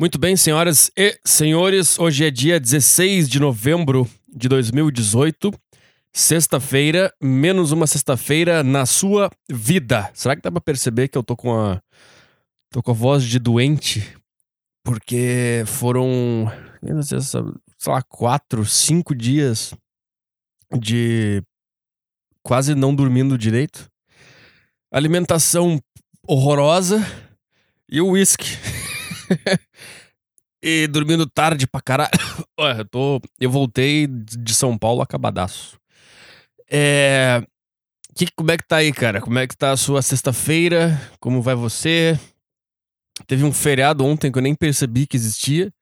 Muito bem, senhoras e senhores, hoje é dia 16 de novembro de 2018, sexta-feira, menos uma sexta-feira na sua vida. Será que dá pra perceber que eu tô com a tô com a voz de doente? Porque foram, não sei, sei lá, quatro, cinco dias de quase não dormindo direito. Alimentação horrorosa e o uísque. e dormindo tarde pra caralho. eu, tô, eu voltei de São Paulo acabadaço. É. Que, como é que tá aí, cara? Como é que tá a sua sexta-feira? Como vai você? Teve um feriado ontem que eu nem percebi que existia.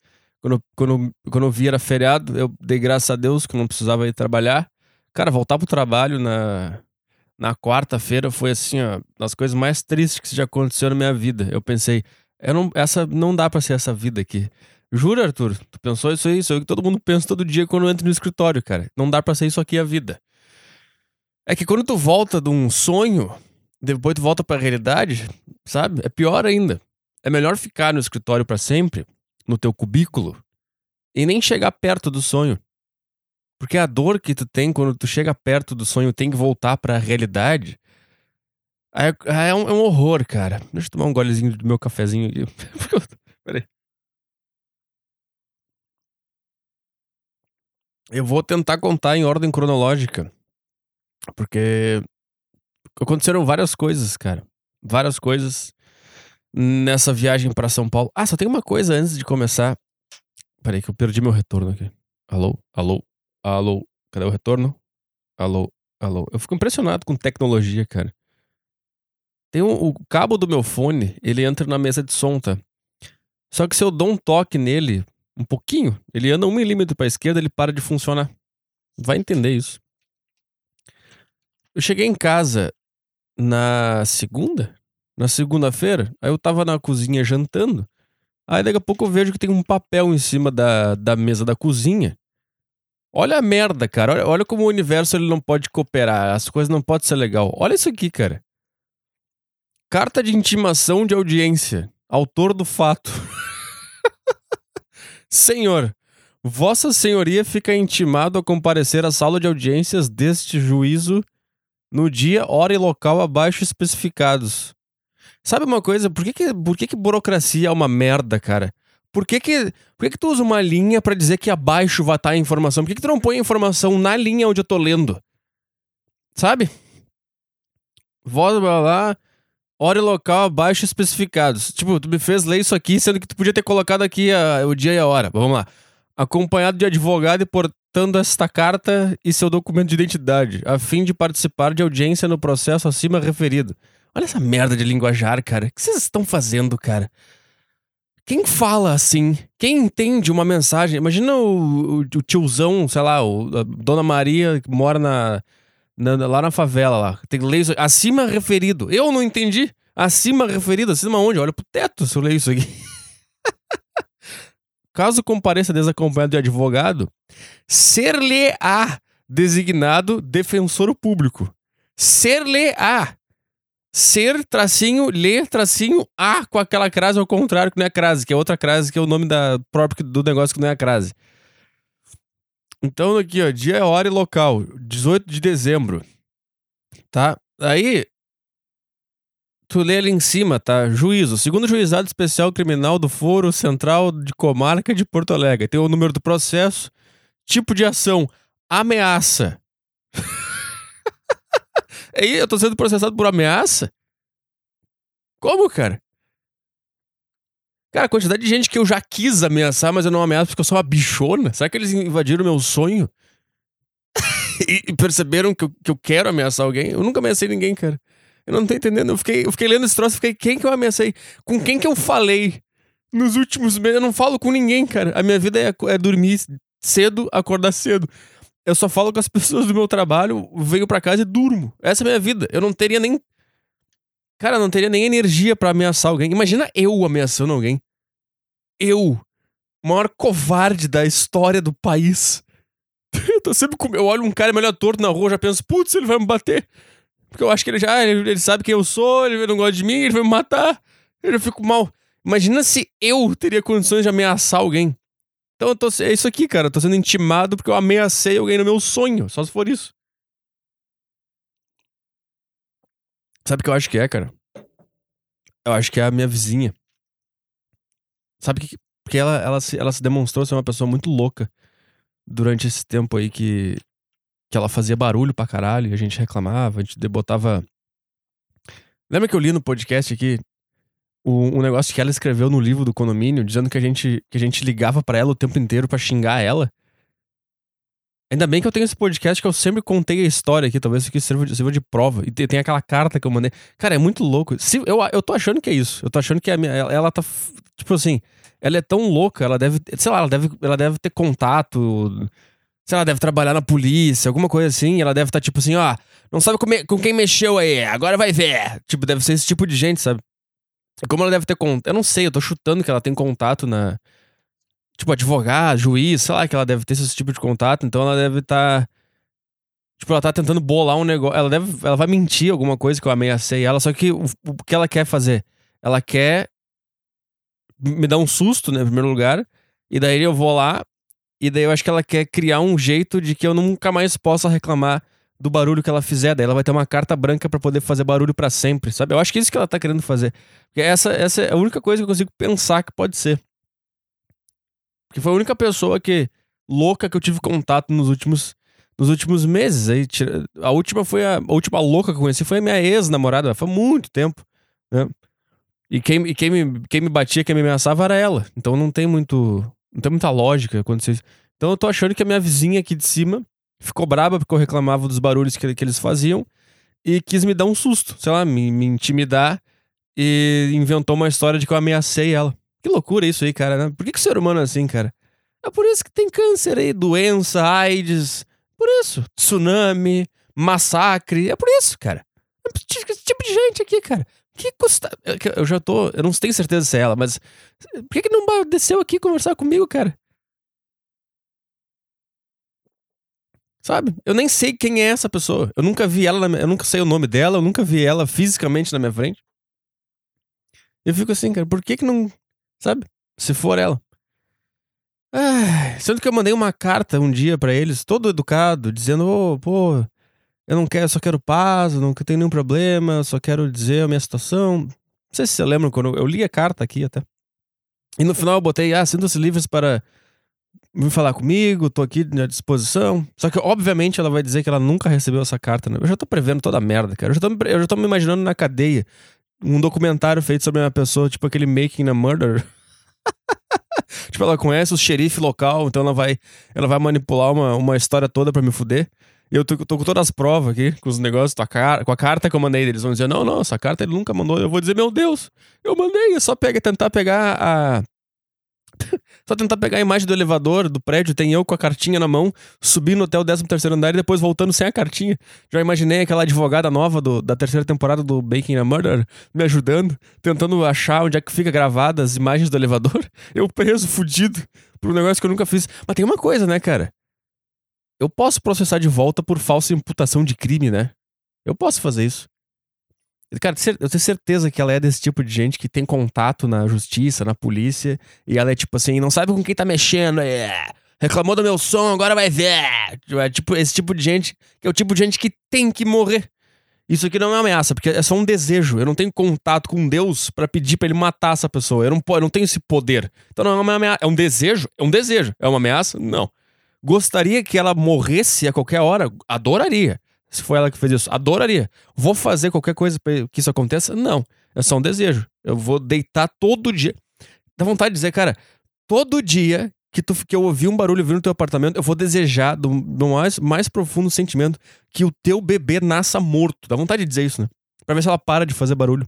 Quando, quando, quando eu vi era feriado, eu dei graças a Deus que não precisava ir trabalhar. Cara, voltar pro trabalho na, na quarta-feira foi assim, ó, das coisas mais tristes que já aconteceu na minha vida. Eu pensei, não, essa não dá para ser essa vida aqui. Jura, Arthur? Tu pensou isso aí? Isso aí que todo mundo pensa todo dia quando entra no escritório, cara. Não dá para ser isso aqui a vida. É que quando tu volta de um sonho, depois tu volta pra realidade, sabe? É pior ainda. É melhor ficar no escritório para sempre, no teu cubículo, e nem chegar perto do sonho. Porque a dor que tu tem quando tu chega perto do sonho tem que voltar para a realidade é, é, um, é um horror, cara. Deixa eu tomar um golezinho do meu cafezinho aqui. Peraí. Eu vou tentar contar em ordem cronológica. Porque aconteceram várias coisas, cara. Várias coisas nessa viagem para São Paulo. Ah, só tem uma coisa antes de começar. Peraí, que eu perdi meu retorno aqui. Alô? Alô? Alô? Cadê o retorno? Alô? Alô? Eu fico impressionado com tecnologia, cara. Tem um, o cabo do meu fone, ele entra na mesa de som, tá? Só que se eu dou um toque nele, um pouquinho, ele anda um milímetro pra esquerda, ele para de funcionar. Vai entender isso. Eu cheguei em casa na segunda? Na segunda-feira, aí eu tava na cozinha jantando. Aí daqui a pouco eu vejo que tem um papel em cima da, da mesa da cozinha. Olha a merda, cara. Olha, olha como o universo ele não pode cooperar. As coisas não podem ser legal. Olha isso aqui, cara. Carta de intimação de audiência. Autor do fato. Senhor, Vossa Senhoria fica intimado a comparecer à sala de audiências deste juízo no dia, hora e local abaixo especificados. Sabe uma coisa? Por que, que, por que, que burocracia é uma merda, cara? Por que que, por que, que tu usa uma linha para dizer que abaixo vai estar a informação? Por que, que tu não põe a informação na linha onde eu tô lendo? Sabe? Voz, blá, blá, hora e local abaixo especificados. Tipo, tu me fez ler isso aqui, sendo que tu podia ter colocado aqui a, o dia e a hora. Vamos lá. Acompanhado de advogado e portando esta carta e seu documento de identidade, a fim de participar de audiência no processo acima referido. Olha essa merda de linguajar, cara. O que vocês estão fazendo, cara? Quem fala assim? Quem entende uma mensagem? Imagina o, o, o tiozão, sei lá, o, a Dona Maria que mora na, na, lá na favela, lá. Tem leis acima referido. Eu não entendi. Acima referido, acima onde? Olha pro teto se eu ler isso aqui. Caso compareça desacompanhado de advogado, ser-lhe-á designado defensor público. Ser-lhe-á. Ser, tracinho, ler, tracinho, a com aquela crase ao contrário que não é crase, que é outra crase, que é o nome da próprio do negócio que não é a crase. Então, aqui, ó, dia, hora e local, 18 de dezembro. Tá? Aí, tu lê ali em cima, tá? Juízo. Segundo Juizado Especial Criminal do Foro Central de Comarca de Porto Alegre. Tem o número do processo, tipo de ação, ameaça. Aí, eu tô sendo processado por ameaça? Como, cara? Cara, a quantidade de gente que eu já quis ameaçar, mas eu não ameaço porque eu sou uma bichona. Será que eles invadiram meu sonho? e perceberam que eu, que eu quero ameaçar alguém? Eu nunca ameacei ninguém, cara. Eu não tô entendendo. Eu fiquei, eu fiquei lendo esse troço fiquei, quem que eu ameacei? Com quem que eu falei? Nos últimos meses, eu não falo com ninguém, cara. A minha vida é, é dormir cedo, acordar cedo. Eu só falo com as pessoas do meu trabalho, venho para casa e durmo. Essa é a minha vida. Eu não teria nem Cara, não teria nem energia para ameaçar alguém. Imagina eu ameaçando alguém. Eu, o maior covarde da história do país. eu tô sempre com... Eu olho um cara melhor torto na rua, já penso, putz, ele vai me bater. Porque eu acho que ele já ele, ele sabe quem eu sou, ele não gosta de mim, ele vai me matar. Eu já fico mal. Imagina se eu teria condições de ameaçar alguém. Então tô, é isso aqui, cara. Eu tô sendo intimado porque eu ameacei alguém no meu sonho. Só se for isso. Sabe o que eu acho que é, cara? Eu acho que é a minha vizinha. Sabe que. Porque ela, ela, se, ela se demonstrou ser uma pessoa muito louca durante esse tempo aí que, que ela fazia barulho pra caralho e a gente reclamava, a gente botava. Lembra que eu li no podcast aqui um, um negócio que ela escreveu no livro do condomínio, dizendo que a gente, que a gente ligava para ela o tempo inteiro para xingar ela? Ainda bem que eu tenho esse podcast que eu sempre contei a história aqui, talvez isso aqui sirva de, sirva de prova. E tem aquela carta que eu mandei. Cara, é muito louco. Se, eu, eu tô achando que é isso. Eu tô achando que a minha, ela, ela tá. Tipo assim, ela é tão louca, ela deve. Sei lá, ela deve, ela deve ter contato. Sei lá, deve trabalhar na polícia, alguma coisa assim. Ela deve estar tá, tipo assim, ó. Não sabe com, com quem mexeu aí, agora vai ver. Tipo, deve ser esse tipo de gente, sabe? Como ela deve ter contato. Eu não sei, eu tô chutando que ela tem contato na tipo, advogado, juiz, sei lá, que ela deve ter esse tipo de contato, então ela deve estar. Tá, tipo, ela tá tentando bolar um negócio. Ela deve. Ela vai mentir alguma coisa que eu ameacei ela, só que o, o que ela quer fazer? Ela quer me dar um susto, né, em primeiro lugar, e daí eu vou lá, e daí eu acho que ela quer criar um jeito de que eu nunca mais possa reclamar do barulho que ela fizer. Daí ela vai ter uma carta branca para poder fazer barulho para sempre, sabe? Eu acho que é isso que ela tá querendo fazer. Porque essa, essa é a única coisa que eu consigo pensar que pode ser. Porque foi a única pessoa que louca que eu tive contato nos últimos nos últimos meses. Aí, a última foi a, a última louca que eu conheci foi a minha ex-namorada, foi muito tempo, né? E quem, e quem, me, quem me batia, quem me ameaçava era ela. Então não tem muito. Não tem muita lógica quando vocês. Então eu tô achando que a minha vizinha aqui de cima ficou braba porque eu reclamava dos barulhos que, que eles faziam e quis me dar um susto, sei lá, me, me intimidar e inventou uma história de que eu ameacei ela. Que loucura isso aí, cara, né? Por que, que o ser humano é assim, cara? É por isso que tem câncer aí, doença, AIDS. Por isso. Tsunami, massacre. É por isso, cara. Esse tipo de gente aqui, cara. Que custa. Eu já tô. Eu não tenho certeza se é ela, mas. Por que, que não desceu aqui conversar comigo, cara? Sabe? Eu nem sei quem é essa pessoa. Eu nunca vi ela, minha... eu nunca sei o nome dela, eu nunca vi ela fisicamente na minha frente. Eu fico assim, cara, por que que não. Sabe? Se for ela. sendo que eu mandei uma carta um dia para eles, todo educado, dizendo: oh, pô, eu não quero, só quero paz, não tenho nenhum problema, só quero dizer a minha situação. Não sei se você lembra quando eu li a carta aqui até. E no final eu botei: ah, sinta-se livres para vir falar comigo, tô aqui à disposição. Só que, obviamente, ela vai dizer que ela nunca recebeu essa carta, né? Eu já tô prevendo toda a merda, cara. Eu já tô, eu já tô me imaginando na cadeia. Um documentário feito sobre uma pessoa, tipo aquele Making a Murder. tipo, ela conhece o xerife local, então ela vai, ela vai manipular uma, uma história toda para me fuder. E eu tô, tô, com todas as provas aqui, com os negócios, com a, car com a carta que eu mandei. Eles vão dizer: não, não, essa carta ele nunca mandou. Eu vou dizer: meu Deus, eu mandei. É só pega, tentar pegar a, só tentar pegar a imagem do elevador, do prédio, tem eu com a cartinha na mão, subindo até o 13 terceiro andar e depois voltando sem a cartinha. Já imaginei aquela advogada nova do, da terceira temporada do Baking a Murder me ajudando, tentando achar onde é que fica gravada as imagens do elevador. Eu preso, fudido, por um negócio que eu nunca fiz. Mas tem uma coisa, né, cara? Eu posso processar de volta por falsa imputação de crime, né? Eu posso fazer isso. Cara, eu tenho certeza que ela é desse tipo de gente que tem contato na justiça, na polícia, e ela é tipo assim, não sabe com quem tá mexendo, é, reclamou do meu som, agora vai ver. É tipo esse tipo de gente, que é o tipo de gente que tem que morrer. Isso aqui não é uma ameaça, porque é só um desejo. Eu não tenho contato com Deus para pedir para ele matar essa pessoa. Eu não, eu não tenho esse poder. Então não é uma ameaça. É um desejo? É um desejo. É uma ameaça? Não. Gostaria que ela morresse a qualquer hora? Adoraria. Se foi ela que fez isso, adoraria. Vou fazer qualquer coisa para que isso aconteça? Não. É só um desejo. Eu vou deitar todo dia. Dá vontade de dizer, cara, todo dia que, tu, que eu ouvir um barulho vindo no teu apartamento, eu vou desejar do, do mais, mais profundo sentimento que o teu bebê nasça morto. Dá vontade de dizer isso, né? Pra ver se ela para de fazer barulho.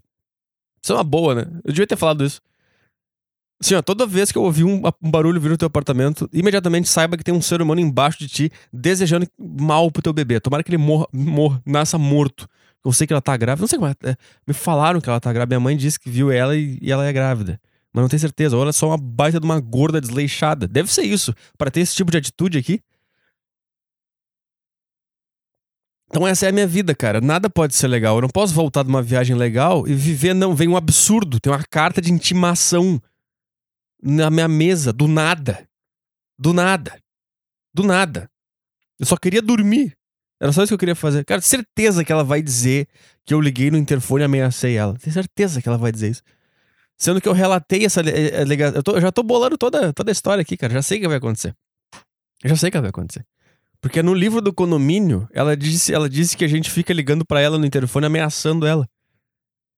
Isso é uma boa, né? Eu devia ter falado isso. Assim, ó, toda vez que eu ouvir um, um, barulho vir no teu apartamento, imediatamente saiba que tem um ser humano embaixo de ti desejando mal pro teu bebê. Tomara que ele morra, morra nasça morto. Eu sei que ela tá grávida. Não sei como é. é me falaram que ela tá grávida. Minha mãe disse que viu ela e, e ela é grávida. Mas não tenho certeza. Ou ela é só uma baita de uma gorda desleixada. Deve ser isso. para ter esse tipo de atitude aqui. Então essa é a minha vida, cara. Nada pode ser legal. Eu não posso voltar de uma viagem legal e viver, não. Vem um absurdo. Tem uma carta de intimação na minha mesa, do nada. Do nada. Do nada. Eu só queria dormir. Era só isso que eu queria fazer. Cara, certeza que ela vai dizer que eu liguei no interfone e ameacei ela. Tenho certeza que ela vai dizer isso. Sendo que eu relatei essa ligação. Eu, eu, já tô bolando toda, toda a história aqui, cara. Já sei o que vai acontecer. Eu já sei o que vai acontecer. Porque no livro do condomínio, ela disse, ela disse que a gente fica ligando para ela no interfone ameaçando ela.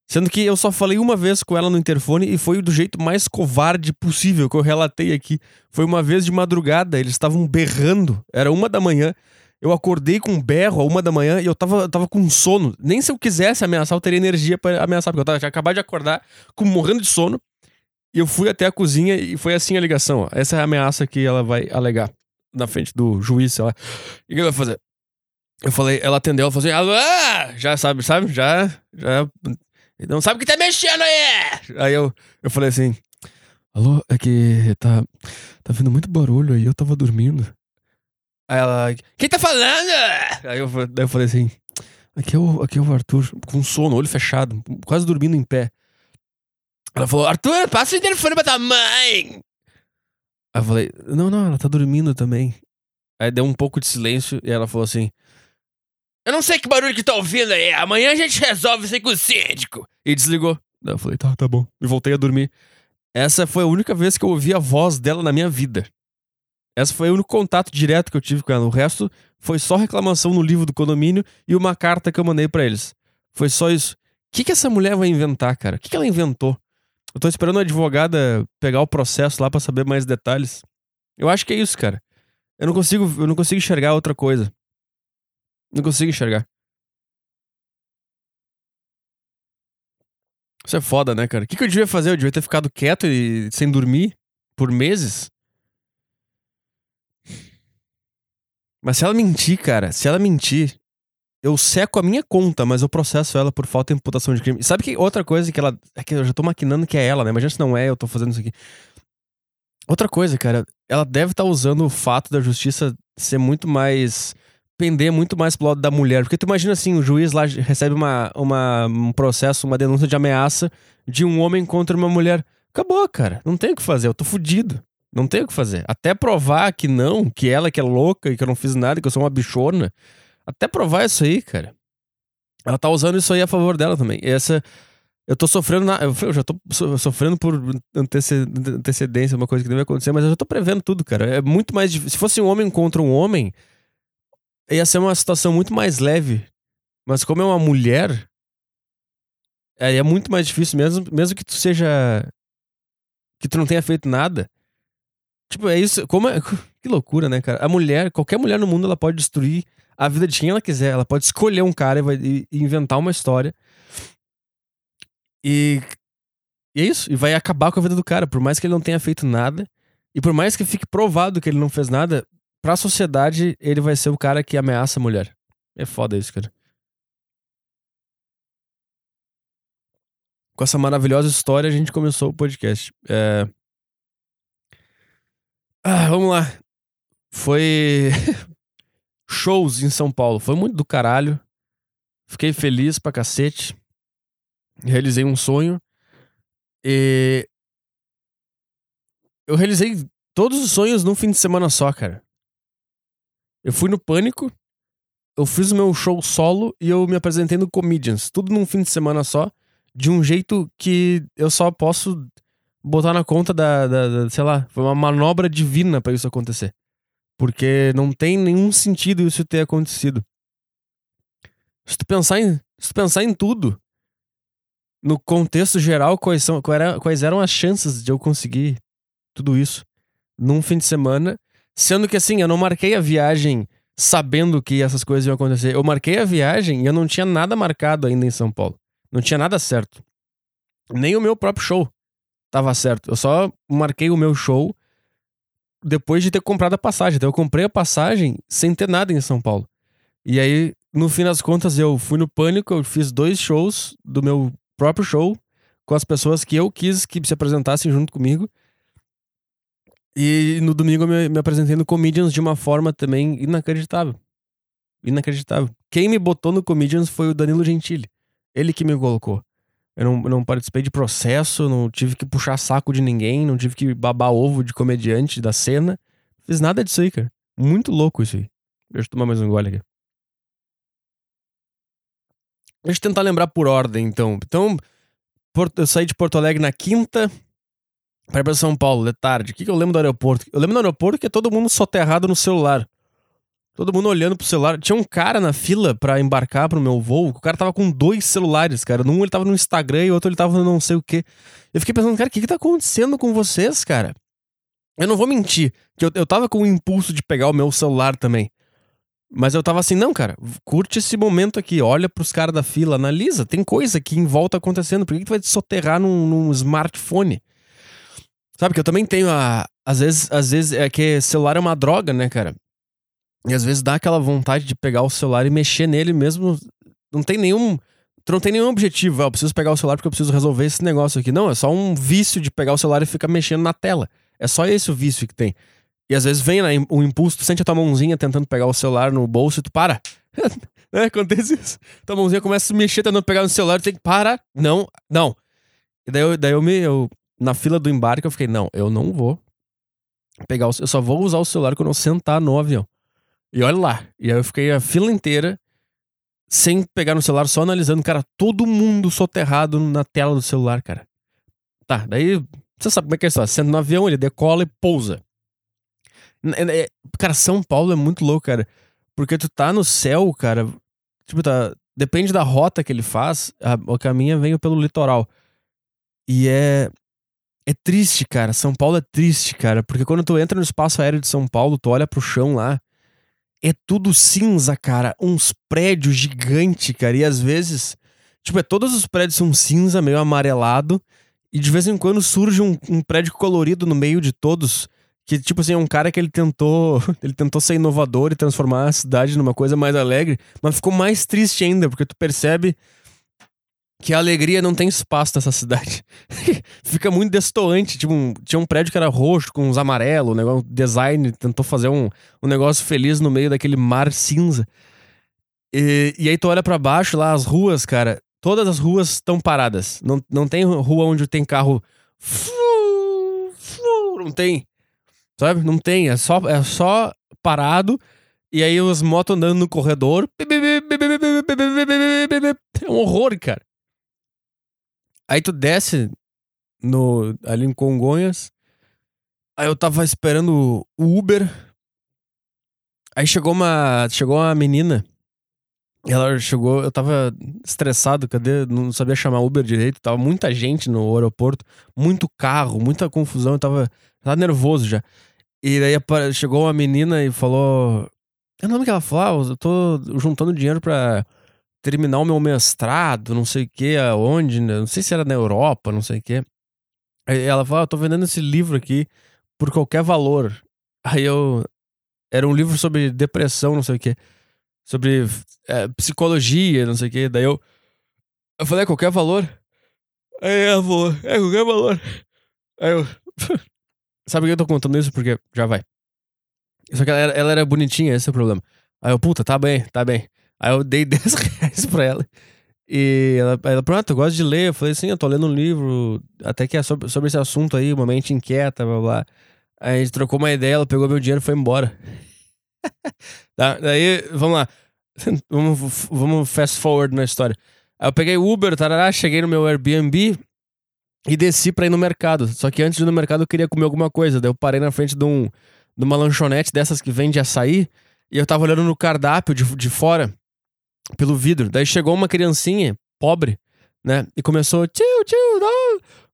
Sendo que eu só falei uma vez com ela no interfone e foi do jeito mais covarde possível que eu relatei aqui. Foi uma vez de madrugada, eles estavam berrando, era uma da manhã. Eu acordei com um berro a uma da manhã e eu tava, tava com sono. Nem se eu quisesse ameaçar, eu teria energia para ameaçar, porque eu tava, acabado de acordar, com, morrendo de sono. E eu fui até a cozinha e foi assim a ligação. Ó. Essa é a ameaça que ela vai alegar na frente do juiz, sei lá. E o que ela vai fazer? Eu falei, ela atendeu, ela falou assim, alô, já sabe, sabe? Já, já. Não sabe o que tá mexendo aí! Aí eu, eu falei assim, alô, é que tá, tá vindo muito barulho aí, eu tava dormindo. Aí ela, quem tá falando? Aí eu, eu falei assim, aqui é, o, aqui é o Arthur, com sono, olho fechado, quase dormindo em pé. Ela falou, Arthur, passa o telefone pra tua mãe! Aí eu falei, não, não, ela tá dormindo também. Aí deu um pouco de silêncio e ela falou assim: Eu não sei que barulho que tá ouvindo aí, amanhã a gente resolve isso aí com o síndico. E desligou. Aí eu falei, tá, tá bom. E voltei a dormir. Essa foi a única vez que eu ouvi a voz dela na minha vida. Essa foi o único contato direto que eu tive com ela. O resto foi só reclamação no livro do condomínio e uma carta que eu mandei para eles. Foi só isso. O que, que essa mulher vai inventar, cara? O que, que ela inventou? Eu tô esperando a advogada pegar o processo lá para saber mais detalhes. Eu acho que é isso, cara. Eu não consigo, eu não consigo enxergar outra coisa. Não consigo enxergar. Isso é foda, né, cara? O que, que eu devia fazer? Eu devia ter ficado quieto e sem dormir por meses? Mas se ela mentir, cara, se ela mentir, eu seco a minha conta, mas eu processo ela por falta de imputação de crime. Sabe que outra coisa que ela. É que eu já tô maquinando que é ela, né? Imagina se não é, eu tô fazendo isso aqui. Outra coisa, cara, ela deve estar tá usando o fato da justiça ser muito mais. Pender muito mais pro lado da mulher. Porque tu imagina assim, o juiz lá recebe uma, uma, um processo, uma denúncia de ameaça de um homem contra uma mulher. Acabou, cara. Não tem o que fazer, eu tô fudido. Não tem o que fazer. Até provar que não, que ela que é louca e que eu não fiz nada, que eu sou uma bichona. Até provar isso aí, cara. Ela tá usando isso aí a favor dela também. Essa. Eu tô sofrendo na, Eu já tô sofrendo por antecedência, uma coisa que deve acontecer, mas eu já tô prevendo tudo, cara. É muito mais difícil. Se fosse um homem contra um homem, ia ser uma situação muito mais leve. Mas como é uma mulher, aí é muito mais difícil, mesmo, mesmo que tu seja. que tu não tenha feito nada. Tipo, é isso. Como é, que loucura, né, cara? A mulher, qualquer mulher no mundo, ela pode destruir a vida de quem ela quiser. Ela pode escolher um cara e, vai, e, inventar uma história. E, e é isso. E vai acabar com a vida do cara. Por mais que ele não tenha feito nada. E por mais que fique provado que ele não fez nada, pra sociedade, ele vai ser o cara que ameaça a mulher. É foda isso, cara. Com essa maravilhosa história, a gente começou o podcast. É... Ah, vamos lá. Foi. shows em São Paulo. Foi muito do caralho. Fiquei feliz pra cacete. Realizei um sonho. E. Eu realizei todos os sonhos num fim de semana só, cara. Eu fui no Pânico. Eu fiz o meu show solo e eu me apresentei no Comedians. Tudo num fim de semana só. De um jeito que eu só posso botar na conta da, da, da sei lá, foi uma manobra divina para isso acontecer. Porque não tem nenhum sentido isso ter acontecido. Se tu pensar em, se tu pensar em tudo, no contexto geral, quais, são, quais eram as chances de eu conseguir tudo isso num fim de semana? Sendo que assim, eu não marquei a viagem sabendo que essas coisas iam acontecer. Eu marquei a viagem e eu não tinha nada marcado ainda em São Paulo. Não tinha nada certo. Nem o meu próprio show tava certo. Eu só marquei o meu show depois de ter comprado a passagem. Então eu comprei a passagem sem ter nada em São Paulo. E aí, no fim das contas, eu fui no Pânico, eu fiz dois shows do meu próprio show com as pessoas que eu quis que se apresentassem junto comigo. E no domingo eu me, me apresentei no Comedians de uma forma também inacreditável. Inacreditável. Quem me botou no Comedians foi o Danilo Gentili. Ele que me colocou. Eu não, não participei de processo, não tive que puxar saco de ninguém, não tive que babar ovo de comediante da cena. Fiz nada disso aí, cara. Muito louco isso aí. Deixa eu tomar mais um gole aqui. Deixa eu tentar lembrar por ordem, então. Então, eu saí de Porto Alegre na quinta ir pra São Paulo, de tarde. O que, que eu lembro do aeroporto? Eu lembro do aeroporto que é todo mundo soterrado no celular. Todo mundo olhando pro celular. Tinha um cara na fila para embarcar pro meu voo. O cara tava com dois celulares, cara. Um ele tava no Instagram e o outro ele tava no não sei o quê. Eu fiquei pensando, cara, o que que tá acontecendo com vocês, cara? Eu não vou mentir, que eu, eu tava com o impulso de pegar o meu celular também. Mas eu tava assim, não, cara, curte esse momento aqui, olha pros caras da fila, analisa, tem coisa aqui em volta acontecendo, por que, que tu vai te soterrar num, num smartphone? Sabe que eu também tenho a. Às vezes, às vezes é que celular é uma droga, né, cara? E às vezes dá aquela vontade de pegar o celular e mexer nele mesmo. Não tem nenhum. Não tem nenhum objetivo. Ah, eu preciso pegar o celular porque eu preciso resolver esse negócio aqui. Não, é só um vício de pegar o celular e ficar mexendo na tela. É só esse o vício que tem. E às vezes vem né, o impulso, tu sente a tua mãozinha tentando pegar o celular no bolso e tu para. é, acontece isso. Tua mãozinha começa a se mexer tentando pegar no celular, tu tem que parar. Não, não. E daí eu, daí eu me. Eu, na fila do embarque, eu fiquei, não, eu não vou pegar o, Eu só vou usar o celular quando eu sentar no avião. E olha lá. E aí eu fiquei a fila inteira sem pegar no celular, só analisando, cara, todo mundo soterrado na tela do celular, cara. Tá, daí você sabe como é que é isso. Senta no avião, ele decola e pousa. É, cara, São Paulo é muito louco, cara. Porque tu tá no céu, cara. Tipo, tá. Depende da rota que ele faz. A, o caminho vem pelo litoral. E é. É triste, cara. São Paulo é triste, cara. Porque quando tu entra no espaço aéreo de São Paulo, tu olha pro chão lá é tudo cinza, cara. Uns prédios gigantes, cara. E às vezes, tipo, é, todos os prédios são cinza, meio amarelado. E de vez em quando surge um, um prédio colorido no meio de todos. Que, tipo assim, é um cara que ele tentou. Ele tentou ser inovador e transformar a cidade numa coisa mais alegre. Mas ficou mais triste ainda, porque tu percebe que a alegria não tem espaço nessa cidade. Fica muito destoante. Tipo, um, tinha um prédio que era roxo com uns amarelos, o design tentou fazer um, um negócio feliz no meio daquele mar cinza. E, e aí tu olha para baixo lá, as ruas, cara, todas as ruas estão paradas. Não, não tem rua onde tem carro. Não tem. Sabe? Não tem. É só, é só parado. E aí os motos andando no corredor. É um horror, cara. Aí tu desce no, ali em Congonhas. Aí eu tava esperando o Uber. Aí chegou uma, chegou uma menina. Ela chegou, eu tava estressado, cadê? Não sabia chamar Uber direito, tava muita gente no aeroporto, muito carro, muita confusão, eu tava, tava nervoso já. E daí chegou uma menina e falou. É o nome que ela falou? Ah, eu tô juntando dinheiro pra terminar o meu mestrado, não sei o que, aonde, né? não sei se era na Europa, não sei o que. Ela falou, ah, tô vendendo esse livro aqui por qualquer valor. Aí eu... Era um livro sobre depressão, não sei o que. Sobre é, psicologia, não sei o que. Daí eu... Eu falei, é qualquer valor? Aí ela falou, é qualquer valor. Aí eu... Sabe por que eu tô contando isso? Porque já vai. Só que ela era, ela era bonitinha, esse é o problema. Aí eu, puta, tá bem, tá bem. Aí eu dei 10 reais pra ela. E ela, ela pronto, eu gosto de ler. Eu falei assim, eu tô lendo um livro, até que é sobre, sobre esse assunto aí, uma mente inquieta, blá blá. Aí a gente trocou uma ideia, ela pegou meu dinheiro e foi embora. tá, daí, vamos lá. vamos, vamos fast forward na história. Aí eu peguei Uber, tarará, cheguei no meu Airbnb e desci pra ir no mercado. Só que antes de ir no mercado eu queria comer alguma coisa. Daí eu parei na frente de, um, de uma lanchonete dessas que vende açaí. E eu tava olhando no cardápio de, de fora pelo vidro. Daí chegou uma criancinha, pobre, né? E começou, tio, tio,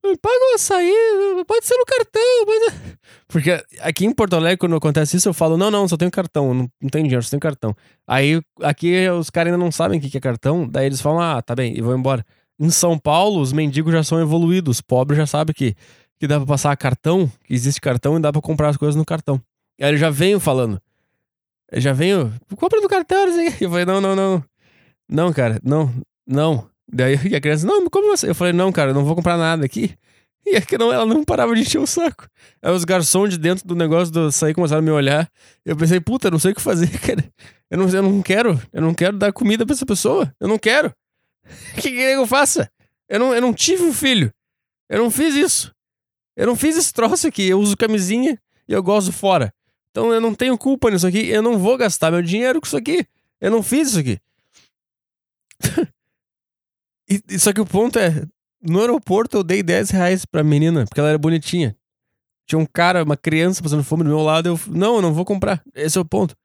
não, paga o açaí, pode ser no cartão. Pode... Porque aqui em Porto Alegre, quando acontece isso, eu falo, não, não, só tenho cartão, não, não tenho dinheiro, só tenho cartão. Aí aqui os caras ainda não sabem o que é cartão, daí eles falam, ah, tá bem, e vão embora. Em São Paulo, os mendigos já são evoluídos, os pobres já sabem que, que dá pra passar cartão, que existe cartão e dá pra comprar as coisas no cartão. Aí eles já vêm falando, já venho, compra do cartão, assim. Eu falei, não, não, não. Não, cara, não, não. Daí a criança, não, como você? Eu falei, não, cara, não vou comprar nada aqui. E é que não, ela não parava de encher o saco. Aí os garçons de dentro do negócio do açaí começaram a me olhar. Eu pensei, puta, não sei o que fazer, cara. Eu não, eu não quero, eu não quero dar comida pra essa pessoa. Eu não quero. O que que eu faça? Eu não, eu não tive um filho. Eu não fiz isso. Eu não fiz esse troço aqui. Eu uso camisinha e eu gosto fora. Então eu não tenho culpa nisso aqui. Eu não vou gastar meu dinheiro com isso aqui. Eu não fiz isso aqui. e, só que o ponto é: no aeroporto eu dei 10 reais pra menina, porque ela era bonitinha. Tinha um cara, uma criança passando fome do meu lado. Eu, não, eu não vou comprar. Esse é o ponto.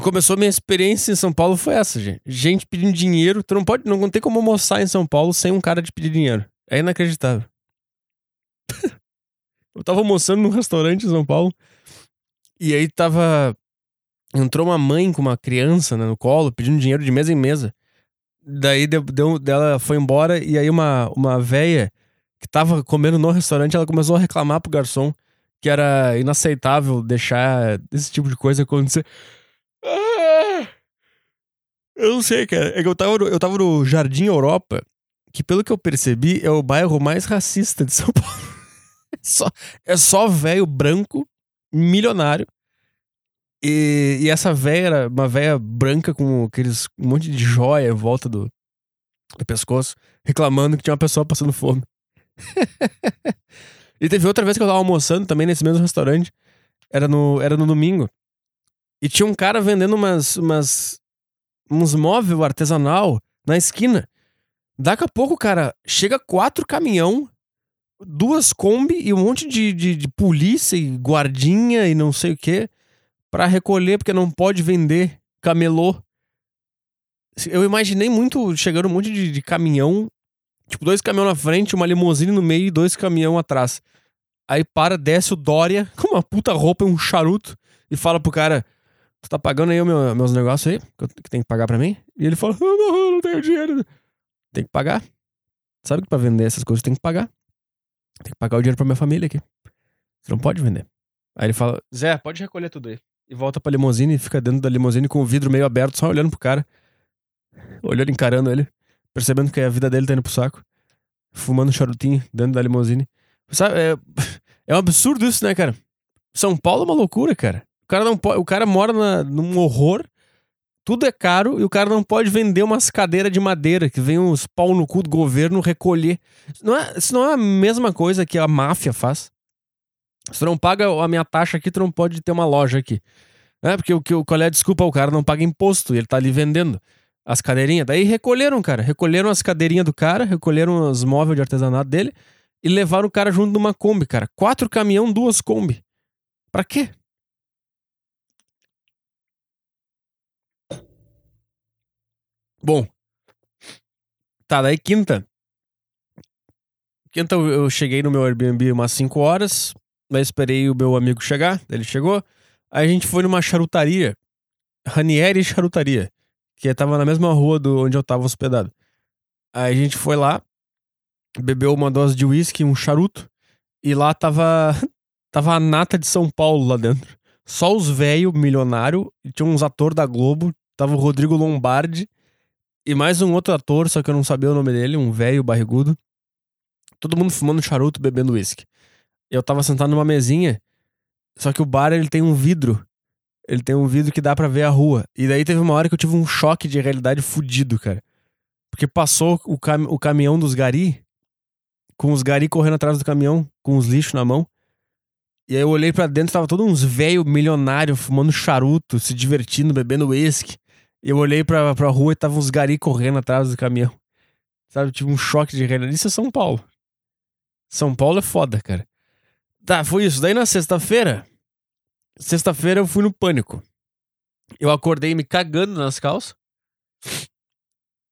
Começou minha experiência em São Paulo foi essa, gente. Gente pedindo dinheiro. Tu não pode, não tem como almoçar em São Paulo sem um cara de pedir dinheiro. É inacreditável. eu tava almoçando num restaurante em São Paulo. E aí tava. Entrou uma mãe com uma criança né, no colo, pedindo dinheiro de mesa em mesa. Daí deu, deu, ela foi embora e aí uma, uma véia que tava comendo no restaurante, ela começou a reclamar pro garçom que era inaceitável deixar esse tipo de coisa acontecer. Ah! Eu não sei, cara. É que eu tava, no, eu tava no Jardim Europa, que pelo que eu percebi é o bairro mais racista de São Paulo. É só, é só velho branco, milionário. E, e essa véia era uma véia branca com aqueles um monte de joia em volta do, do pescoço, reclamando que tinha uma pessoa passando fome. e teve outra vez que eu tava almoçando também nesse mesmo restaurante. Era no, era no domingo. E tinha um cara vendendo umas, umas uns móveis artesanal na esquina. Daqui a pouco, cara, chega quatro caminhão, duas Kombi e um monte de, de, de polícia e guardinha e não sei o que para recolher, porque não pode vender camelô. Eu imaginei muito chegando um monte de, de caminhão, tipo dois caminhões na frente, uma limusine no meio e dois caminhão atrás. Aí para, desce o Dória com uma puta roupa e um charuto e fala pro cara: Tu tá pagando aí meu, meus negócios aí? Que, tem que pagar pra mim? E ele fala: Não, não, não tenho dinheiro. Tem que pagar. Sabe que pra vender essas coisas tem que pagar. Tem que pagar o dinheiro pra minha família aqui. Você não pode vender. Aí ele fala: Zé, pode recolher tudo aí. E volta pra limusine e fica dentro da limusine com o vidro meio aberto, só olhando pro cara. Olhando, encarando ele. Percebendo que a vida dele tá indo pro saco. Fumando um charutinho dentro da limusine. Sabe, é, é um absurdo isso, né, cara? São Paulo é uma loucura, cara. O cara não pode, o cara mora na, num horror, tudo é caro e o cara não pode vender umas cadeiras de madeira que vem uns pau no cu do governo recolher. Isso não é, isso não é a mesma coisa que a máfia faz. Se tu não paga a minha taxa aqui, tu não pode ter uma loja aqui. É, porque o que qual é a desculpa? O cara não paga imposto ele tá ali vendendo as cadeirinhas. Daí recolheram, cara. Recolheram as cadeirinhas do cara, recolheram os móveis de artesanato dele e levaram o cara junto numa Kombi, cara. Quatro caminhão, duas Kombi. Pra quê? Bom. Tá, daí quinta. Quinta eu cheguei no meu Airbnb umas 5 horas. Daí esperei o meu amigo chegar. Ele chegou. Aí a gente foi numa charutaria. Ranieri Charutaria. Que tava na mesma rua do onde eu tava hospedado. Aí a gente foi lá. Bebeu uma dose de uísque, um charuto. E lá tava. Tava a nata de São Paulo lá dentro. Só os velhos milionário. Tinha uns atores da Globo. Tava o Rodrigo Lombardi e mais um outro ator, só que eu não sabia o nome dele, um velho barrigudo. Todo mundo fumando charuto, bebendo uísque. Eu tava sentado numa mesinha, só que o bar ele tem um vidro. Ele tem um vidro que dá para ver a rua. E daí teve uma hora que eu tive um choque de realidade fudido, cara. Porque passou o, cam o caminhão dos gari, com os gari correndo atrás do caminhão, com os lixos na mão. E aí eu olhei para dentro, tava todos uns velho milionário fumando charuto, se divertindo, bebendo uísque. Eu olhei pra, pra rua e tava uns gari correndo atrás do caminhão. Sabe, tipo um choque de realidade. Isso é São Paulo. São Paulo é foda, cara. Tá, foi isso. Daí na sexta-feira, sexta-feira eu fui no pânico. Eu acordei me cagando nas calças.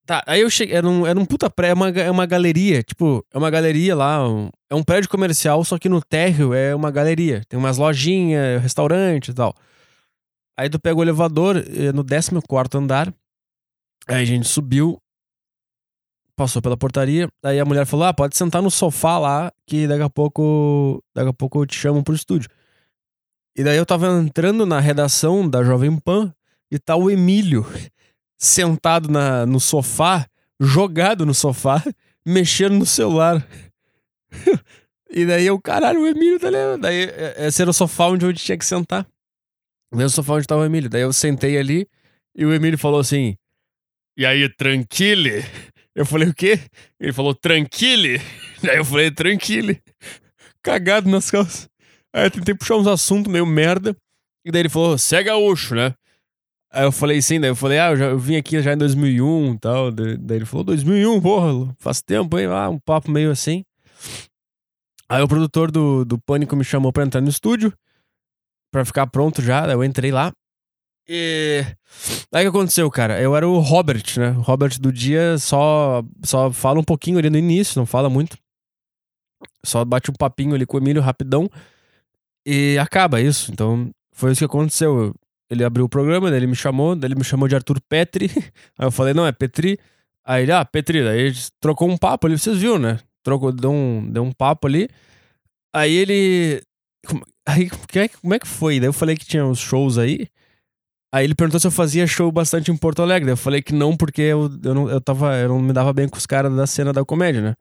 Tá, aí eu cheguei. Era um, era um puta prédio, é uma, é uma galeria. Tipo, é uma galeria lá. Um, é um prédio comercial, só que no térreo é uma galeria. Tem umas lojinhas, restaurante e tal. Aí tu pega o elevador eh, no 14 andar. Aí a gente subiu, passou pela portaria. Aí a mulher falou: Ah, pode sentar no sofá lá, que daqui a pouco. Daqui a pouco eu te chamo pro estúdio. E daí eu tava entrando na redação da Jovem Pan e tá o Emílio sentado na, no sofá, jogado no sofá, mexendo no celular. e daí eu, caralho, o Emílio tá lendo. Daí é, esse era o sofá onde eu tinha que sentar. Mesmo sofá onde tava o Emílio. Daí eu sentei ali e o Emílio falou assim: E aí, tranquile? Eu falei, o quê? Ele falou, tranquile? Daí eu falei, tranquile. Cagado nas calças. Aí eu tentei puxar uns assuntos meio merda. E daí ele falou, você é gaúcho, né? Aí eu falei sim, daí eu falei, ah, eu, já, eu vim aqui já em 2001 e tal. Daí ele falou, 2001, porra, faz tempo, hein? Ah, um papo meio assim. Aí o produtor do, do Pânico me chamou pra entrar no estúdio, pra ficar pronto já. Daí eu entrei lá. E. Aí o que aconteceu, cara? Eu era o Robert, né? O Robert do dia só, só fala um pouquinho ali no início, não fala muito. Só bate um papinho ali com o Emílio rapidão. E acaba isso. Então, foi isso que aconteceu. Ele abriu o programa, daí ele me chamou, daí ele me chamou de Arthur Petri. Aí eu falei, não, é Petri. Aí ele, ah, Petri, daí ele trocou um papo ali, vocês viram, né? Trocou, deu um, deu um papo ali. Aí ele. Aí, é, como é que foi? Daí eu falei que tinha uns shows aí. Aí ele perguntou se eu fazia show bastante em Porto Alegre. Eu falei que não, porque eu, eu, não, eu, tava, eu não me dava bem com os caras da cena da comédia, né?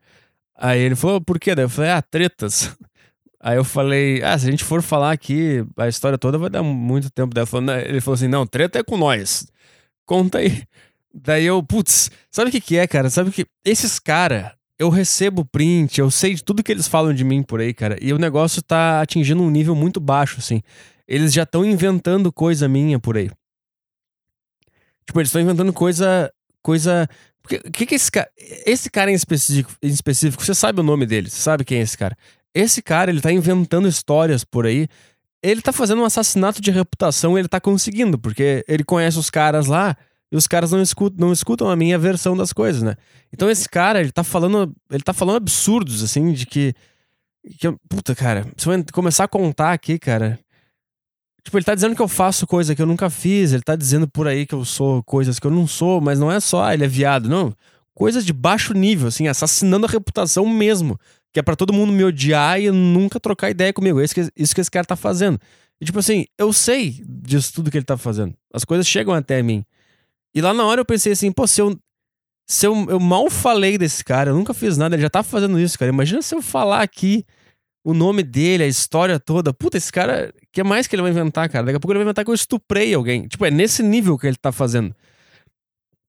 Aí ele falou, por quê? Daí eu falei, ah, tretas. Aí eu falei, ah, se a gente for falar aqui a história toda, vai dar muito tempo. Daí ele falou assim, não, treta é com nós. Conta aí. Daí eu, putz, sabe o que que é, cara? Sabe que esses caras, eu recebo print, eu sei de tudo que eles falam de mim por aí, cara. E o negócio tá atingindo um nível muito baixo, assim. Eles já estão inventando coisa minha por aí. Tipo, eles estão inventando coisa. coisa. O que, que, que esse cara. Esse cara em específico, em específico, você sabe o nome dele, você sabe quem é esse cara. Esse cara, ele tá inventando histórias por aí. Ele tá fazendo um assassinato de reputação e ele tá conseguindo, porque ele conhece os caras lá e os caras não escutam, não escutam a minha versão das coisas, né? Então esse cara, ele tá falando, ele tá falando absurdos, assim, de que. que puta, cara, se eu começar a contar aqui, cara, Tipo, ele tá dizendo que eu faço coisa que eu nunca fiz, ele tá dizendo por aí que eu sou coisas que eu não sou, mas não é só, ah, ele é viado, não. Coisas de baixo nível, assim, assassinando a reputação mesmo. Que é para todo mundo me odiar e nunca trocar ideia comigo. É isso que, isso que esse cara tá fazendo. E tipo assim, eu sei disso tudo que ele tá fazendo. As coisas chegam até mim. E lá na hora eu pensei assim, pô, se eu. Se eu, eu mal falei desse cara, eu nunca fiz nada, ele já tá fazendo isso, cara. Imagina se eu falar aqui o nome dele, a história toda. Puta, esse cara. Que mais que ele vai inventar, cara? Daqui a pouco ele vai inventar que eu estuprei alguém. Tipo, é nesse nível que ele tá fazendo.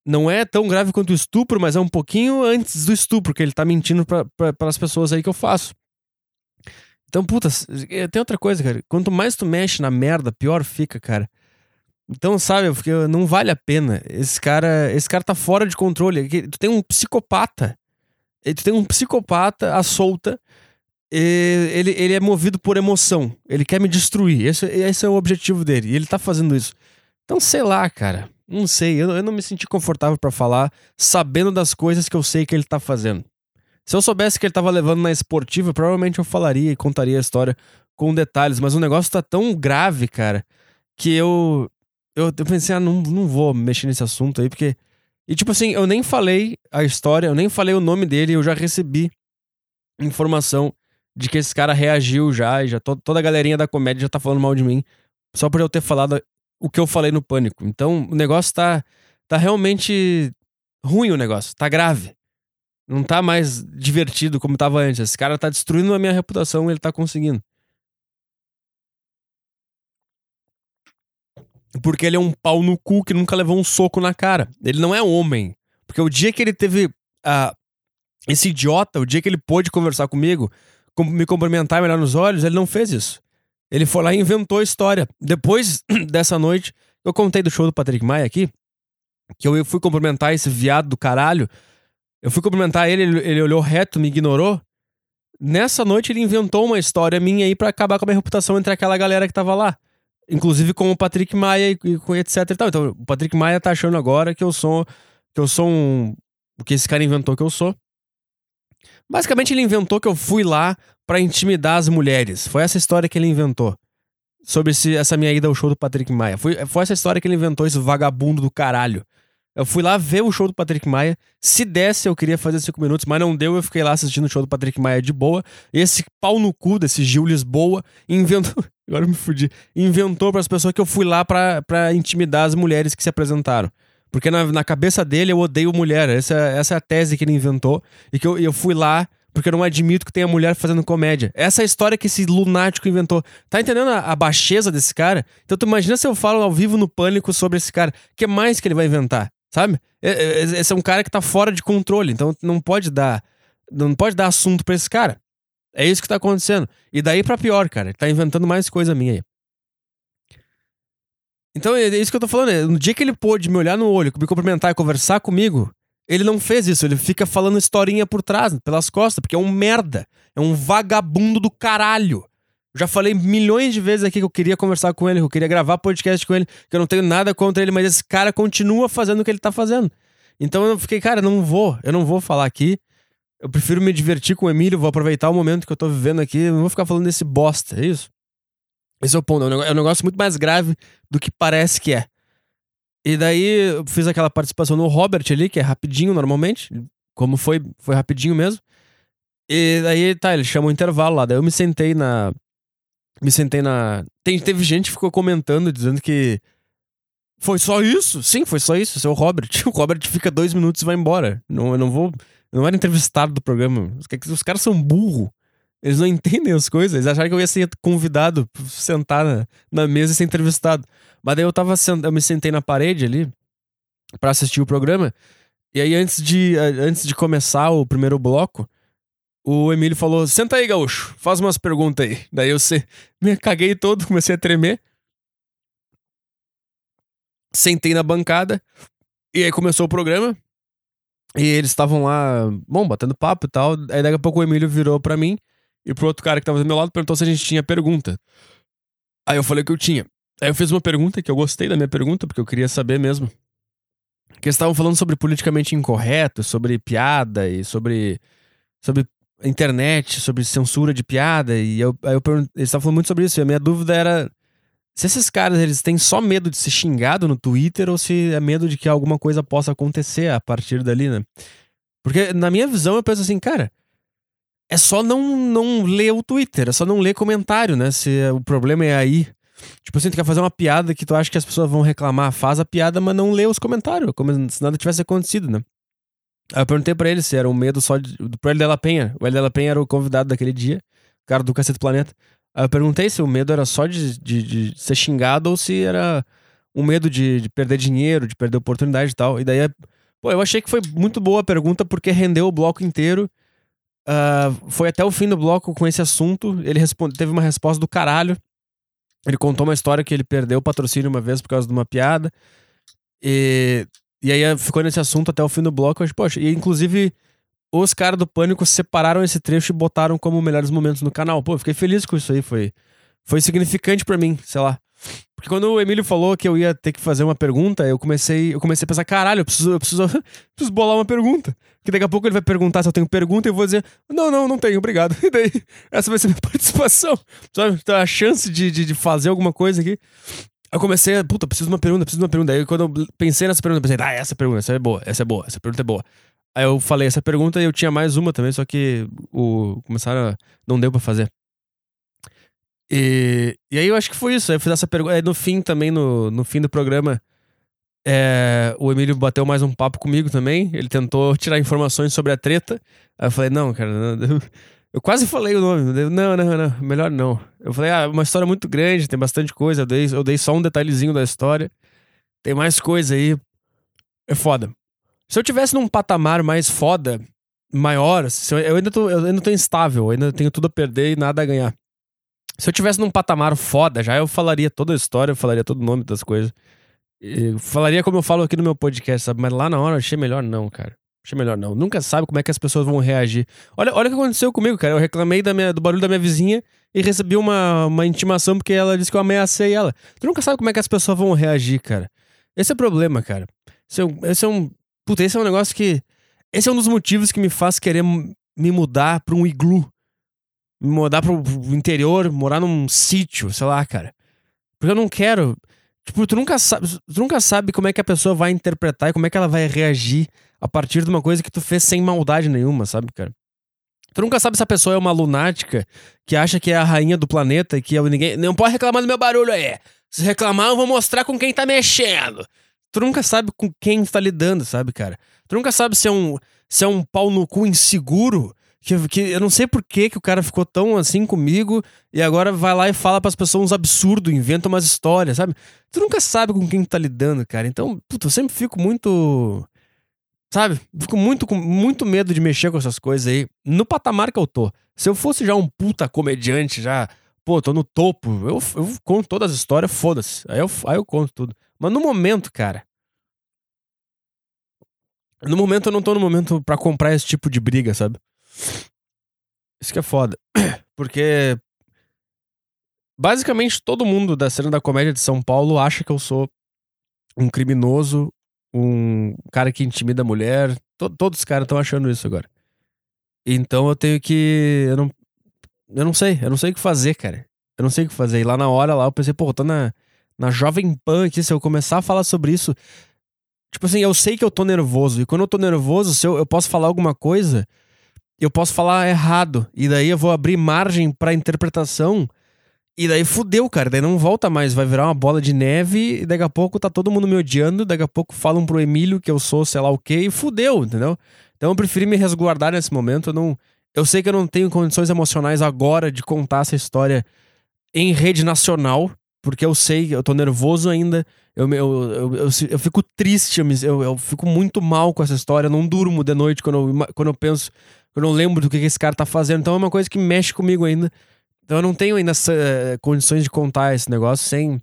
Não é tão grave quanto o estupro, mas é um pouquinho antes do estupro, que ele tá mentindo para as pessoas aí que eu faço. Então, puta, tem outra coisa, cara. Quanto mais tu mexe na merda, pior fica, cara. Então, sabe, porque não vale a pena. Esse cara, esse cara tá fora de controle. Tu tem um psicopata. Tu tem um psicopata à solta ele, ele é movido por emoção. Ele quer me destruir. Esse, esse é o objetivo dele. E ele tá fazendo isso. Então, sei lá, cara. Não sei. Eu, eu não me senti confortável para falar, sabendo das coisas que eu sei que ele tá fazendo. Se eu soubesse que ele tava levando na esportiva, provavelmente eu falaria e contaria a história com detalhes. Mas o negócio tá tão grave, cara, que eu. Eu, eu pensei, ah, não, não vou mexer nesse assunto aí, porque. E tipo assim, eu nem falei a história, eu nem falei o nome dele, eu já recebi informação de que esse cara reagiu já, e já to, toda a galerinha da comédia já tá falando mal de mim, só por eu ter falado o que eu falei no pânico. Então, o negócio tá, tá realmente ruim o negócio, tá grave. Não tá mais divertido como tava antes. Esse cara tá destruindo a minha reputação, ele tá conseguindo. Porque ele é um pau no cu que nunca levou um soco na cara. Ele não é homem. Porque o dia que ele teve uh, esse idiota, o dia que ele pôde conversar comigo, me cumprimentar olhar nos olhos, ele não fez isso. Ele foi lá e inventou a história. Depois dessa noite, eu contei do show do Patrick Maia aqui, que eu fui cumprimentar esse viado do caralho. Eu fui cumprimentar ele, ele, olhou reto, me ignorou. Nessa noite ele inventou uma história minha aí para acabar com a minha reputação entre aquela galera que tava lá. Inclusive com o Patrick Maia e, e etc e tal. Então, o Patrick Maia tá achando agora que eu sou que eu sou um o que esse cara inventou que eu sou. Basicamente, ele inventou que eu fui lá para intimidar as mulheres. Foi essa história que ele inventou. Sobre esse, essa minha ida ao show do Patrick Maia. Foi, foi essa história que ele inventou, esse vagabundo do caralho. Eu fui lá ver o show do Patrick Maia. Se desse, eu queria fazer cinco minutos, mas não deu. Eu fiquei lá assistindo o show do Patrick Maia de boa. Esse pau no cu desse Gil Lisboa inventou. Agora eu me fudi. Inventou para as pessoas que eu fui lá para intimidar as mulheres que se apresentaram. Porque na, na cabeça dele eu odeio mulher. Essa, essa é a tese que ele inventou. E que eu, eu fui lá porque eu não admito que tenha mulher fazendo comédia. Essa é a história que esse lunático inventou. Tá entendendo a, a baixeza desse cara? Então tu imagina se eu falo ao vivo no pânico sobre esse cara. O que mais que ele vai inventar? Sabe? Esse é um cara que tá fora de controle, então não pode dar. Não pode dar assunto pra esse cara. É isso que tá acontecendo. E daí pra pior, cara. Ele tá inventando mais coisa minha aí. Então é isso que eu tô falando. Né? No dia que ele pôde me olhar no olho, me cumprimentar e conversar comigo, ele não fez isso, ele fica falando historinha por trás, pelas costas, porque é um merda. É um vagabundo do caralho. Já falei milhões de vezes aqui que eu queria conversar com ele, que eu queria gravar podcast com ele, que eu não tenho nada contra ele, mas esse cara continua fazendo o que ele tá fazendo. Então eu fiquei, cara, não vou, eu não vou falar aqui. Eu prefiro me divertir com o Emílio, vou aproveitar o momento que eu tô vivendo aqui, não vou ficar falando desse bosta, é isso? Esse é o ponto, é um negócio muito mais grave do que parece que é. E daí eu fiz aquela participação no Robert ali, que é rapidinho normalmente, como foi, foi rapidinho mesmo. E daí, tá, ele chama o intervalo lá. Daí eu me sentei na. Me sentei na. Tem, teve gente que ficou comentando, dizendo que. Foi só isso? Sim, foi só isso. Esse é Robert. O Robert fica dois minutos e vai embora. Não, eu não vou. Eu não era entrevistado do programa. Os, os caras são burro. Eles não entendem as coisas. Eles acharam que eu ia ser convidado, sentar na, na mesa e ser entrevistado. Mas daí eu tava eu me sentei na parede ali para assistir o programa. E aí, antes de, antes de começar o primeiro bloco, o Emílio falou: Senta aí, gaúcho, faz umas perguntas aí. Daí eu se, me caguei todo, comecei a tremer. Sentei na bancada. E aí começou o programa. E eles estavam lá, bom, batendo papo e tal. Aí daqui a pouco o Emílio virou para mim e pro outro cara que tava do meu lado perguntou se a gente tinha pergunta. Aí eu falei que eu tinha. Aí eu fiz uma pergunta que eu gostei da minha pergunta, porque eu queria saber mesmo. Que eles estavam falando sobre politicamente incorreto, sobre piada e sobre. sobre internet, sobre censura de piada. E eu, aí eu perguntei, eles estavam falando muito sobre isso. E a minha dúvida era se esses caras eles têm só medo de ser xingado no Twitter ou se é medo de que alguma coisa possa acontecer a partir dali, né? Porque na minha visão eu penso assim, cara, é só não, não ler o Twitter, é só não ler comentário, né? Se o problema é aí. Tipo assim, tu quer fazer uma piada que tu acha que as pessoas vão reclamar, faz a piada, mas não lê os comentários, como se nada tivesse acontecido, né? Aí eu perguntei pra ele se era um medo só de, pro L Della Penha. O L Della Penha era o convidado daquele dia, o cara do Cacete Planeta. Aí eu perguntei se o medo era só de, de, de ser xingado ou se era um medo de, de, perder dinheiro, de perder oportunidade e tal. E daí, pô, eu achei que foi muito boa a pergunta porque rendeu o bloco inteiro. Uh, foi até o fim do bloco com esse assunto. Ele responde, teve uma resposta do caralho. Ele contou uma história que ele perdeu o patrocínio uma vez por causa de uma piada. E, e aí ficou nesse assunto até o fim do bloco. Eu acho, poxa, e inclusive os caras do Pânico separaram esse trecho e botaram como melhores momentos no canal. Pô, fiquei feliz com isso aí. Foi, foi significante para mim, sei lá. Porque quando o Emílio falou que eu ia ter que fazer uma pergunta, eu comecei, eu comecei a pensar, caralho, eu preciso, eu preciso, preciso bolar uma pergunta. Que daqui a pouco ele vai perguntar se eu tenho pergunta e eu vou dizer, não, não, não tenho, obrigado. E daí, essa vai ser minha participação. Sabe? Então, a chance de, de, de fazer alguma coisa aqui. Eu comecei a, puta, preciso de uma pergunta, preciso de uma pergunta. Aí quando eu pensei nessa pergunta, eu pensei, ah, essa pergunta, essa é boa, essa é boa, essa pergunta é boa. Aí eu falei essa pergunta e eu tinha mais uma também, só que o começaram a, não deu para fazer. E, e aí eu acho que foi isso. Eu fiz essa pergunta. No fim também, no, no fim do programa, é, o Emílio bateu mais um papo comigo também. Ele tentou tirar informações sobre a treta. Aí eu falei, não, cara, não, eu quase falei o nome. Não, não, não, melhor não. Eu falei, ah, uma história muito grande, tem bastante coisa. Eu dei, eu dei só um detalhezinho da história. Tem mais coisa aí. É foda. Se eu tivesse num patamar mais foda, maior, eu, eu, ainda tô, eu ainda tô instável, eu ainda tenho tudo a perder e nada a ganhar. Se eu tivesse num patamar foda, já eu falaria toda a história, eu falaria todo o nome das coisas. E falaria como eu falo aqui no meu podcast, sabe? Mas lá na hora eu achei melhor não, cara. Achei melhor não. Nunca sabe como é que as pessoas vão reagir. Olha, olha o que aconteceu comigo, cara. Eu reclamei da minha, do barulho da minha vizinha e recebi uma, uma intimação porque ela disse que eu ameacei ela. Tu nunca sabe como é que as pessoas vão reagir, cara. Esse é o problema, cara. Esse é um. Esse é um puta, esse é um negócio que. Esse é um dos motivos que me faz querer me mudar pra um iglu me mudar pro interior, morar num sítio, sei lá, cara. Porque eu não quero. Tipo, tu nunca, sabe, tu nunca sabe como é que a pessoa vai interpretar e como é que ela vai reagir a partir de uma coisa que tu fez sem maldade nenhuma, sabe, cara? Tu nunca sabe se a pessoa é uma lunática que acha que é a rainha do planeta e que eu, ninguém. Não pode reclamar do meu barulho aí. Se reclamar, eu vou mostrar com quem tá mexendo. Tu nunca sabe com quem tu tá lidando, sabe, cara? Tu nunca sabe se é um, se é um pau no cu inseguro Que, que eu não sei por que, que o cara ficou tão assim comigo e agora vai lá e fala pras pessoas uns absurdos, inventa umas histórias, sabe? Tu nunca sabe com quem tu tá lidando, cara. Então, puta, eu sempre fico muito. Sabe? Fico muito com muito medo de mexer com essas coisas aí. No patamar que eu tô. Se eu fosse já um puta comediante, já, pô, tô no topo, eu, eu conto todas as histórias, foda-se. Aí eu, aí eu conto tudo. Mas no momento, cara. No momento eu não tô no momento para comprar esse tipo de briga, sabe? Isso que é foda. Porque. Basicamente todo mundo da cena da comédia de São Paulo acha que eu sou um criminoso, um cara que intimida a mulher. todos os caras estão achando isso agora. Então eu tenho que. Eu não, eu não sei, eu não sei o que fazer, cara. Eu não sei o que fazer. E lá na hora, lá, eu pensei, pô, eu tô na, na Jovem Pan aqui, se eu começar a falar sobre isso. Tipo assim, eu sei que eu tô nervoso. E quando eu tô nervoso, se eu, eu posso falar alguma coisa eu posso falar errado. E daí eu vou abrir margem pra interpretação. E daí fudeu, cara. Daí não volta mais. Vai virar uma bola de neve. E daqui a pouco tá todo mundo me odiando. Daqui a pouco falam pro Emílio que eu sou sei lá o quê. E fudeu, entendeu? Então eu preferi me resguardar nesse momento. Eu, não, eu sei que eu não tenho condições emocionais agora de contar essa história em rede nacional. Porque eu sei, eu tô nervoso ainda. Eu, eu, eu, eu, eu fico triste, eu, eu fico muito mal com essa história. Eu não durmo de noite quando eu, quando eu penso eu não lembro do que esse cara tá fazendo. Então é uma coisa que mexe comigo ainda. Então eu não tenho ainda uh, condições de contar esse negócio sem,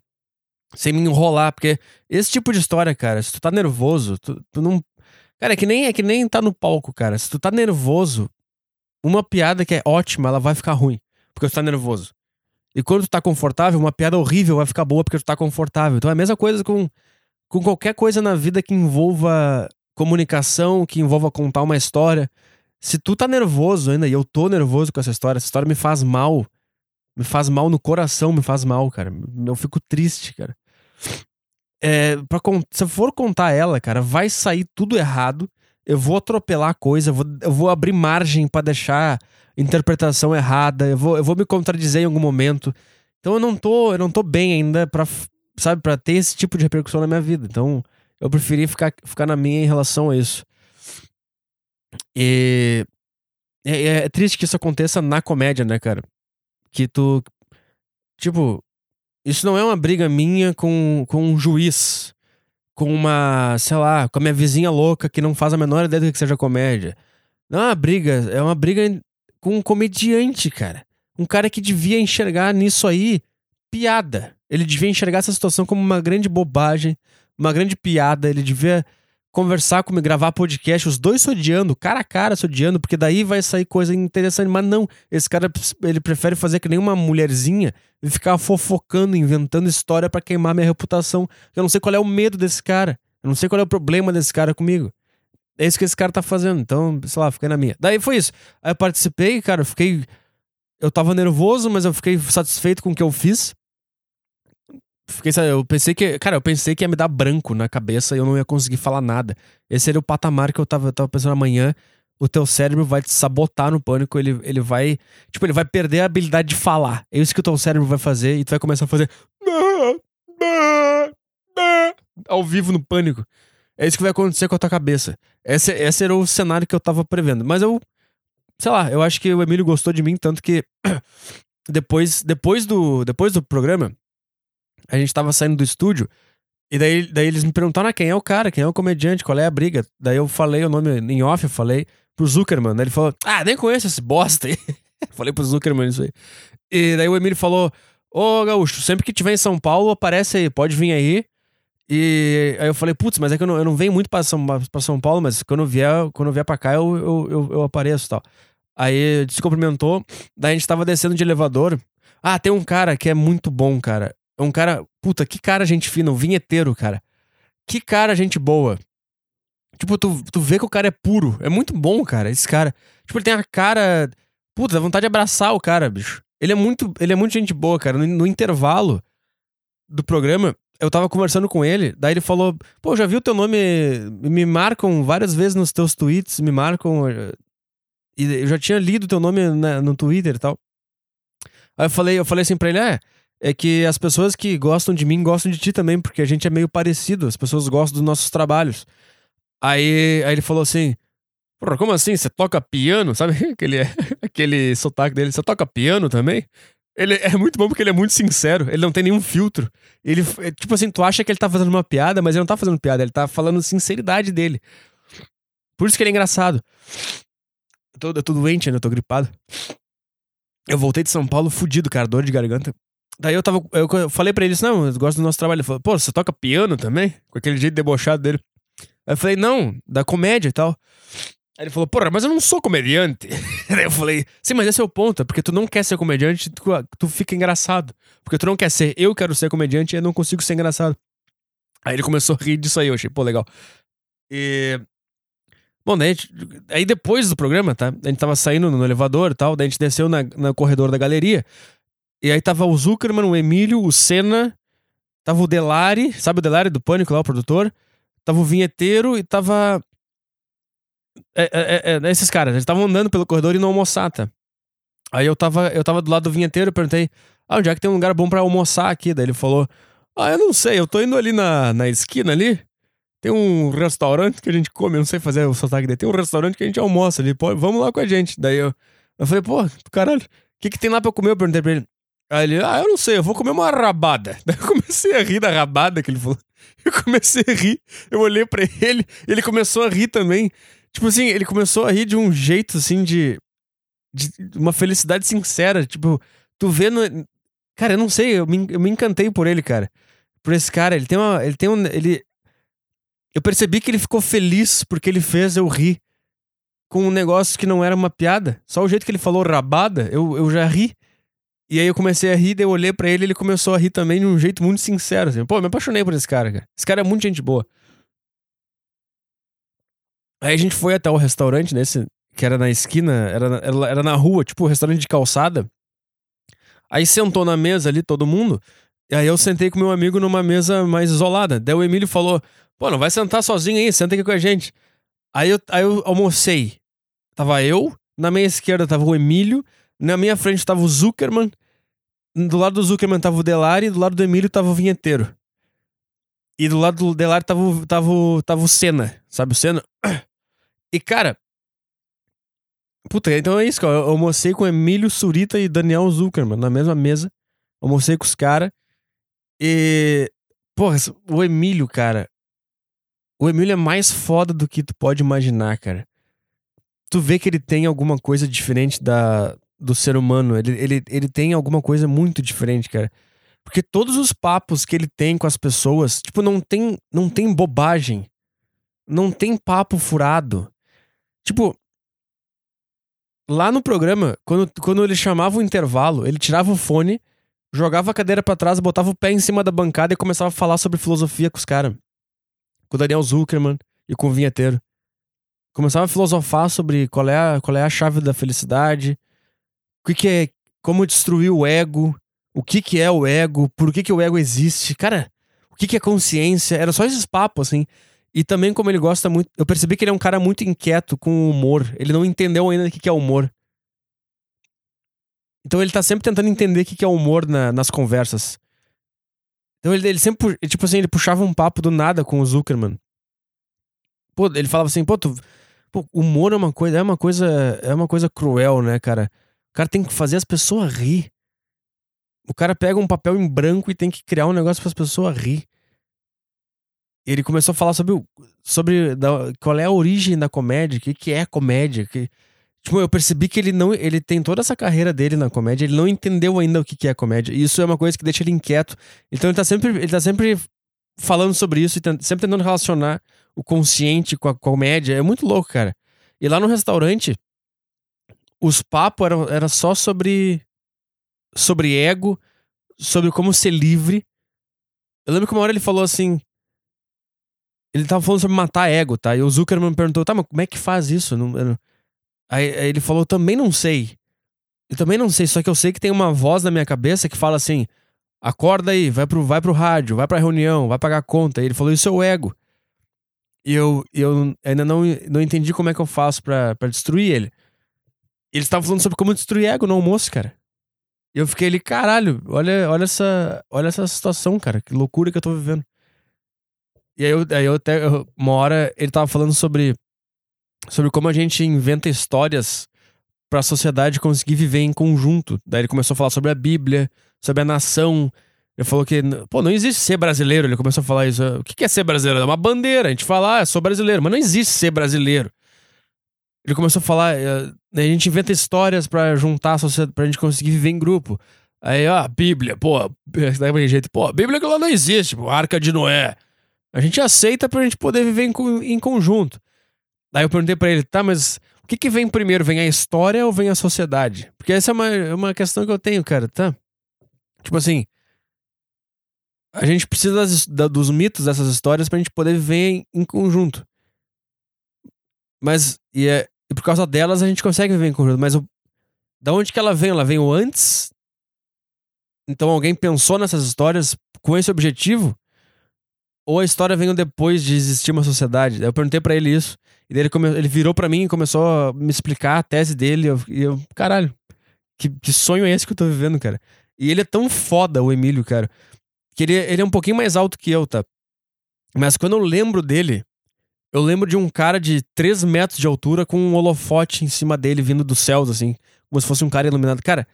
sem me enrolar. Porque esse tipo de história, cara, se tu tá nervoso, tu, tu não. Cara, é que, nem, é que nem tá no palco, cara. Se tu tá nervoso, uma piada que é ótima, ela vai ficar ruim. Porque tu tá nervoso. E quando tu tá confortável, uma piada horrível vai ficar boa porque tu tá confortável. Então é a mesma coisa com, com qualquer coisa na vida que envolva comunicação, que envolva contar uma história. Se tu tá nervoso ainda, e eu tô nervoso com essa história, essa história me faz mal. Me faz mal no coração, me faz mal, cara. Eu fico triste, cara. É, pra, se eu for contar ela, cara, vai sair tudo errado. Eu vou atropelar a coisa, eu vou, eu vou abrir margem para deixar interpretação errada, eu vou, eu vou me contradizer em algum momento. Então eu não tô, eu não tô bem ainda pra, sabe, pra ter esse tipo de repercussão na minha vida. Então eu preferi ficar, ficar na minha em relação a isso. E é, é, triste que isso aconteça na comédia, né, cara? Que tu. Tipo, isso não é uma briga minha com, com um juiz, com uma, sei lá, com a minha vizinha louca que não faz a menor ideia do que seja comédia. Não é uma briga, é uma briga com um comediante, cara. Um cara que devia enxergar nisso aí piada. Ele devia enxergar essa situação como uma grande bobagem, uma grande piada. Ele devia conversar comigo, gravar podcast, os dois se odiando, cara a cara se odiando, porque daí vai sair coisa interessante. Mas não, esse cara ele prefere fazer que nem uma mulherzinha e ficar fofocando, inventando história para queimar minha reputação. Eu não sei qual é o medo desse cara. Eu não sei qual é o problema desse cara comigo. É isso que esse cara tá fazendo. Então, sei lá, fiquei na minha. Daí foi isso. Aí eu participei, cara, eu fiquei. Eu tava nervoso, mas eu fiquei satisfeito com o que eu fiz. Fiquei, eu pensei que, cara, eu pensei que ia me dar branco na cabeça e eu não ia conseguir falar nada. Esse era o patamar que eu tava, eu tava pensando amanhã. O teu cérebro vai te sabotar no pânico, ele, ele vai. Tipo, ele vai perder a habilidade de falar. É isso que o teu cérebro vai fazer e tu vai começar a fazer. Ao vivo no pânico. É isso que vai acontecer com a tua cabeça. Esse, esse era o cenário que eu tava prevendo. Mas eu. Sei lá, eu acho que o Emílio gostou de mim, tanto que. Depois, depois, do, depois do programa, a gente tava saindo do estúdio. E daí, daí eles me perguntaram ah, quem é o cara, quem é o comediante, qual é a briga. Daí eu falei o nome em off, eu falei pro Zuckerman. Daí ele falou: Ah, nem conheço esse bosta aí. falei pro Zuckerman isso aí. E daí o Emílio falou: Ô Gaúcho, sempre que tiver em São Paulo, aparece aí, pode vir aí. E aí eu falei, putz, mas é que eu não, eu não venho muito pra São, pra São Paulo, mas quando eu vier, quando eu vier pra cá, eu, eu, eu, eu apareço e tal. Aí se cumprimentou, daí a gente tava descendo de elevador. Ah, tem um cara que é muito bom, cara. É um cara. Puta, que cara gente fina, um vinheteiro, cara. Que cara gente boa. Tipo, tu, tu vê que o cara é puro. É muito bom, cara, esse cara. Tipo, ele tem a cara. Puta, dá vontade de abraçar o cara, bicho. Ele é muito, ele é muito gente boa, cara. No, no intervalo do programa, eu tava conversando com ele, daí ele falou: Pô, já vi o teu nome. Me marcam várias vezes nos teus tweets, me marcam. Eh, e eu já tinha lido teu nome né, no Twitter e tal. Aí eu falei, eu falei assim pra ele: É é que as pessoas que gostam de mim gostam de ti também, porque a gente é meio parecido, as pessoas gostam dos nossos trabalhos. Aí, aí ele falou assim: Porra, como assim? Você toca piano? Sabe aquele, aquele sotaque dele? Você toca piano também? Ele é muito bom porque ele é muito sincero, ele não tem nenhum filtro. Ele, é, tipo assim, tu acha que ele tá fazendo uma piada, mas ele não tá fazendo piada, ele tá falando sinceridade dele. Por isso que ele é engraçado. Eu tô, eu tô doente ainda, eu tô gripado. Eu voltei de São Paulo fudido, cara, dor de garganta. Daí eu tava. Eu falei pra ele não, eu gosto do nosso trabalho. Ele falou, pô, você toca piano também? Com aquele jeito debochado dele. Aí eu falei, não, da comédia e tal. Aí ele falou, porra, mas eu não sou comediante. Aí eu falei, sim, mas esse é o ponto, é porque tu não quer ser comediante, tu, tu fica engraçado. Porque tu não quer ser, eu quero ser comediante e eu não consigo ser engraçado. Aí ele começou a rir disso aí, eu achei, pô, legal. E. Bom, daí gente, aí depois do programa, tá? A gente tava saindo no elevador e tal, daí a gente desceu na, no corredor da galeria. E aí tava o Zuckerman, o Emílio, o Senna, tava o Delari, sabe o Delari do Pânico lá, o produtor? Tava o vinheteiro e tava é, é, é, é, esses caras, eles estavam andando pelo corredor e não almoçar, tá? Aí eu tava, eu tava do lado do vinheteiro e perguntei, ah, onde é que tem um lugar bom para almoçar aqui? Daí ele falou, ah, eu não sei, eu tô indo ali na, na esquina ali, tem um restaurante que a gente come, eu não sei fazer o sotaque dele, tem um restaurante que a gente almoça ali, pô, vamos lá com a gente. Daí eu, eu falei, pô, caralho, o que que tem lá pra comer? Eu perguntei pra ele. Aí ele, ah, eu não sei, eu vou comer uma rabada. Daí eu comecei a rir da rabada que ele falou. Eu comecei a rir, eu olhei para ele, ele começou a rir também. Tipo assim, ele começou a rir de um jeito, assim, de. de uma felicidade sincera. Tipo, tu vê no. Cara, eu não sei, eu me, eu me encantei por ele, cara. Por esse cara. Ele tem uma. Ele tem um. Ele. Eu percebi que ele ficou feliz porque ele fez eu rir com um negócio que não era uma piada. Só o jeito que ele falou rabada, eu, eu já ri. E aí eu comecei a rir, daí eu olhei pra ele ele começou a rir também de um jeito muito sincero. Assim. Pô, me apaixonei por esse cara, cara. Esse cara é muito gente boa. Aí a gente foi até o restaurante nesse, que era na esquina, era, era, era na rua, tipo, restaurante de calçada. Aí sentou na mesa ali todo mundo. E aí eu sentei com meu amigo numa mesa mais isolada. Daí o Emílio falou: pô, não vai sentar sozinho aí, senta aqui com a gente. Aí eu, aí eu almocei. Tava eu, na minha esquerda tava o Emílio, na minha frente tava o Zuckerman, do lado do Zuckerman tava o Delari, e do lado do Emílio tava o vinheteiro. E do lado do Delari tava, tava, tava o Senna, sabe o Senna? E, cara. Puta, então é isso, cara. Eu almocei com Emílio Surita e Daniel Zuckerman na mesma mesa. Almocei com os caras. E. Porra, o Emílio, cara. O Emílio é mais foda do que tu pode imaginar, cara. Tu vê que ele tem alguma coisa diferente da, do ser humano. Ele, ele, ele tem alguma coisa muito diferente, cara. Porque todos os papos que ele tem com as pessoas, tipo, não tem, não tem bobagem. Não tem papo furado. Tipo, lá no programa, quando, quando ele chamava o intervalo, ele tirava o fone, jogava a cadeira para trás, botava o pé em cima da bancada e começava a falar sobre filosofia com os caras. Com o Daniel Zuckerman e com o vinheteiro. Começava a filosofar sobre qual é a, qual é a chave da felicidade, que, que é, como destruir o ego, o que, que é o ego, por que, que o ego existe. Cara, o que, que é consciência? Era só esses papos, assim. E também, como ele gosta muito. Eu percebi que ele é um cara muito inquieto com o humor. Ele não entendeu ainda o que é humor. Então ele tá sempre tentando entender o que é humor na, nas conversas. Então ele, ele sempre, tipo assim, ele puxava um papo do nada com o Zuckerman. Pô, ele falava assim, pô, tu, pô, humor é uma coisa, é uma coisa, é uma coisa cruel, né, cara? Cara tem que fazer as pessoas rir. O cara pega um papel em branco e tem que criar um negócio para as pessoas rir ele começou a falar sobre, sobre da, qual é a origem da comédia, o que, que é comédia. Que, tipo, eu percebi que ele não. Ele tem toda essa carreira dele na comédia, ele não entendeu ainda o que, que é comédia. E isso é uma coisa que deixa ele inquieto. Então ele tá sempre, ele tá sempre falando sobre isso e sempre tentando relacionar o consciente com a comédia. É muito louco, cara. E lá no restaurante, os papos eram era só sobre. sobre ego, sobre como ser livre. Eu lembro que uma hora ele falou assim ele tava falando sobre matar ego, tá? E o Zuckerman perguntou, tá, mas como é que faz isso? Não, não... Aí, aí, ele falou, também não sei. Eu também não sei, só que eu sei que tem uma voz na minha cabeça que fala assim: acorda aí, vai pro, vai pro rádio, vai pra reunião, vai pagar conta. E ele falou, isso é o ego. E eu, eu ainda não, não entendi como é que eu faço pra destruir ele. Eles estavam falando sobre como destruir ego no almoço, cara. E eu fiquei ali, caralho, olha, olha, essa, olha essa situação, cara. Que loucura que eu tô vivendo. E aí eu, aí eu até. Uma hora ele tava falando sobre sobre como a gente inventa histórias para a sociedade conseguir viver em conjunto. Daí ele começou a falar sobre a Bíblia, sobre a nação. Ele falou que, pô, não existe ser brasileiro. Ele começou a falar isso. O que é ser brasileiro? É uma bandeira. A gente fala, ah, sou brasileiro, mas não existe ser brasileiro. Ele começou a falar, eh, a gente inventa histórias para juntar a sociedade, pra gente conseguir viver em grupo. Aí, ó, a Bíblia, pô, daquele jeito, pô, a Bíblia que lá não existe, pô, Arca de Noé. A gente aceita pra gente poder viver em, em conjunto. Daí eu perguntei para ele, tá, mas o que, que vem primeiro? Vem a história ou vem a sociedade? Porque essa é uma, é uma questão que eu tenho, cara, tá? Tipo assim, a gente precisa das, da, dos mitos dessas histórias pra gente poder viver em, em conjunto. Mas, e, é, e por causa delas a gente consegue viver em conjunto. Mas o, da onde que ela vem? Ela veio antes? Então alguém pensou nessas histórias com esse objetivo? Ou a história veio depois de existir uma sociedade? Eu perguntei para ele isso. E daí ele, come... ele virou para mim e começou a me explicar a tese dele. E eu, e eu caralho, que, que sonho é esse que eu tô vivendo, cara? E ele é tão foda, o Emílio, cara. Que ele, ele é um pouquinho mais alto que eu, tá? Mas quando eu lembro dele, eu lembro de um cara de 3 metros de altura com um holofote em cima dele vindo dos céus, assim. Como se fosse um cara iluminado. Cara,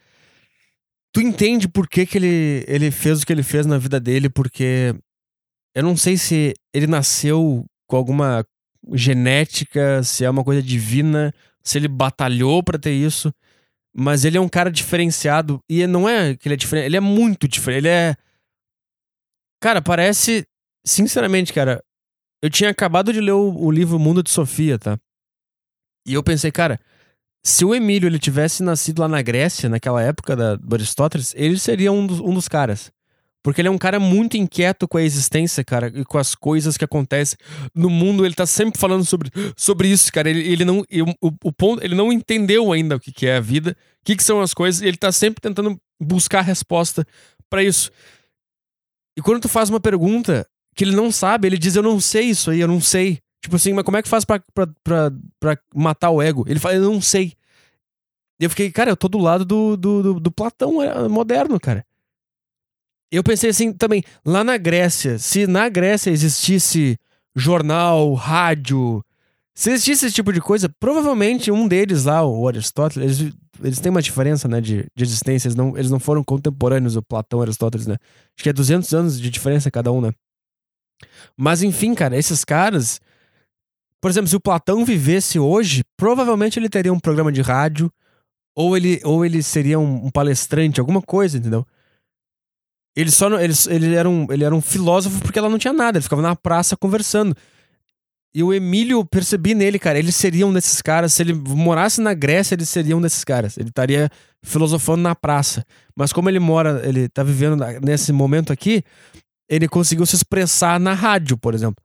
tu entende por que, que ele, ele fez o que ele fez na vida dele, porque eu não sei se ele nasceu com alguma genética, se é uma coisa divina, se ele batalhou para ter isso. Mas ele é um cara diferenciado. E não é que ele é diferente, ele é muito diferente. Ele é. Cara, parece. Sinceramente, cara, eu tinha acabado de ler o, o livro Mundo de Sofia, tá? E eu pensei, cara, se o Emílio ele tivesse nascido lá na Grécia, naquela época da, do Aristóteles, ele seria um dos, um dos caras. Porque ele é um cara muito inquieto com a existência, cara, e com as coisas que acontecem no mundo. Ele tá sempre falando sobre, sobre isso, cara. Ele, ele não. o, o ponto, ele não entendeu ainda o que, que é a vida, o que, que são as coisas, ele tá sempre tentando buscar resposta para isso. E quando tu faz uma pergunta que ele não sabe, ele diz: Eu não sei isso aí, eu não sei. Tipo assim, mas como é que faz pra, pra, pra, pra matar o ego? Ele fala: Eu não sei. E eu fiquei, cara, eu tô do lado do, do, do, do Platão é, moderno, cara eu pensei assim também, lá na Grécia, se na Grécia existisse jornal, rádio, se existisse esse tipo de coisa, provavelmente um deles lá, o Aristóteles, eles, eles têm uma diferença, né, de, de existência, eles não, eles não foram contemporâneos, o Platão e Aristóteles, né? Acho que é 200 anos de diferença cada um, né? Mas enfim, cara, esses caras, por exemplo, se o Platão vivesse hoje, provavelmente ele teria um programa de rádio, ou ele, ou ele seria um, um palestrante, alguma coisa, entendeu? Ele só ele, ele, era um, ele era um filósofo porque ela não tinha nada, ele ficava na praça conversando. E o Emílio, percebi nele, cara, ele seria um desses caras. Se ele morasse na Grécia, ele seria um desses caras. Ele estaria filosofando na praça. Mas como ele mora, ele tá vivendo nesse momento aqui, ele conseguiu se expressar na rádio, por exemplo.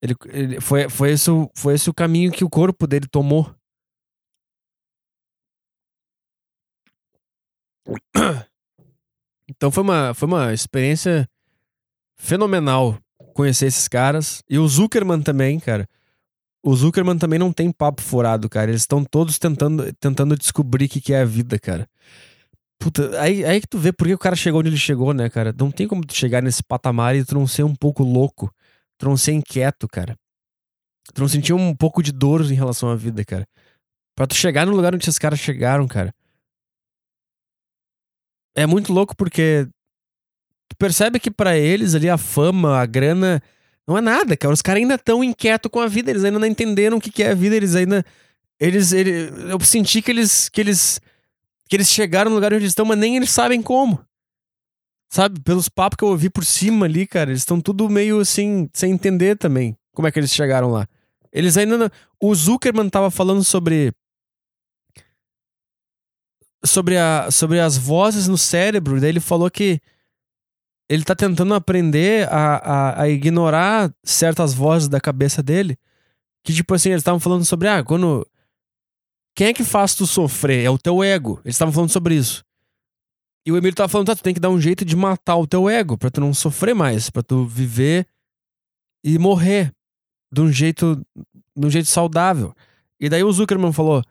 Ele, ele foi, foi, esse, foi esse o caminho que o corpo dele tomou. Então foi uma, foi uma experiência fenomenal conhecer esses caras. E o Zuckerman também, cara. O Zuckerman também não tem papo furado, cara. Eles estão todos tentando, tentando descobrir o que, que é a vida, cara. Puta, aí, aí que tu vê por que o cara chegou onde ele chegou, né, cara? Não tem como tu chegar nesse patamar e tu não ser um pouco louco. Tu não ser inquieto, cara. Tu não sentir um pouco de dor em relação à vida, cara. Pra tu chegar no lugar onde esses caras chegaram, cara é muito louco porque tu percebe que para eles ali a fama, a grana, não é nada, cara. Os caras ainda estão inquietos com a vida, eles ainda não entenderam o que, é a vida, eles ainda. Eles, eles. Eu senti que eles. que eles. Que eles chegaram no lugar onde estão, mas nem eles sabem como. Sabe? Pelos papos que eu ouvi por cima ali, cara, eles estão tudo meio assim, sem entender também como é que eles chegaram lá. Eles ainda não... O Zuckerman tava falando sobre sobre, a, sobre as vozes no cérebro. Daí ele falou que ele tá tentando aprender a, a, a ignorar certas vozes da cabeça dele. Que, tipo assim, eles estavam falando sobre, ah, quando. Quem é que faz tu sofrer? É o teu ego. Eles estavam falando sobre isso. E o Emílio tava falando, tá, tu tem que dar um jeito de matar o teu ego, pra tu não sofrer mais, pra tu viver e morrer de um jeito, de um jeito saudável. E daí o Zuckerman falou: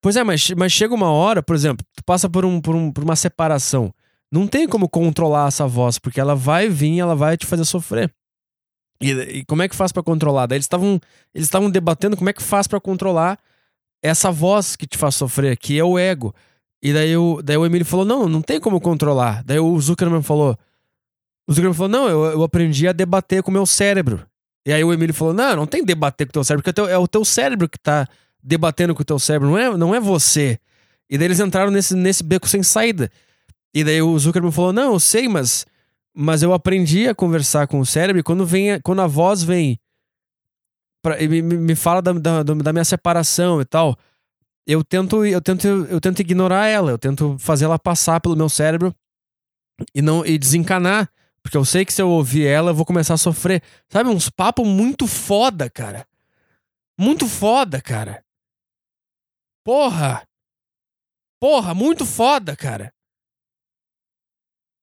Pois é, mas, mas chega uma hora, por exemplo, tu passa por, um, por, um, por uma separação. Não tem como controlar essa voz, porque ela vai vir ela vai te fazer sofrer. E, e como é que faz para controlar? Daí eles estavam eles estavam debatendo como é que faz para controlar essa voz que te faz sofrer, que é o ego. E daí o, daí o Emílio falou: não, não tem como controlar. Daí o Zuckerman falou: o Zuckerman falou: não, eu, eu aprendi a debater com o meu cérebro. E aí o Emílio falou: não, não tem debater com o teu cérebro, porque é o teu, é o teu cérebro que tá debatendo com o teu cérebro, não é, não é você. E daí eles entraram nesse, nesse beco sem saída. E daí o Zuckerman falou: não, eu sei, mas, mas eu aprendi a conversar com o cérebro e quando, vem, quando a voz vem pra, me, me fala da, da, da minha separação e tal eu tento eu tento eu tento ignorar ela, eu tento fazer ela passar pelo meu cérebro e não e desencanar, porque eu sei que se eu ouvir ela eu vou começar a sofrer. Sabe uns papos muito foda, cara. Muito foda, cara. Porra. Porra, muito foda, cara.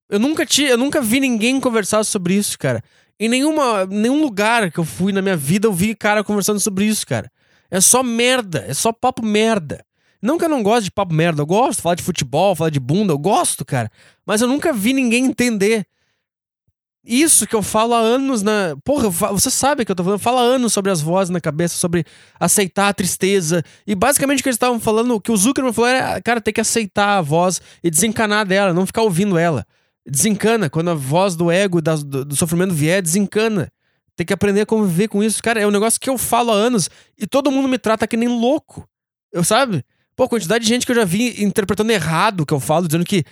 Eu nunca tinha, eu nunca vi ninguém conversar sobre isso, cara. Em nenhuma, nenhum lugar que eu fui na minha vida eu vi cara conversando sobre isso, cara. É só merda, é só papo merda. Não que eu não gosto de papo merda, eu gosto falar de futebol, falar de bunda, eu gosto, cara. Mas eu nunca vi ninguém entender. Isso que eu falo há anos na. Porra, você sabe que eu tô falando. Fala anos sobre as vozes na cabeça, sobre aceitar a tristeza. E basicamente o que eles estavam falando, o que o Zuckerman falou era, cara, tem que aceitar a voz e desencanar dela, não ficar ouvindo ela. Desencana. Quando a voz do ego, do, do sofrimento vier, desencana. Tem que aprender a conviver com isso. Cara, é um negócio que eu falo há anos e todo mundo me trata que nem louco. Eu sabe? Pô, a quantidade de gente que eu já vi interpretando errado o que eu falo, dizendo que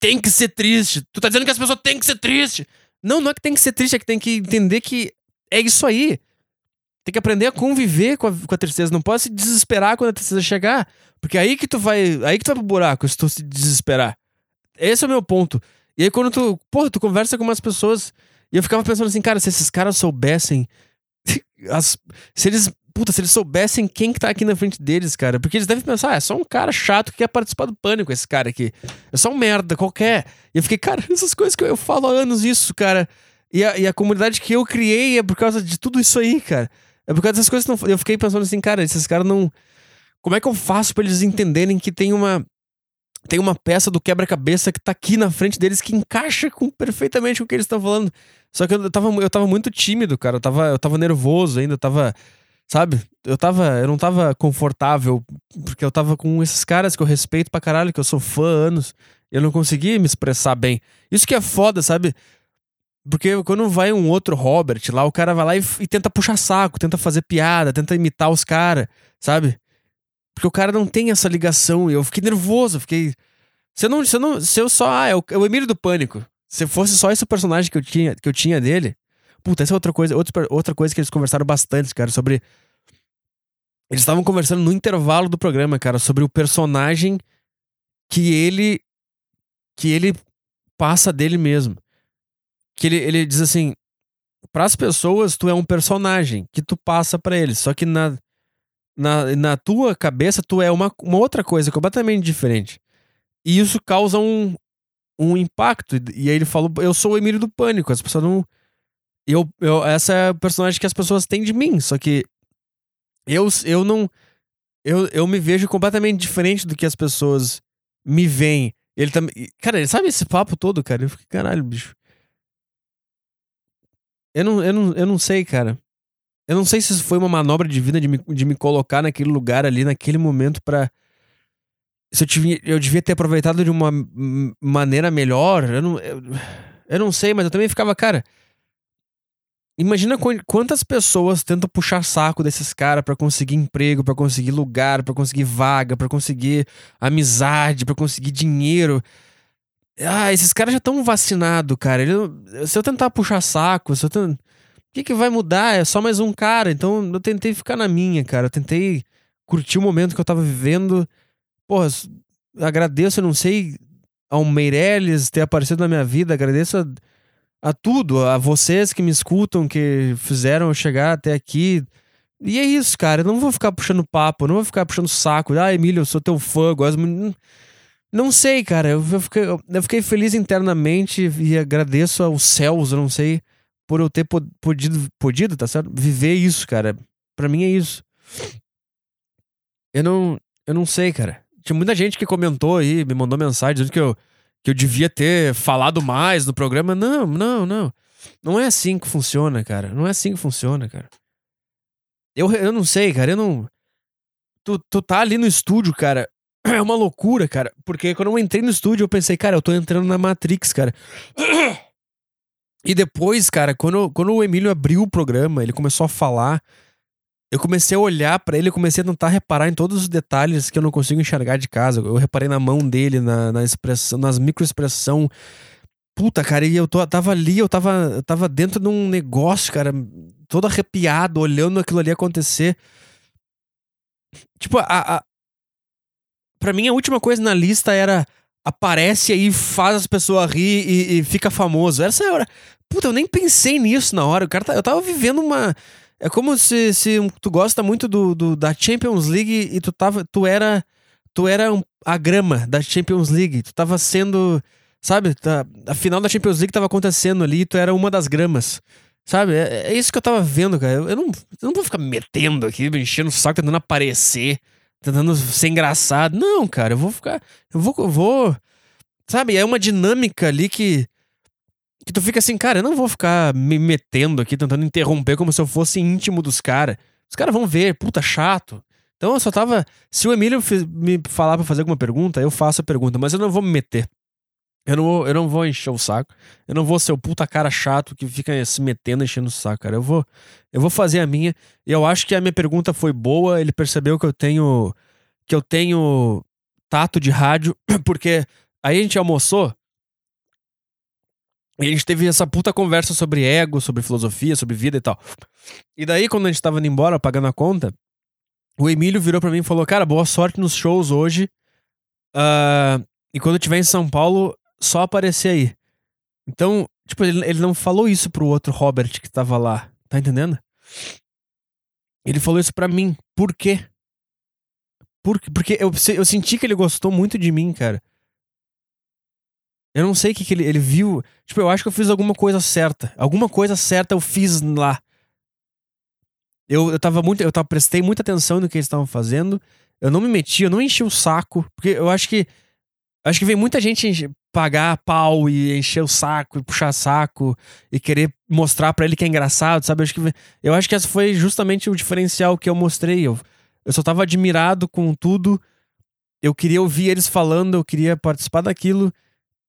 tem que ser triste. Tu tá dizendo que as pessoas têm que ser triste. Não, não é que tem que ser triste, é que tem que entender que é isso aí. Tem que aprender a conviver com a, com a tristeza. Não pode se desesperar quando a tristeza chegar. Porque é aí que tu vai. Aí que tu vai pro buraco se tu se desesperar. Esse é o meu ponto. E aí quando tu. Porra, tu conversa com umas pessoas e eu ficava pensando assim, cara, se esses caras soubessem. As, se eles. Puta, se eles soubessem quem que tá aqui na frente deles, cara. Porque eles devem pensar, ah, é só um cara chato que quer participar do pânico, esse cara aqui. É só um merda qualquer. E eu fiquei, cara, essas coisas que eu, eu falo há anos isso, cara. E a, e a comunidade que eu criei é por causa de tudo isso aí, cara. É por causa dessas coisas que não, eu fiquei pensando assim, cara, esses caras não. Como é que eu faço para eles entenderem que tem uma tem uma peça do quebra-cabeça que tá aqui na frente deles que encaixa com, perfeitamente com o que eles estão falando. Só que eu tava, eu tava muito tímido, cara. Eu tava, eu tava nervoso ainda, eu tava. Sabe? Eu tava. Eu não tava confortável, porque eu tava com esses caras que eu respeito pra caralho, que eu sou fã há anos. Eu não conseguia me expressar bem. Isso que é foda, sabe? Porque quando vai um outro Robert lá, o cara vai lá e, e tenta puxar saco, tenta fazer piada, tenta imitar os caras, sabe? Porque o cara não tem essa ligação. E eu fiquei nervoso, fiquei. Se eu, não, se eu, não, se eu só. Ah, é o, é o Emílio do Pânico. Se fosse só esse personagem que eu tinha, que eu tinha dele. Puta, essa é outra coisa. Outra, outra coisa que eles conversaram bastante, cara, sobre. Eles estavam conversando no intervalo do programa, cara, sobre o personagem que ele. que ele passa dele mesmo. Que ele, ele diz assim: para as pessoas, tu é um personagem que tu passa para eles. Só que na, na, na tua cabeça, tu é uma, uma outra coisa completamente diferente. E isso causa um, um impacto. E aí ele falou: Eu sou o Emílio do Pânico. As pessoas não. Eu, eu, essa é a personagem que as pessoas têm de mim. Só que eu, eu não. Eu, eu me vejo completamente diferente do que as pessoas me veem. Ele também. Cara, ele sabe esse papo todo, cara? Eu fiquei, caralho, bicho. Eu não, eu não, eu não sei, cara. Eu não sei se isso foi uma manobra de vida de me, de me colocar naquele lugar ali, naquele momento para se eu, tive, eu devia ter aproveitado de uma maneira melhor. Eu não, eu, eu não sei, mas eu também ficava, cara. Imagina quantas pessoas tentam puxar saco desses caras para conseguir emprego, para conseguir lugar, para conseguir vaga, para conseguir amizade, para conseguir dinheiro. Ah, esses caras já estão vacinados, cara. Ele, se eu tentar puxar saco, se eu tentar que, que vai mudar? É só mais um cara. Então eu tentei ficar na minha, cara. Eu tentei curtir o momento que eu tava vivendo. Porra, agradeço, eu não sei, ao Meirelles ter aparecido na minha vida. Agradeço a, a tudo, a vocês que me escutam, que fizeram eu chegar até aqui. E é isso, cara. Eu não vou ficar puxando papo, não vou ficar puxando saco. Ah, Emílio, eu sou teu fã, gosto. Não sei, cara. Eu fiquei, eu fiquei feliz internamente e agradeço aos céus, eu não sei por eu ter podido, podido, tá certo? Viver isso, cara. Pra mim é isso. Eu não, eu não sei, cara. Tinha muita gente que comentou aí, me mandou mensagem dizendo que eu, que eu devia ter falado mais no programa. Não, não, não. Não é assim que funciona, cara. Não é assim que funciona, cara. Eu, eu não sei, cara. Eu não. Tu, tu tá ali no estúdio, cara. É uma loucura, cara. Porque quando eu entrei no estúdio, eu pensei, cara, eu tô entrando na Matrix, cara. E depois, cara, quando, quando o Emílio abriu o programa, ele começou a falar. Eu comecei a olhar para ele, eu comecei a tentar reparar em todos os detalhes que eu não consigo enxergar de casa. Eu reparei na mão dele, na, na expressão, nas microexpressão. Puta, cara, e eu tô, tava ali, eu tava, eu tava dentro de um negócio, cara, todo arrepiado, olhando aquilo ali acontecer. Tipo, a, a, pra mim a última coisa na lista era aparece aí, faz as pessoas rir e, e fica famoso. Essa hora. Puta, eu nem pensei nisso na hora. O cara tá, eu tava vivendo uma. É como se, se tu gosta muito do, do, da Champions League e tu tava. Tu era. Tu era a grama da Champions League. Tu tava sendo. Sabe? Tá, a final da Champions League tava acontecendo ali e tu era uma das gramas. Sabe? É, é isso que eu tava vendo, cara. Eu, eu, não, eu não vou ficar metendo aqui, enchendo o saco, tentando aparecer tentando ser engraçado. Não, cara, eu vou ficar. Eu vou. Eu vou sabe? É uma dinâmica ali que. Que tu fica assim, cara, eu não vou ficar me metendo aqui, tentando interromper como se eu fosse íntimo dos caras. Os caras vão ver, puta chato. Então eu só tava. Se o Emílio me falar pra fazer alguma pergunta, eu faço a pergunta, mas eu não vou me meter. Eu não, vou, eu não vou encher o saco. Eu não vou ser o puta cara chato que fica se metendo enchendo o saco, cara. Eu vou, eu vou fazer a minha. E eu acho que a minha pergunta foi boa. Ele percebeu que eu tenho. Que eu tenho tato de rádio. Porque aí a gente almoçou. E a gente teve essa puta conversa sobre ego, sobre filosofia, sobre vida e tal. E daí, quando a gente tava indo embora, pagando a conta, o Emílio virou para mim e falou: Cara, boa sorte nos shows hoje. Uh, e quando eu estiver em São Paulo, só aparecer aí. Então, tipo, ele, ele não falou isso pro outro Robert que tava lá. Tá entendendo? Ele falou isso pra mim. Por quê? Por, porque eu, eu senti que ele gostou muito de mim, cara. Eu não sei o que, que ele, ele viu. Tipo, eu acho que eu fiz alguma coisa certa. Alguma coisa certa eu fiz lá. Eu, eu tava muito. Eu tava, prestei muita atenção no que eles estavam fazendo. Eu não me meti, eu não enchi o saco. Porque eu acho que. Acho que vem muita gente pagar pau e encher o saco e puxar saco e querer mostrar para ele que é engraçado, sabe? Eu acho que, eu acho que esse foi justamente o diferencial que eu mostrei. Eu, eu só tava admirado com tudo. Eu queria ouvir eles falando, eu queria participar daquilo.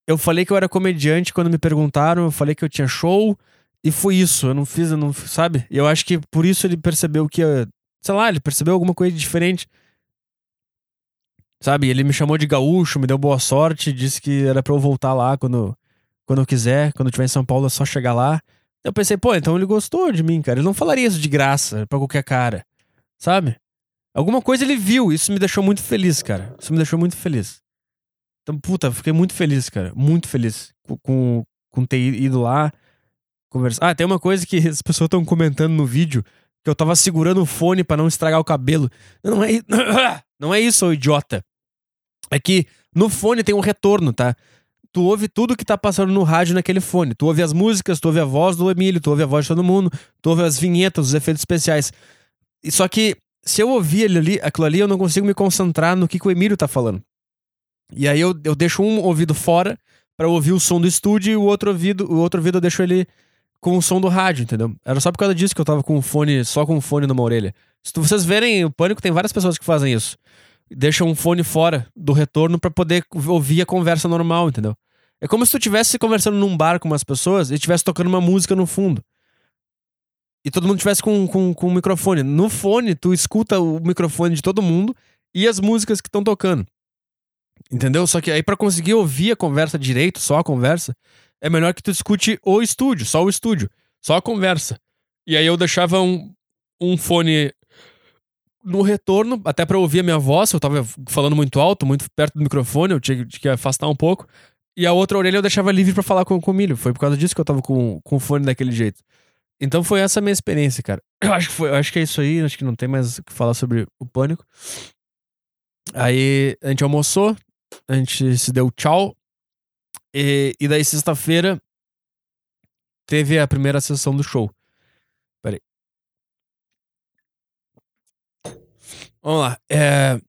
Eu falei que eu era comediante quando me perguntaram, eu falei que eu tinha show e foi isso. Eu não fiz, eu não, sabe? E eu acho que por isso ele percebeu que, sei lá, ele percebeu alguma coisa diferente. Sabe? Ele me chamou de gaúcho, me deu boa sorte, disse que era pra eu voltar lá quando, quando eu quiser, quando eu estiver em São Paulo é só chegar lá. Eu pensei, pô, então ele gostou de mim, cara. Ele não falaria isso de graça pra qualquer cara. Sabe? Alguma coisa ele viu, isso me deixou muito feliz, cara. Isso me deixou muito feliz. Então, puta, fiquei muito feliz, cara. Muito feliz com, com, com ter ido lá conversar. Ah, tem uma coisa que as pessoas estão comentando no vídeo que eu tava segurando o fone para não estragar o cabelo. Não é, não é isso, idiota. É que no fone tem um retorno, tá? Tu ouve tudo que tá passando no rádio naquele fone. Tu ouve as músicas, tu ouve a voz do Emílio, tu ouve a voz de todo mundo, tu ouve as vinhetas, os efeitos especiais. E só que se eu ouvir ele ali, aquilo ali, eu não consigo me concentrar no que, que o Emílio tá falando. E aí eu, eu deixo um ouvido fora para ouvir o som do estúdio e o outro ouvido, o outro ouvido eu deixo ele com o som do rádio, entendeu? Era só por causa disso que eu tava com o fone, só com o fone numa orelha. Se vocês verem o pânico, tem várias pessoas que fazem isso. Deixam um fone fora do retorno para poder ouvir a conversa normal, entendeu? É como se tu estivesse conversando num bar com umas pessoas e estivesse tocando uma música no fundo. E todo mundo estivesse com, com, com um microfone. No fone, tu escuta o microfone de todo mundo e as músicas que estão tocando. Entendeu? Só que aí para conseguir ouvir a conversa direito, só a conversa, é melhor que tu escute o estúdio, só o estúdio, só a conversa. E aí eu deixava um, um fone no retorno, até para ouvir a minha voz, eu tava falando muito alto, muito perto do microfone, eu tinha, que afastar um pouco. E a outra orelha eu deixava livre para falar com, com o milho. Foi por causa disso que eu tava com, com o fone daquele jeito. Então foi essa a minha experiência, cara. Eu acho que, foi, acho que é isso aí, acho que não tem mais o que falar sobre o pânico. Aí a gente almoçou, a gente se deu tchau. E, e daí, sexta-feira, teve a primeira sessão do show. Vamos lá. É...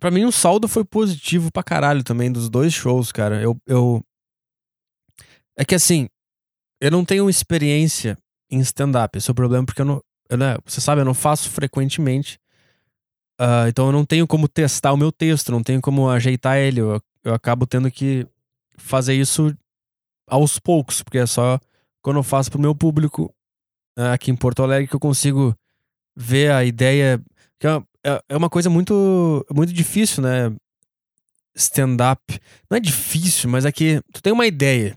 Pra mim, o saldo foi positivo pra caralho também dos dois shows, cara. Eu. eu... É que assim, eu não tenho experiência em stand-up. Esse é o problema, porque eu não. Eu, né, você sabe, eu não faço frequentemente. Uh, então eu não tenho como testar o meu texto, não tenho como ajeitar ele. Eu, eu acabo tendo que fazer isso aos poucos, porque é só quando eu faço pro meu público uh, aqui em Porto Alegre que eu consigo ver a ideia. Que é, é, é uma coisa muito, muito difícil, né? Stand-up. Não é difícil, mas é que tu tem uma ideia.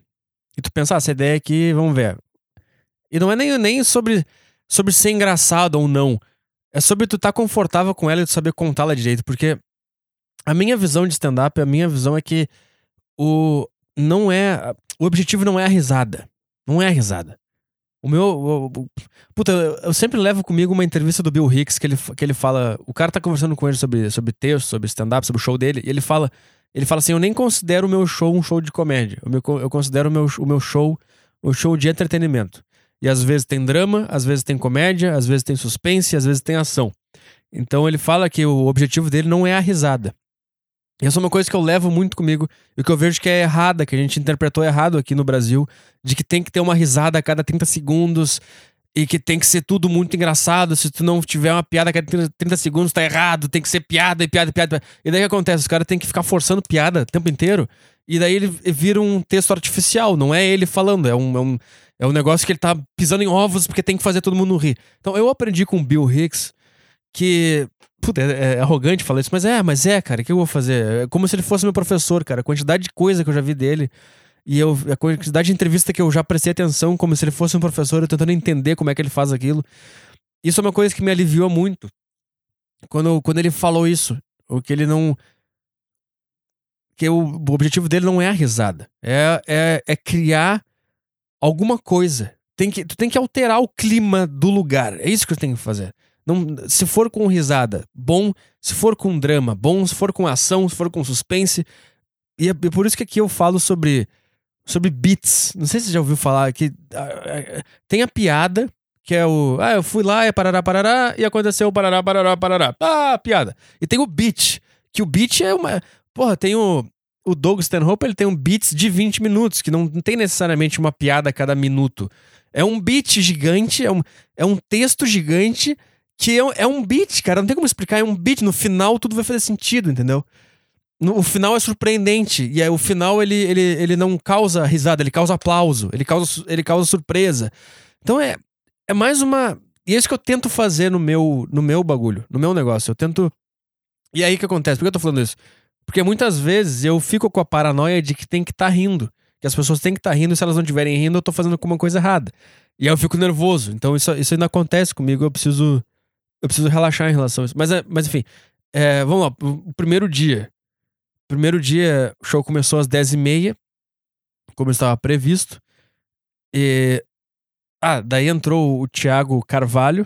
E tu pensa, ah, essa ideia aqui, vamos ver. E não é nem, nem sobre, sobre ser engraçado ou não. É sobre tu estar tá confortável com ela e tu saber contá-la direito. Porque a minha visão de stand-up, a minha visão é que o não é. O objetivo não é a risada. Não é a risada. O meu. O, o, puta, eu sempre levo comigo uma entrevista do Bill Hicks que ele, que ele fala. O cara tá conversando com ele sobre, sobre texto, sobre stand-up, sobre o show dele, e ele fala. Ele fala assim: Eu nem considero o meu show um show de comédia. Eu, me, eu considero o meu, o meu show um show de entretenimento. E às vezes tem drama, às vezes tem comédia, às vezes tem suspense, às vezes tem ação. Então ele fala que o objetivo dele não é a risada. Essa é uma coisa que eu levo muito comigo e que eu vejo que é errada, que a gente interpretou errado aqui no Brasil, de que tem que ter uma risada a cada 30 segundos e que tem que ser tudo muito engraçado. Se tu não tiver uma piada a cada 30 segundos, tá errado, tem que ser piada e piada e piada. E daí o que acontece? Os caras têm que ficar forçando piada o tempo inteiro. E daí ele vira um texto artificial, não é ele falando, é um, é um, é um negócio que ele tá pisando em ovos porque tem que fazer todo mundo rir. Então eu aprendi com o Bill Hicks que. Puta, é, é arrogante falar isso, mas é, mas é, cara, o que eu vou fazer? É como se ele fosse meu professor, cara. A quantidade de coisa que eu já vi dele. E eu, a quantidade de entrevista que eu já prestei atenção, como se ele fosse um professor, eu tentando entender como é que ele faz aquilo. Isso é uma coisa que me aliviou muito. Quando, quando ele falou isso. O que ele não. Que o, o objetivo dele não é a risada. É, é, é criar alguma coisa. Tem que, tu tem que alterar o clima do lugar. É isso que tu tem que fazer. Não, se for com risada, bom. Se for com drama, bom. Se for com ação, se for com suspense. E é por isso que aqui eu falo sobre, sobre beats. Não sei se você já ouviu falar que tem a piada, que é o. Ah, eu fui lá, é parará, parará, e aconteceu parará, parará, parará. Ah, piada. E tem o beat, que o beat é uma. Porra, tem o o Doug Stanhope ele tem um beats de 20 minutos, que não, não tem necessariamente uma piada a cada minuto. É um beat gigante, é um, é um texto gigante que é, é um beat, cara. Não tem como explicar, é um beat. No final tudo vai fazer sentido, entendeu? No, o final é surpreendente. E aí, o final ele, ele, ele não causa risada, ele causa aplauso, ele causa, ele causa surpresa. Então é, é mais uma. E é isso que eu tento fazer no meu, no meu bagulho, no meu negócio. Eu tento. E aí que acontece? Por que eu tô falando isso? Porque muitas vezes eu fico com a paranoia de que tem que estar tá rindo. Que as pessoas têm que estar tá rindo e se elas não estiverem rindo, eu tô fazendo alguma coisa errada. E aí eu fico nervoso. Então isso, isso ainda acontece comigo. Eu preciso. Eu preciso relaxar em relação a isso. Mas, é, mas enfim, é, vamos lá. O primeiro dia. Primeiro dia, o show começou às 10h30, como estava previsto. E. Ah, daí entrou o Thiago Carvalho.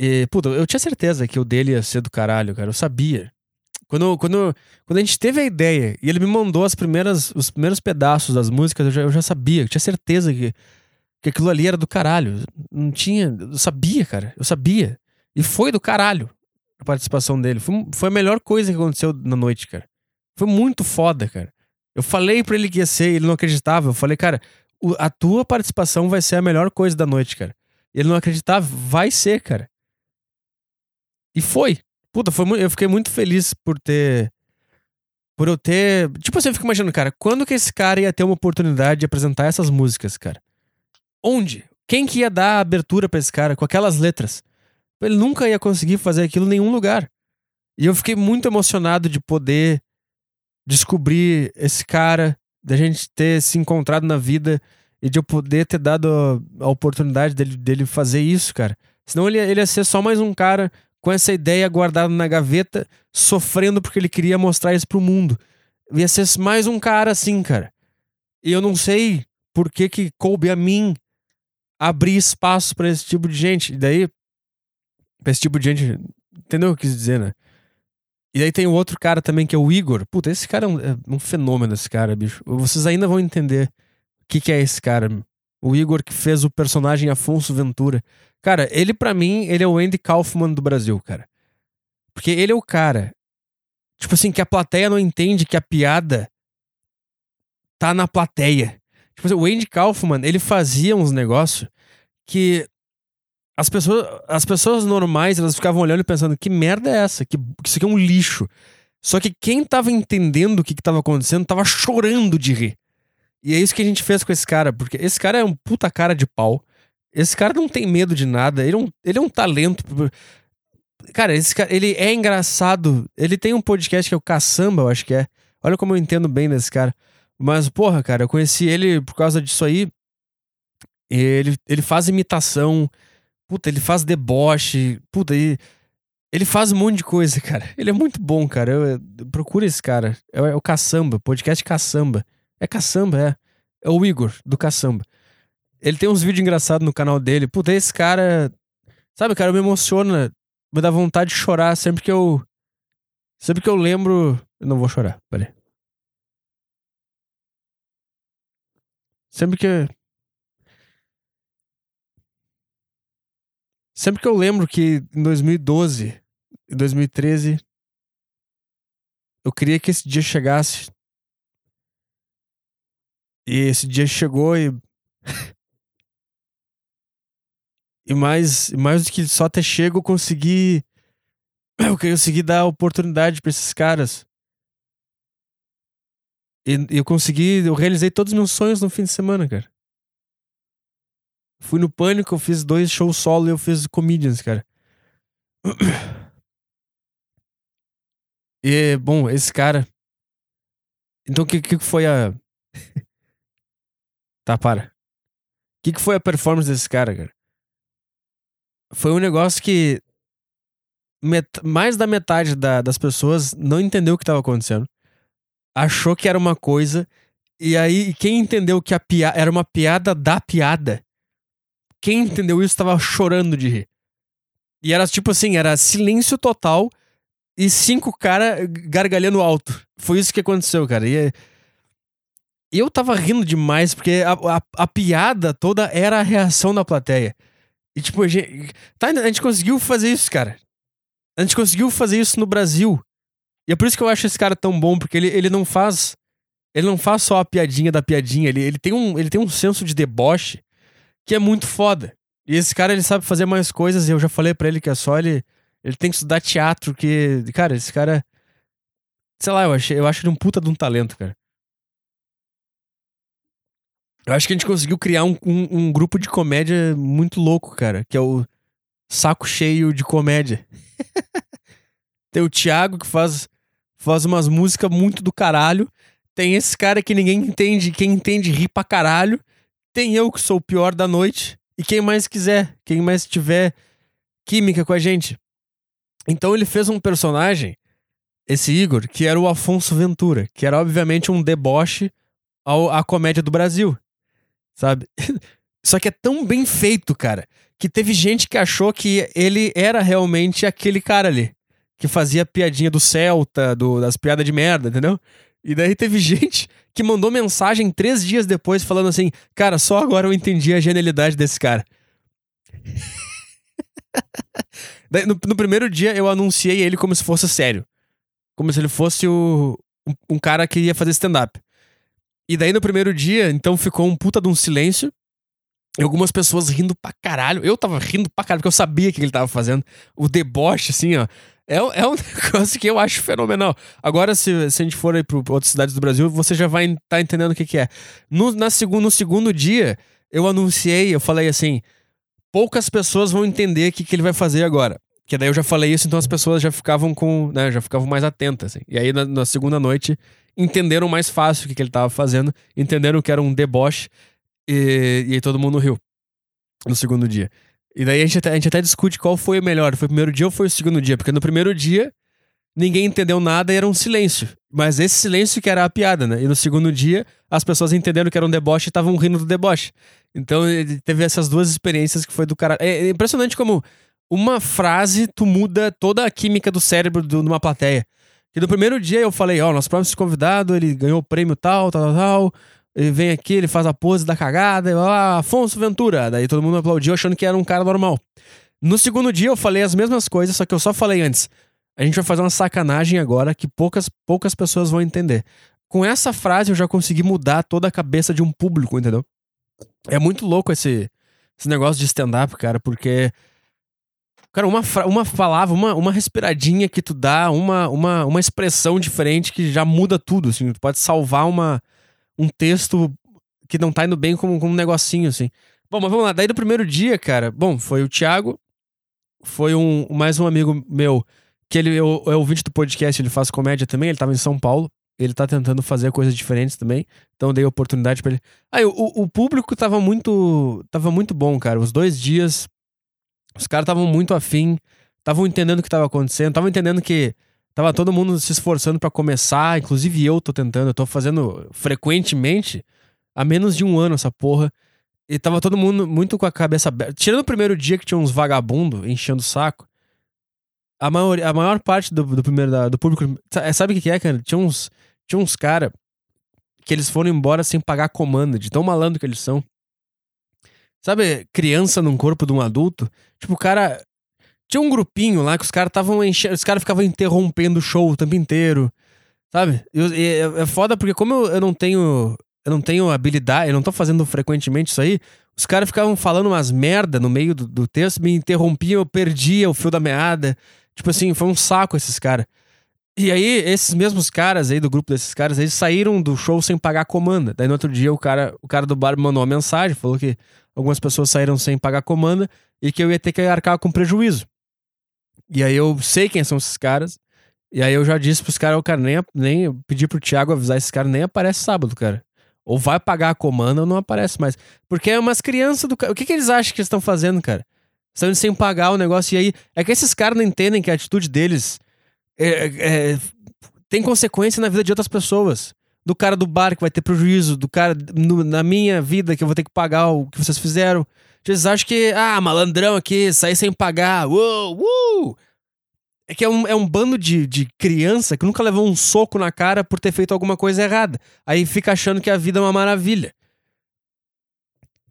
E, puta, eu tinha certeza que o dele ia ser do caralho, cara. Eu sabia. Quando, quando, quando a gente teve a ideia e ele me mandou as primeiras, os primeiros pedaços das músicas, eu já, eu já sabia, eu tinha certeza que, que aquilo ali era do caralho. Não tinha. Eu sabia, cara. Eu sabia. E foi do caralho a participação dele. Foi, foi a melhor coisa que aconteceu na noite, cara. Foi muito foda, cara. Eu falei pra ele que ia ser, ele não acreditava. Eu falei, cara, a tua participação vai ser a melhor coisa da noite, cara. Ele não acreditava, vai ser, cara. E foi. Puta, foi, eu fiquei muito feliz por ter. Por eu ter. Tipo assim, eu fico imaginando, cara, quando que esse cara ia ter uma oportunidade de apresentar essas músicas, cara? Onde? Quem que ia dar abertura para esse cara com aquelas letras? Ele nunca ia conseguir fazer aquilo em nenhum lugar. E eu fiquei muito emocionado de poder descobrir esse cara, da gente ter se encontrado na vida e de eu poder ter dado a, oportunidade dele, dele fazer isso, cara. Senão ele, ele ia ser só mais um cara com essa ideia guardada na gaveta, sofrendo porque ele queria mostrar isso pro mundo. Ia ser mais um cara assim, cara. E eu não sei por que que coube a mim abrir espaço para esse tipo de gente. E daí, pra esse tipo de gente, entendeu o que eu quis dizer, né? E daí tem o outro cara também, que é o Igor. Puta, esse cara é um, é um fenômeno, esse cara, bicho. Vocês ainda vão entender o que, que é esse cara. O Igor que fez o personagem Afonso Ventura. Cara, ele para mim, ele é o Andy Kaufman do Brasil, cara. Porque ele é o cara. Tipo assim, que a plateia não entende que a piada tá na plateia. Tipo assim, o Andy Kaufman, ele fazia uns negócios que as pessoas, as pessoas normais, elas ficavam olhando e pensando, que merda é essa? Que, isso aqui é um lixo. Só que quem tava entendendo o que, que tava acontecendo tava chorando de rir. E é isso que a gente fez com esse cara, porque esse cara é um puta cara de pau. Esse cara não tem medo de nada, ele é um, ele é um talento. Cara, esse cara, ele é engraçado. Ele tem um podcast que é o Caçamba, eu acho que é. Olha como eu entendo bem desse cara. Mas, porra, cara, eu conheci ele por causa disso aí. Ele, ele faz imitação. Puta, ele faz deboche. Puta, ele, ele faz um monte de coisa, cara. Ele é muito bom, cara. Eu, eu, procura esse cara. É, é, o Caçamba, podcast Caçamba. É Caçamba, é. É o Igor, do Caçamba. Ele tem uns vídeos engraçados no canal dele. Puta, esse cara. Sabe, cara, me emociona. Me dá vontade de chorar sempre que eu. Sempre que eu lembro. Eu não vou chorar, peraí. Sempre que. Sempre que eu lembro que em 2012, em 2013, eu queria que esse dia chegasse. E esse dia chegou e. e mais, mais do que só ter chego, eu consegui. Eu consegui dar oportunidade para esses caras. E eu consegui, eu realizei todos os meus sonhos no fim de semana, cara. Fui no Pânico, eu fiz dois shows solo e eu fiz Comedians, cara. E, bom, esse cara. Então, o que, que foi a. tá, para. O que, que foi a performance desse cara, cara? Foi um negócio que. Met... Mais da metade da, das pessoas não entendeu o que estava acontecendo achou que era uma coisa, e aí quem entendeu que a piada era uma piada da piada, quem entendeu isso tava chorando de rir. E era tipo assim, era silêncio total e cinco caras gargalhando alto. Foi isso que aconteceu, cara. E eu tava rindo demais, porque a, a, a piada toda era a reação da plateia. E tipo, a gente, tá, a gente conseguiu fazer isso, cara. A gente conseguiu fazer isso no Brasil. E é por isso que eu acho esse cara tão bom, porque ele, ele não faz. Ele não faz só a piadinha da piadinha, ele, ele, tem um, ele tem um senso de deboche que é muito foda. E esse cara, ele sabe fazer mais coisas, e eu já falei para ele que é só ele. Ele tem que estudar teatro, que. Cara, esse cara. Sei lá, eu, achei, eu acho ele um puta de um talento, cara. Eu acho que a gente conseguiu criar um, um, um grupo de comédia muito louco, cara, que é o Saco Cheio de Comédia. Tem o Thiago que faz faz umas músicas muito do caralho. Tem esse cara que ninguém entende, quem entende ri pra caralho. Tem eu que sou o pior da noite. E quem mais quiser, quem mais tiver química com a gente. Então ele fez um personagem, esse Igor, que era o Afonso Ventura, que era obviamente um deboche ao, à comédia do Brasil. Sabe? Só que é tão bem feito, cara, que teve gente que achou que ele era realmente aquele cara ali que fazia piadinha do Celta, do, das piadas de merda, entendeu? E daí teve gente que mandou mensagem três dias depois falando assim: Cara, só agora eu entendi a genialidade desse cara. daí, no, no, primeiro dia eu anunciei ele como se fosse sério. Como se ele fosse o, um, um cara que ia fazer stand-up. E daí no primeiro dia, então ficou um puta de um silêncio. E algumas pessoas rindo pra caralho. Eu tava rindo pra caralho, porque eu sabia o que ele tava fazendo. O deboche, assim, ó. É, é um negócio que eu acho fenomenal. Agora, se, se a gente for aí para outras cidades do Brasil, você já vai estar tá entendendo o que, que é. No, na segundo, no segundo dia, eu anunciei, eu falei assim: poucas pessoas vão entender o que, que ele vai fazer agora. Que daí eu já falei isso, então as pessoas já ficavam com. Né, já ficavam mais atentas. Assim. E aí, na, na, segunda noite, entenderam mais fácil o que, que ele estava fazendo, entenderam que era um deboche, e, e aí todo mundo riu. No segundo dia. E daí a gente, até, a gente até discute qual foi o melhor. Foi o primeiro dia ou foi o segundo dia? Porque no primeiro dia ninguém entendeu nada e era um silêncio. Mas esse silêncio que era a piada, né? E no segundo dia as pessoas entenderam que era um deboche e estavam rindo do deboche. Então teve essas duas experiências que foi do cara. É impressionante como uma frase tu muda toda a química do cérebro de uma plateia. E no primeiro dia eu falei, ó, oh, nosso próximo convidado, ele ganhou o prêmio tal, tal, tal, tal. Ele vem aqui, ele faz a pose da cagada, e, ah, Afonso Ventura. Daí todo mundo aplaudiu achando que era um cara normal. No segundo dia eu falei as mesmas coisas, só que eu só falei antes. A gente vai fazer uma sacanagem agora que poucas, poucas pessoas vão entender. com essa frase eu já consegui mudar toda a cabeça de um público, entendeu? É muito louco esse, esse negócio de stand-up, cara, porque. Cara, uma, uma palavra, uma, uma respiradinha que tu dá, uma, uma, uma expressão diferente que já muda tudo, assim. Tu pode salvar uma, um texto que não tá indo bem com, com um negocinho, assim. Bom, mas vamos lá. Daí do primeiro dia, cara, bom, foi o Thiago, foi um mais um amigo meu, que ele é ouvinte do podcast, ele faz comédia também, ele tava em São Paulo. Ele tá tentando fazer coisas diferentes também. Então dei oportunidade para ele. Aí o, o público tava muito. Tava muito bom, cara. Os dois dias. Os caras estavam muito afim. Estavam entendendo o que tava acontecendo. Estavam entendendo que. Tava todo mundo se esforçando para começar. Inclusive eu tô tentando. Eu tô fazendo frequentemente. Há menos de um ano essa porra. E tava todo mundo muito com a cabeça aberta. Tirando o primeiro dia que tinha uns vagabundo enchendo o saco. A maior, a maior parte do, do primeiro da, do público. Sabe o que, que é, cara? Tinha uns tinha uns caras que eles foram embora sem pagar comanda, de tão malandro que eles são. Sabe, criança num corpo de um adulto? Tipo, o cara. Tinha um grupinho lá que os caras estavam enchendo. Os caras ficavam interrompendo o show o tempo inteiro. Sabe? É, é foda porque, como eu, eu não tenho. Eu não tenho habilidade, eu não tô fazendo frequentemente isso aí. Os caras ficavam falando umas merda no meio do, do texto, me interrompiam, eu perdia o fio da meada. Tipo assim, foi um saco esses caras. E aí, esses mesmos caras aí, do grupo desses caras, eles saíram do show sem pagar comanda. Daí no outro dia, o cara, o cara do bar me mandou uma mensagem, falou que algumas pessoas saíram sem pagar comanda e que eu ia ter que arcar com prejuízo. E aí eu sei quem são esses caras. E aí eu já disse pros caras, o cara nem, nem pedi pro Thiago avisar esses caras, nem aparece sábado, cara. Ou vai pagar a comanda ou não aparece mais. Porque é umas crianças do O que, que eles acham que estão fazendo, cara? Estão sem pagar o negócio. E aí, é que esses caras não entendem que a atitude deles é, é, tem consequência na vida de outras pessoas. Do cara do bar que vai ter prejuízo, do cara no, na minha vida que eu vou ter que pagar o que vocês fizeram. Vocês acham que, ah, malandrão aqui, sair sem pagar, uou, uou. É que é um, é um bando de, de criança que nunca levou um soco na cara por ter feito alguma coisa errada. Aí fica achando que a vida é uma maravilha.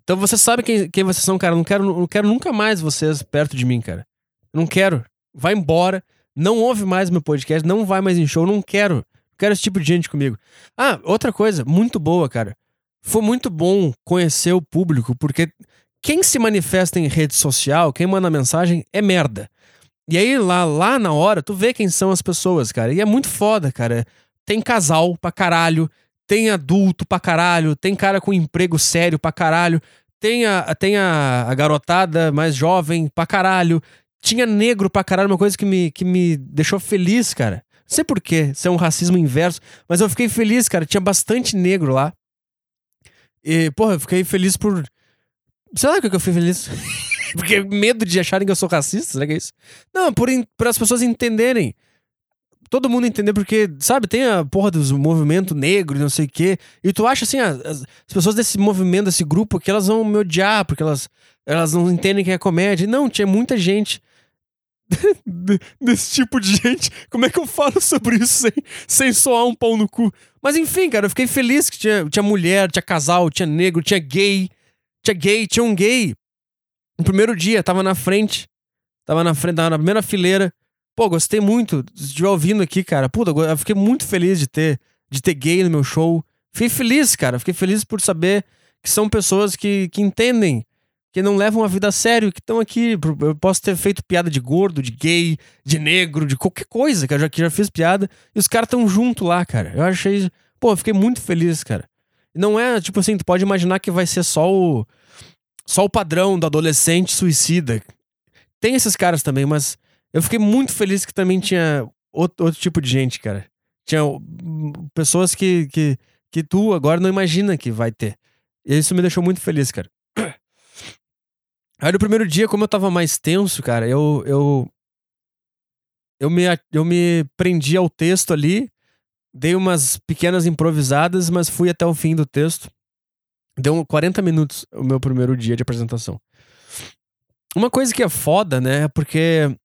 Então você sabe quem, quem vocês são, cara. Não quero, não quero nunca mais vocês perto de mim, cara. não quero. Vai embora não ouve mais meu podcast, não vai mais em show, não quero. Não quero esse tipo de gente comigo. Ah, outra coisa, muito boa, cara. Foi muito bom conhecer o público, porque quem se manifesta em rede social, quem manda mensagem, é merda. E aí, lá, lá na hora, tu vê quem são as pessoas, cara. E é muito foda, cara. Tem casal pra caralho, tem adulto pra caralho, tem cara com emprego sério pra caralho, tem a, tem a, a garotada mais jovem pra caralho, tinha negro pra caralho, uma coisa que me, que me deixou feliz, cara. Não sei porquê, se é um racismo inverso, mas eu fiquei feliz, cara. Tinha bastante negro lá. E, porra, eu fiquei feliz por. Sei lá que eu fui feliz. Porque medo de acharem que eu sou racista, será que é isso? Não, por, por as pessoas entenderem. Todo mundo entender, porque, sabe, tem a porra dos movimento negro não sei o quê. E tu acha assim, as, as pessoas desse movimento, desse grupo, que elas vão me odiar, porque elas, elas não entendem que é comédia. Não, tinha muita gente desse tipo de gente. Como é que eu falo sobre isso sem, sem soar um pau no cu? Mas enfim, cara, eu fiquei feliz que tinha, tinha mulher, tinha casal, tinha negro, tinha gay. Tinha gay, tinha um gay. No primeiro dia, tava na frente. Tava na frente, tava na primeira fileira. Pô, gostei muito. Se estiver ouvindo aqui, cara, puta, eu fiquei muito feliz de ter, de ter gay no meu show. Fiquei feliz, cara. Fiquei feliz por saber que são pessoas que, que entendem que não levam a vida a sério, que estão aqui. Eu posso ter feito piada de gordo, de gay, de negro, de qualquer coisa, que eu já, que já fiz piada, e os caras estão junto lá, cara. Eu achei. Pô, eu fiquei muito feliz, cara. Não é, tipo assim, tu pode imaginar que vai ser só o. Só o padrão do adolescente suicida. Tem esses caras também, mas eu fiquei muito feliz que também tinha outro, outro tipo de gente, cara. Tinha pessoas que, que, que tu agora não imagina que vai ter. E isso me deixou muito feliz, cara. Aí no primeiro dia, como eu tava mais tenso, cara, eu. Eu, eu, me, eu me prendi ao texto ali, dei umas pequenas improvisadas, mas fui até o fim do texto. Deu 40 minutos o meu primeiro dia de apresentação. Uma coisa que é foda, né? Porque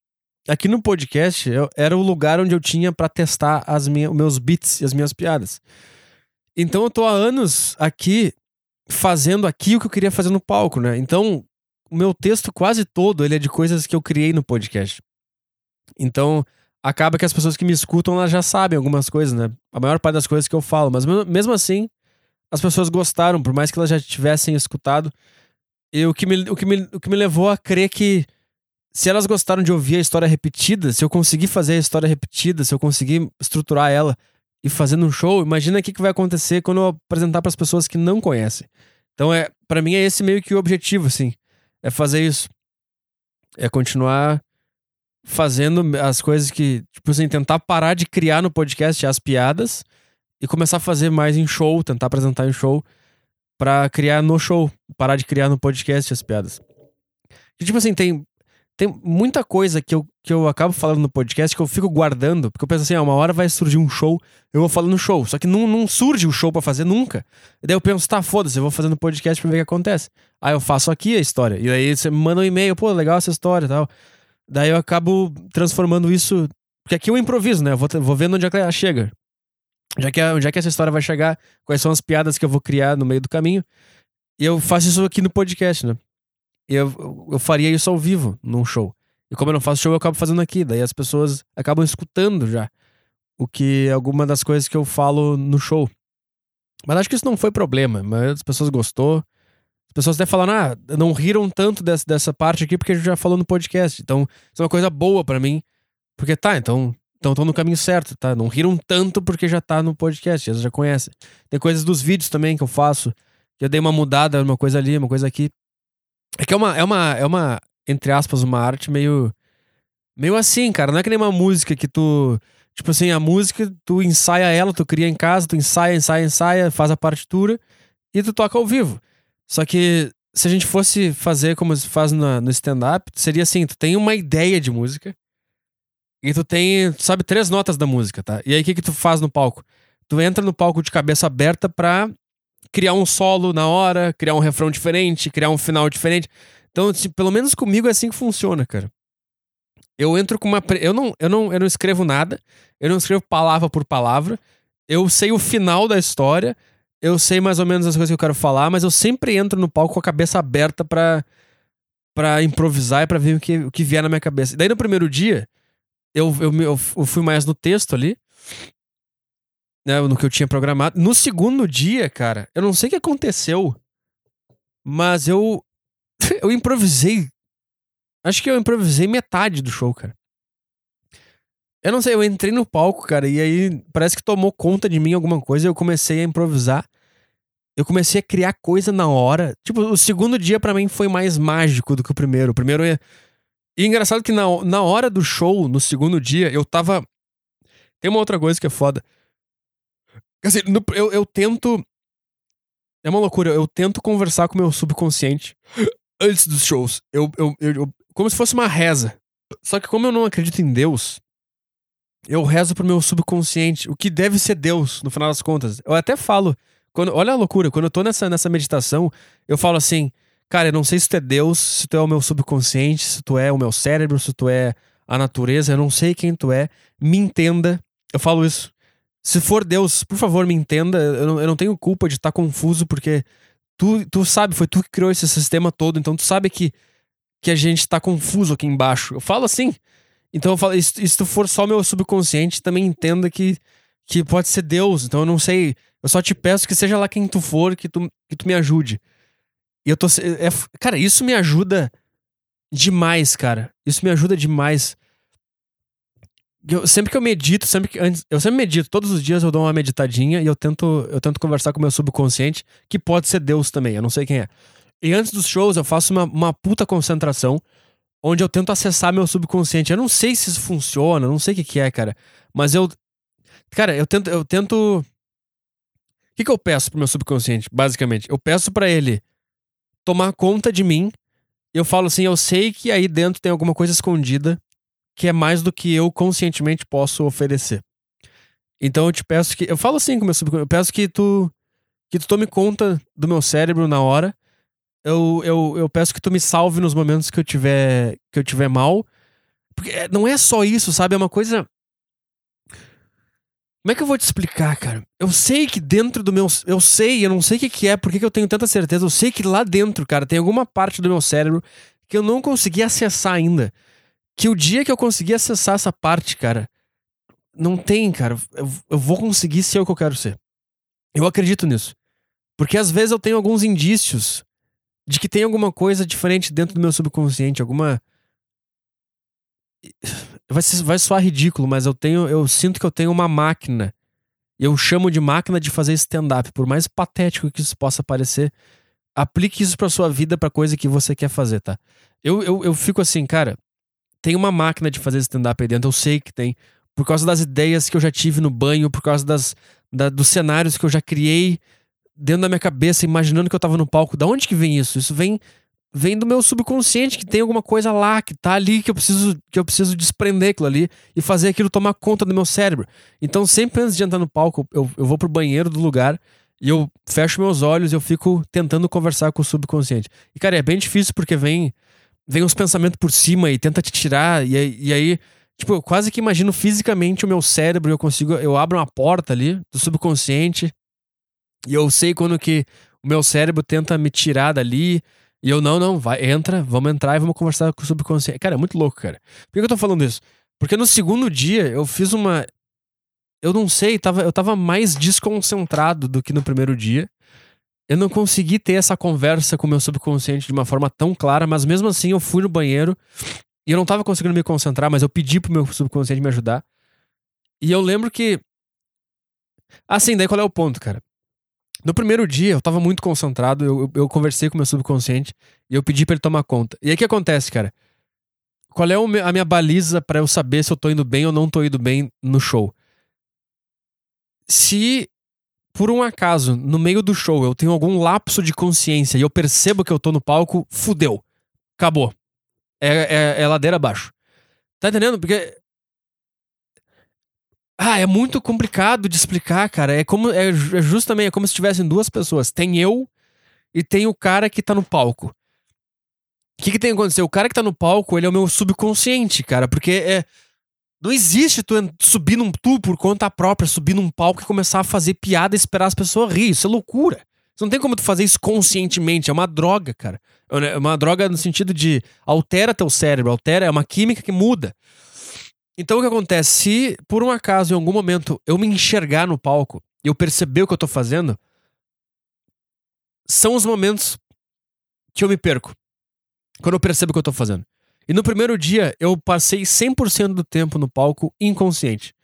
aqui no podcast eu, era o lugar onde eu tinha para testar as minha, os meus beats e as minhas piadas. Então eu tô há anos aqui fazendo aqui o que eu queria fazer no palco, né? Então, o meu texto quase todo ele é de coisas que eu criei no podcast. Então, acaba que as pessoas que me escutam elas já sabem algumas coisas, né? A maior parte das coisas que eu falo, mas mesmo assim, as pessoas gostaram, por mais que elas já tivessem escutado. E o que me, o que me, o que me levou a crer que se elas gostaram de ouvir a história repetida, se eu conseguir fazer a história repetida, se eu conseguir estruturar ela e fazer num show, imagina o que, que vai acontecer quando eu apresentar para as pessoas que não conhecem. Então é, para mim é esse meio que o objetivo, assim, é fazer isso, é continuar fazendo as coisas que, tipo assim, tentar parar de criar no podcast as piadas e começar a fazer mais em show, tentar apresentar em show para criar no show, parar de criar no podcast as piadas. E, tipo assim, tem tem muita coisa que eu, que eu acabo falando no podcast que eu fico guardando, porque eu penso assim, ah, uma hora vai surgir um show, eu vou falando no show. Só que não, não surge o show para fazer nunca. E daí eu penso, tá, foda-se, eu vou fazendo podcast pra ver o que acontece. Aí eu faço aqui a história. E aí você manda um e-mail, pô, legal essa história e tal. Daí eu acabo transformando isso. Porque aqui eu improviso, né? Eu vou, vou vendo onde é que ela chega. Já que, onde é que essa história vai chegar, quais são as piadas que eu vou criar no meio do caminho. E eu faço isso aqui no podcast, né? Eu, eu faria isso ao vivo, num show. E como eu não faço show, eu acabo fazendo aqui. Daí as pessoas acabam escutando já o que alguma das coisas que eu falo no show. Mas acho que isso não foi problema. Mas as pessoas gostou. As pessoas até falaram, ah, não riram tanto dessa, dessa parte aqui porque a gente já falou no podcast. Então, isso é uma coisa boa para mim. Porque tá, então então tô no caminho certo, tá? Não riram tanto porque já tá no podcast, eles já conhecem. Tem coisas dos vídeos também que eu faço, que eu dei uma mudada, uma coisa ali, uma coisa aqui. É que é uma, é uma, é uma entre aspas, uma arte meio. meio assim, cara. Não é que nem uma música que tu. Tipo assim, a música, tu ensaia ela, tu cria em casa, tu ensaia, ensaia, ensaia, faz a partitura e tu toca ao vivo. Só que se a gente fosse fazer como se faz no, stand-up, seria assim: tu tem uma ideia de música e tu tem, sabe, três notas da música, tá? E aí o que, que tu faz no palco? Tu entra no palco de cabeça aberta pra criar um solo na hora, criar um refrão diferente, criar um final diferente. Então, tipo, pelo menos comigo é assim que funciona, cara. Eu entro com uma. Eu não, eu, não, eu não escrevo nada, eu não escrevo palavra por palavra. Eu sei o final da história, eu sei mais ou menos as coisas que eu quero falar, mas eu sempre entro no palco com a cabeça aberta pra, pra improvisar e pra ver o que, o que vier na minha cabeça. Daí no primeiro dia, eu, eu, eu, eu fui mais no texto ali, né, no que eu tinha programado. No segundo dia, cara, eu não sei o que aconteceu, mas eu eu improvisei. Acho que eu improvisei metade do show, cara. Eu não sei, eu entrei no palco, cara, e aí parece que tomou conta de mim alguma coisa e eu comecei a improvisar. Eu comecei a criar coisa na hora. Tipo, o segundo dia para mim foi mais mágico do que o primeiro. O primeiro é. E engraçado que na, na hora do show, no segundo dia, eu tava. Tem uma outra coisa que é foda. Quer dizer, eu, eu tento. É uma loucura, eu tento conversar com o meu subconsciente antes dos shows. Eu, eu, eu, como se fosse uma reza. Só que como eu não acredito em Deus, eu rezo pro meu subconsciente, o que deve ser Deus, no final das contas. Eu até falo, quando, olha a loucura, quando eu tô nessa, nessa meditação, eu falo assim, cara, eu não sei se tu é Deus, se tu é o meu subconsciente, se tu é o meu cérebro, se tu é a natureza, eu não sei quem tu é, me entenda. Eu falo isso. Se for Deus, por favor, me entenda. Eu não, eu não tenho culpa de estar tá confuso, porque tu, tu sabe, foi tu que criou esse sistema todo, então tu sabe que, que a gente tá confuso aqui embaixo. Eu falo assim. Então eu falo, se, se tu for só meu subconsciente, também entenda que, que pode ser Deus. Então eu não sei. Eu só te peço que seja lá quem tu for, que tu, que tu me ajude. E eu tô. É, cara, isso me ajuda demais, cara. Isso me ajuda demais. Eu, sempre que eu medito, sempre que antes, eu sempre medito, todos os dias eu dou uma meditadinha e eu tento, eu tento conversar com o meu subconsciente, que pode ser Deus também, eu não sei quem é. E antes dos shows eu faço uma, uma puta concentração, onde eu tento acessar meu subconsciente. Eu não sei se isso funciona, não sei o que, que é, cara. Mas eu. Cara, eu tento. Eu tento. O que, que eu peço pro meu subconsciente, basicamente? Eu peço para ele tomar conta de mim. Eu falo assim, eu sei que aí dentro tem alguma coisa escondida que é mais do que eu conscientemente posso oferecer. Então eu te peço que. Eu falo assim com meu subconsciente. Eu peço que tu. Que tu tome conta do meu cérebro na hora. Eu, eu, eu peço que tu me salve nos momentos que eu tiver. que eu tiver mal. Porque é, não é só isso, sabe? É uma coisa. Como é que eu vou te explicar, cara? Eu sei que dentro do meu. Eu sei, eu não sei o que, que é, por que eu tenho tanta certeza. Eu sei que lá dentro, cara, tem alguma parte do meu cérebro que eu não consegui acessar ainda que o dia que eu conseguir acessar essa parte, cara, não tem, cara. Eu, eu vou conseguir ser o que eu quero ser. Eu acredito nisso. Porque às vezes eu tenho alguns indícios de que tem alguma coisa diferente dentro do meu subconsciente, alguma. Vai, vai soar ridículo, mas eu tenho. Eu sinto que eu tenho uma máquina. Eu chamo de máquina de fazer stand-up. Por mais patético que isso possa parecer, aplique isso pra sua vida, pra coisa que você quer fazer, tá? Eu, eu, eu fico assim, cara, tem uma máquina de fazer stand-up aí dentro, eu sei que tem. Por causa das ideias que eu já tive no banho, por causa das, da, dos cenários que eu já criei dentro da minha cabeça, imaginando que eu tava no palco. Da onde que vem isso? Isso vem vem do meu subconsciente, que tem alguma coisa lá, que tá ali, que eu preciso que eu preciso desprender aquilo ali e fazer aquilo tomar conta do meu cérebro. Então, sempre antes de entrar no palco, eu, eu vou pro banheiro do lugar e eu fecho meus olhos e eu fico tentando conversar com o subconsciente. E, cara, é bem difícil porque vem vem uns pensamentos por cima e tenta te tirar, e, e aí, tipo, eu quase que imagino fisicamente o meu cérebro, eu consigo, eu abro uma porta ali do subconsciente, e eu sei quando que o meu cérebro tenta me tirar dali, e eu, não, não, vai, entra, vamos entrar e vamos conversar com o subconsciente. Cara, é muito louco, cara. Por que eu tô falando isso? Porque no segundo dia eu fiz uma. Eu não sei, tava, eu tava mais desconcentrado do que no primeiro dia eu não consegui ter essa conversa com o meu subconsciente de uma forma tão clara, mas mesmo assim eu fui no banheiro e eu não tava conseguindo me concentrar, mas eu pedi pro meu subconsciente me ajudar. E eu lembro que. Assim, daí qual é o ponto, cara? No primeiro dia, eu tava muito concentrado, eu, eu, conversei com o meu subconsciente e eu pedi para ele tomar conta. E aí o que acontece, cara? Qual é a minha baliza para eu saber se eu tô indo bem ou não tô indo bem no show? Se por um acaso, no meio do show, eu tenho algum lapso de consciência e eu percebo que eu tô no palco, fudeu. Acabou. É, é, é ladeira abaixo. Tá entendendo? Porque. Ah, é muito complicado de explicar, cara. É como. É, é justamente é como se tivessem duas pessoas. Tem eu e tem o cara que tá no palco. O que, que tem que acontecer? O cara que tá no palco, ele é o meu subconsciente, cara. Porque é não existe tu subir num tu por conta própria, subir num palco e começar a fazer piada e esperar as pessoas rir. Isso é loucura. Não tem como tu fazer isso conscientemente. É uma droga, cara. É uma droga no sentido de altera teu cérebro, altera, é uma química que muda. Então o que acontece? Se por um acaso, em algum momento, eu me enxergar no palco e eu perceber o que eu tô fazendo, são os momentos que eu me perco. Quando eu percebo o que eu tô fazendo. E no primeiro dia, eu passei 100% do tempo no palco inconsciente.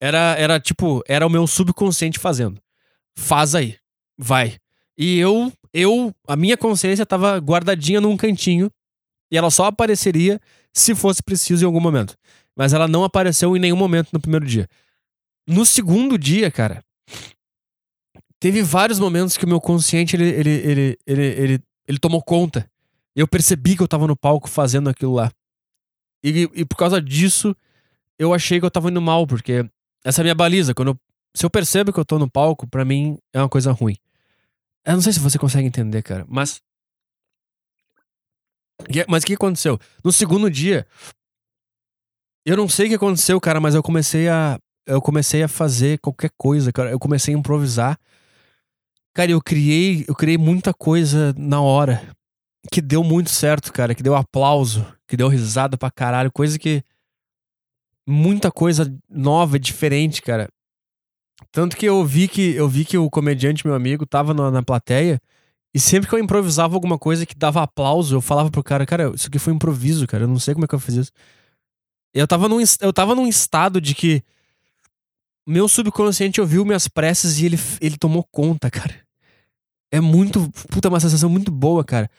Era, era tipo, era o meu subconsciente fazendo. Faz aí, vai. E eu, eu, a minha consciência tava guardadinha num cantinho e ela só apareceria se fosse preciso em algum momento. Mas ela não apareceu em nenhum momento no primeiro dia. No segundo dia, cara, teve vários momentos que o meu consciente ele, ele, ele, ele, ele, ele tomou conta eu percebi que eu tava no palco fazendo aquilo lá. E, e por causa disso, eu achei que eu tava indo mal, porque essa é a minha baliza. Quando eu, se eu percebo que eu tô no palco, para mim é uma coisa ruim. Eu não sei se você consegue entender, cara, mas. Mas o que aconteceu? No segundo dia, eu não sei o que aconteceu, cara, mas eu comecei a. Eu comecei a fazer qualquer coisa, cara. Eu comecei a improvisar. Cara, eu criei, eu criei muita coisa na hora que deu muito certo, cara, que deu aplauso, que deu risada pra caralho, coisa que. Muita coisa nova, diferente, cara. Tanto que eu vi que eu vi que o comediante, meu amigo, tava na, na plateia. E sempre que eu improvisava alguma coisa que dava aplauso, eu falava pro cara, cara, isso aqui foi improviso, cara. Eu não sei como é que eu fiz isso. Eu tava num, eu tava num estado de que meu subconsciente ouviu minhas preces e ele, ele tomou conta, cara. É muito. Puta, uma sensação muito boa, cara.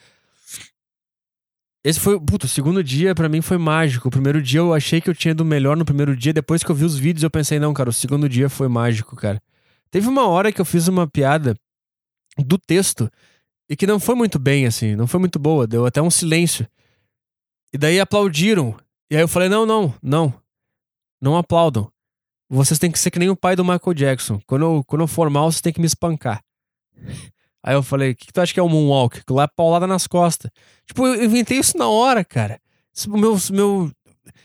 Esse foi, puto, o segundo dia para mim foi mágico. O primeiro dia eu achei que eu tinha do melhor no primeiro dia. Depois que eu vi os vídeos, eu pensei, não, cara, o segundo dia foi mágico, cara. Teve uma hora que eu fiz uma piada do texto e que não foi muito bem, assim, não foi muito boa. Deu até um silêncio. E daí aplaudiram. E aí eu falei, não, não, não. Não aplaudam. Vocês têm que ser que nem o pai do Michael Jackson. Quando eu, quando eu for mal, vocês têm que me espancar. Aí eu falei, o que, que, tu acha que é o Moonwalk? Lá é paulada nas costas. Tipo, eu inventei isso na hora, cara. Isso, meu, meu...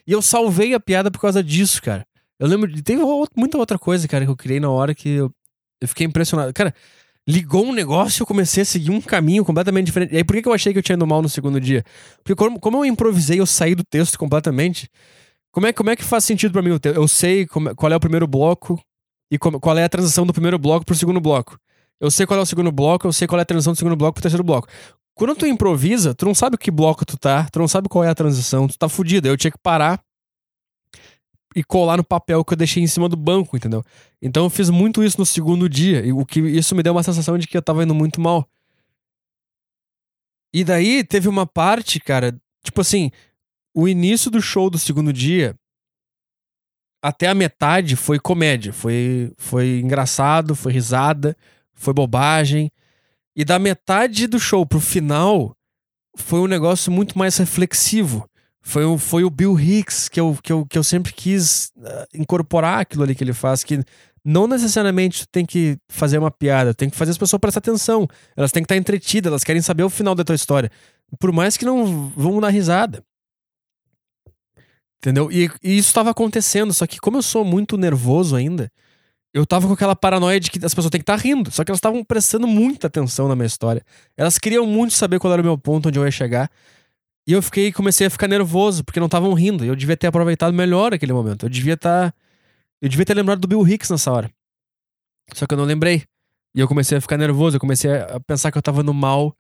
E eu salvei a piada por causa disso, cara. Eu lembro de. Tem muita outra coisa, cara, que eu criei na hora que eu, eu fiquei impressionado. Cara, ligou um negócio e eu comecei a seguir um caminho completamente diferente. E aí, por que eu achei que eu tinha ido mal no segundo dia? Porque como, como eu improvisei, eu saí do texto completamente. Como é, como é que faz sentido para mim o texto? Eu sei como, qual é o primeiro bloco e como, qual é a transição do primeiro bloco pro segundo bloco. Eu sei qual é o segundo bloco, eu sei qual é a transição do segundo bloco pro terceiro bloco. Quando tu improvisa, tu não sabe que bloco tu tá, tu não sabe qual é a transição, tu tá fudido. Eu tinha que parar e colar no papel que eu deixei em cima do banco, entendeu? Então eu fiz muito isso no segundo dia, e o que isso me deu uma sensação de que eu tava indo muito mal. E daí teve uma parte, cara, tipo assim, o início do show do segundo dia até a metade foi comédia, foi foi engraçado, foi risada, foi bobagem. E da metade do show pro final foi um negócio muito mais reflexivo. Foi o, foi o Bill Hicks que eu, que, eu, que eu sempre quis uh, incorporar aquilo ali que ele faz, que não necessariamente tem que fazer uma piada, tem que fazer as pessoas prestar atenção. Elas têm que estar entretidas, elas querem saber o final da tua história. Por mais que não vão dar risada. Entendeu? E, e isso estava acontecendo, só que como eu sou muito nervoso ainda, eu tava com aquela paranoia de que as pessoas têm que estar tá rindo. Só que elas estavam prestando muita atenção na minha história. Elas queriam muito saber qual era o meu ponto, onde eu ia chegar. E eu fiquei, comecei a ficar nervoso, porque não estavam rindo. E eu devia ter aproveitado melhor aquele momento. Eu devia estar. Tá, eu devia ter lembrado do Bill Hicks nessa hora. Só que eu não lembrei. E eu comecei a ficar nervoso, eu comecei a pensar que eu tava no mal.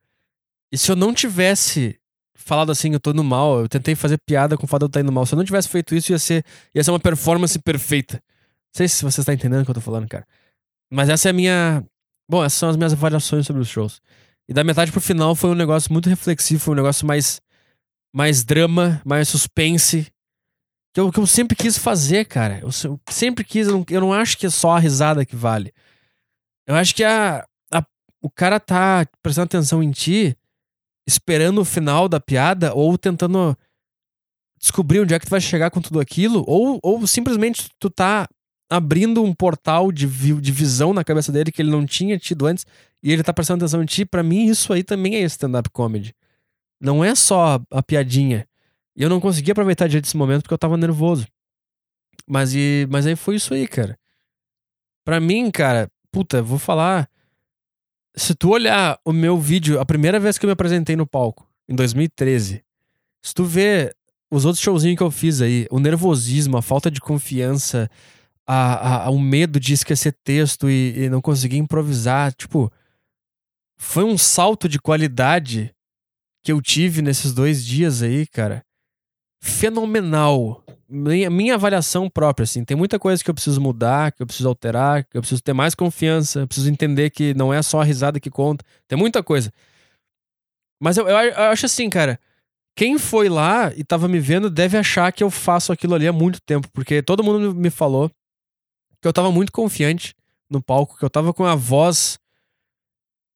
E se eu não tivesse falado assim, eu tô no mal, eu tentei fazer piada com o fato de eu estar indo mal. Se eu não tivesse feito isso, ia ser, ia ser uma performance perfeita. Não sei se você está entendendo o que eu tô falando, cara. Mas essa é a minha. Bom, essas são as minhas avaliações sobre os shows. E da metade pro final foi um negócio muito reflexivo, foi um negócio mais mais drama, mais suspense. Que eu, que eu sempre quis fazer, cara. Eu, sempre quis, eu não, eu não, acho que é só a risada que vale. Eu acho que a, a, o cara tá prestando atenção em ti, esperando o final da piada, ou tentando descobrir onde é que tu vai chegar com tudo aquilo, ou, ou simplesmente tu tá abrindo um portal de, de visão na cabeça dele que ele não tinha tido antes, e ele tá prestando atenção em ti. Para mim, isso aí também é stand-up comedy. Não é só a piadinha. E eu não consegui aproveitar direito esse momento porque eu tava nervoso. Mas, e, mas aí foi isso aí, cara. Pra mim, cara, puta, vou falar. Se tu olhar o meu vídeo, a primeira vez que eu me apresentei no palco, em 2013, se tu ver os outros showzinhos que eu fiz aí, o nervosismo, a falta de confiança, a, a, o medo de esquecer texto e, e não conseguir improvisar, tipo, foi um salto de qualidade que eu tive nesses dois dias aí, cara, fenomenal. Minha, minha avaliação própria, assim. Tem muita coisa que eu preciso mudar, que eu preciso alterar, que eu preciso ter mais confiança, eu preciso entender que não é só a risada que conta. Tem muita coisa. Mas eu, eu, eu acho assim, cara. Quem foi lá e tava me vendo deve achar que eu faço aquilo ali há muito tempo, porque todo mundo me falou que eu tava muito confiante no palco, que eu tava com a voz.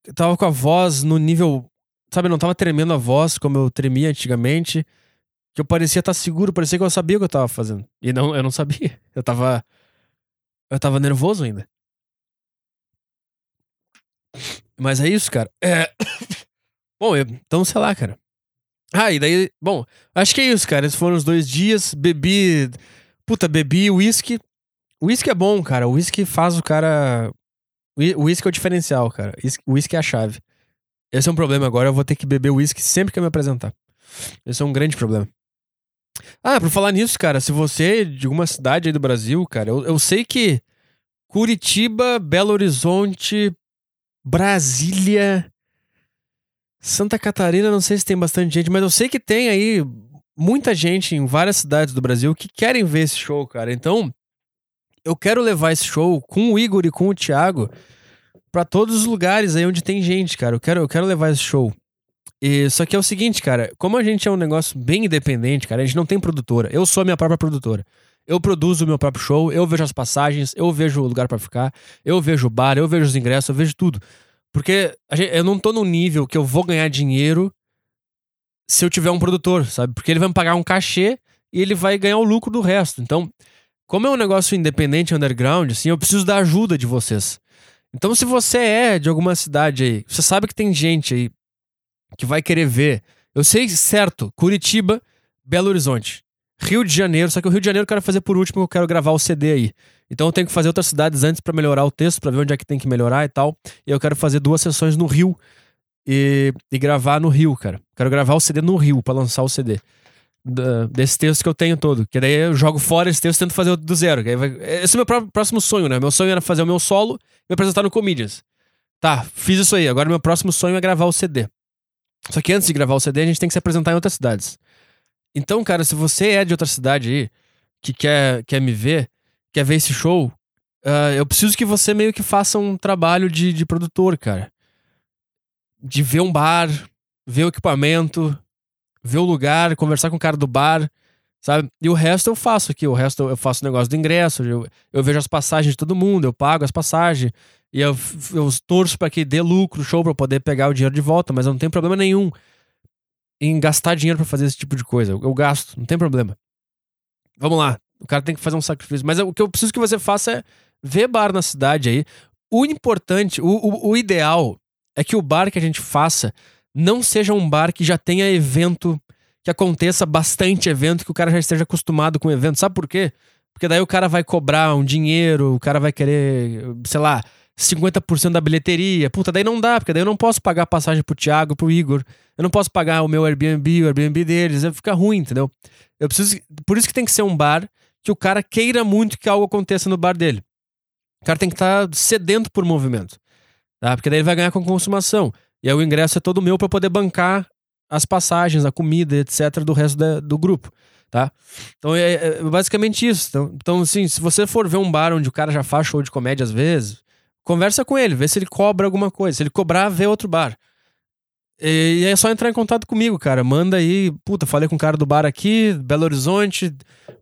Eu tava com a voz no nível sabe, não tava tremendo a voz como eu tremia antigamente. Que eu parecia estar seguro, parecia que eu sabia o que eu tava fazendo. E não, eu não sabia. Eu tava. Eu tava nervoso ainda. Mas é isso, cara. É... Bom, eu... então, sei lá, cara. Ah, e daí. Bom, acho que é isso, cara. Esses foram os dois dias. Bebi. Puta, bebi uísque. Uísque é bom, cara. Uísque faz o cara. Uísque é o diferencial, cara. Uísque é a chave. Esse é um problema agora, eu vou ter que beber uísque sempre que eu me apresentar. Esse é um grande problema. Ah, por falar nisso, cara, se você é de alguma cidade aí do Brasil, cara, eu, eu sei que Curitiba, Belo Horizonte, Brasília, Santa Catarina, não sei se tem bastante gente, mas eu sei que tem aí muita gente em várias cidades do Brasil que querem ver esse show, cara. Então, eu quero levar esse show com o Igor e com o Thiago para todos os lugares aí onde tem gente, cara. Eu quero, eu quero levar esse show. E, só que é o seguinte, cara, como a gente é um negócio bem independente, cara, a gente não tem produtora. Eu sou a minha própria produtora. Eu produzo o meu próprio show, eu vejo as passagens, eu vejo o lugar para ficar, eu vejo o bar, eu vejo os ingressos, eu vejo tudo. Porque gente, eu não tô num nível que eu vou ganhar dinheiro se eu tiver um produtor, sabe? Porque ele vai me pagar um cachê e ele vai ganhar o lucro do resto. Então, como é um negócio independente, underground, assim, eu preciso da ajuda de vocês. Então, se você é de alguma cidade aí, você sabe que tem gente aí que vai querer ver. Eu sei certo, Curitiba, Belo Horizonte, Rio de Janeiro, só que o Rio de Janeiro eu quero fazer por último, eu quero gravar o CD aí. Então eu tenho que fazer outras cidades antes para melhorar o texto, para ver onde é que tem que melhorar e tal. E eu quero fazer duas sessões no Rio e, e gravar no Rio, cara. Quero gravar o CD no Rio para lançar o CD. Desse texto que eu tenho todo. Que daí eu jogo fora esse texto e tento fazer do zero. Vai, esse é o meu próximo sonho, né? Meu sonho era fazer o meu solo e me apresentar no Comedians. Tá, fiz isso aí. Agora meu próximo sonho é gravar o CD. Só que antes de gravar o CD, a gente tem que se apresentar em outras cidades. Então, cara, se você é de outra cidade aí, que quer, quer me ver, quer ver esse show, uh, eu preciso que você meio que faça um trabalho de, de produtor, cara. De ver um bar, ver o equipamento, ver o lugar, conversar com o cara do bar, sabe? E o resto eu faço aqui. O resto eu faço o negócio do ingresso, eu, eu vejo as passagens de todo mundo, eu pago as passagens. E eu, eu torço para que dê lucro, show, pra eu poder pegar o dinheiro de volta, mas eu não tenho problema nenhum em gastar dinheiro para fazer esse tipo de coisa. Eu, eu, gasto, não tem problema. Vamos lá. O cara tem que fazer um sacrifício. Mas o que eu preciso que você faça é ver bar na cidade aí. O importante, o, o, o ideal é que o bar que a gente faça não seja um bar que já tenha evento, que aconteça bastante evento, que o cara já esteja acostumado com evento. Sabe por quê? Porque daí o cara vai cobrar um dinheiro, o cara vai querer, sei lá, 50% da bilheteria. Puta, daí não dá, porque daí eu não posso pagar passagem pro Thiago, pro Igor. Eu não posso pagar o meu Airbnb, o Airbnb deles. Fica ruim, entendeu? Eu preciso. Por isso que tem que ser um bar que o cara queira muito que algo aconteça no bar dele. O cara tem que estar tá sedento por movimento. Tá? Porque daí ele vai ganhar com consumação. E aí o ingresso é todo meu para poder bancar as passagens, a comida, etc., do resto da, do grupo. Tá? Então é, é basicamente isso. Então, então, assim, se você for ver um bar onde o cara já faz show de comédia às vezes, Conversa com ele, vê se ele cobra alguma coisa. Se ele cobrar, vê outro bar. E, é só entrar em contato comigo, cara. Manda aí. Puta, falei com o cara do bar aqui, Belo Horizonte.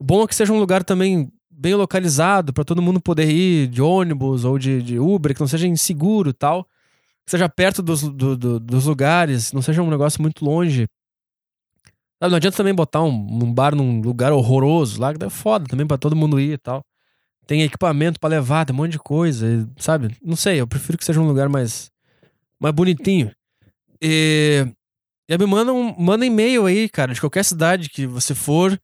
Bom é que seja um lugar também bem localizado para todo mundo poder ir de ônibus ou de, de Uber, que não seja inseguro e tal. Seja perto dos, do, do, dos lugares, não seja um negócio muito longe. Não adianta também botar um, um bar num lugar horroroso lá, que é foda também para todo mundo ir e tal tem equipamento para levar, tem um monte de coisa, sabe? Não sei, eu prefiro que seja um lugar mais, mais bonitinho. E, e me manda um manda e-mail aí, cara, de qualquer cidade que você for,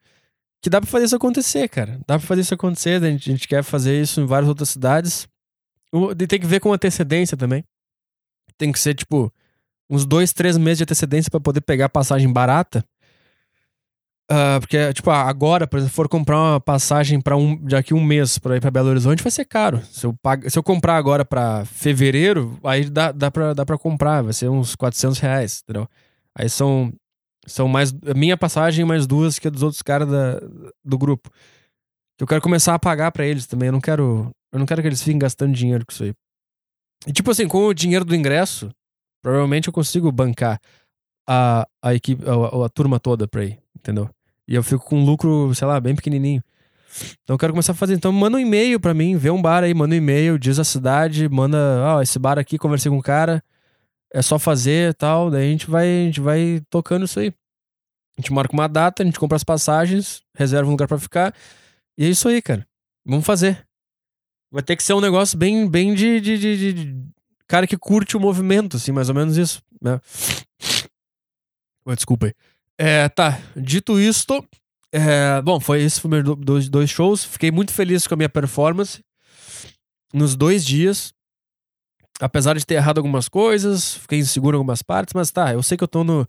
que dá pra fazer isso acontecer, cara. Dá pra fazer isso acontecer, a gente, a gente quer fazer isso em várias outras cidades. E tem que ver com antecedência também. Tem que ser, tipo, uns dois, três meses de antecedência para poder pegar passagem barata. Uh, porque, tipo, agora, por exemplo, for comprar uma passagem para um, daqui um mês para ir para Belo Horizonte, vai ser caro. Se eu, pag... se eu comprar agora para fevereiro, aí dá, dá, pra, dá pra comprar, vai ser uns 400 reais, entendeu? Aí são, são mais. Minha passagem mais duas que a dos outros caras da, do grupo. Eu quero começar a pagar para eles também. Eu não quero. Eu não quero que eles fiquem gastando dinheiro com isso aí. E, tipo assim, com o dinheiro do ingresso, provavelmente eu consigo bancar a, a equipe, a, a turma toda pra ir, entendeu? E eu fico com um lucro, sei lá, bem pequenininho. Então eu quero começar a fazer. Então manda um e-mail para mim, vê um bar aí, manda um e-mail, diz a cidade, manda, ó, oh, esse bar aqui, conversei com o cara, é só fazer e tal, daí a gente vai, a gente vai tocando isso aí. A gente marca uma data, a gente compra as passagens, reserva um lugar para ficar. E é isso aí, cara. Vamos fazer. Vai ter que ser um negócio bem, bem de, de, de, de cara que curte o movimento, assim, mais ou menos isso. Né? Desculpa aí. É, tá. Dito isto, é, bom, foi esse foi meu dois, dois shows. Fiquei muito feliz com a minha performance nos dois dias. Apesar de ter errado algumas coisas, fiquei inseguro em algumas partes, mas tá, eu sei que eu tô no.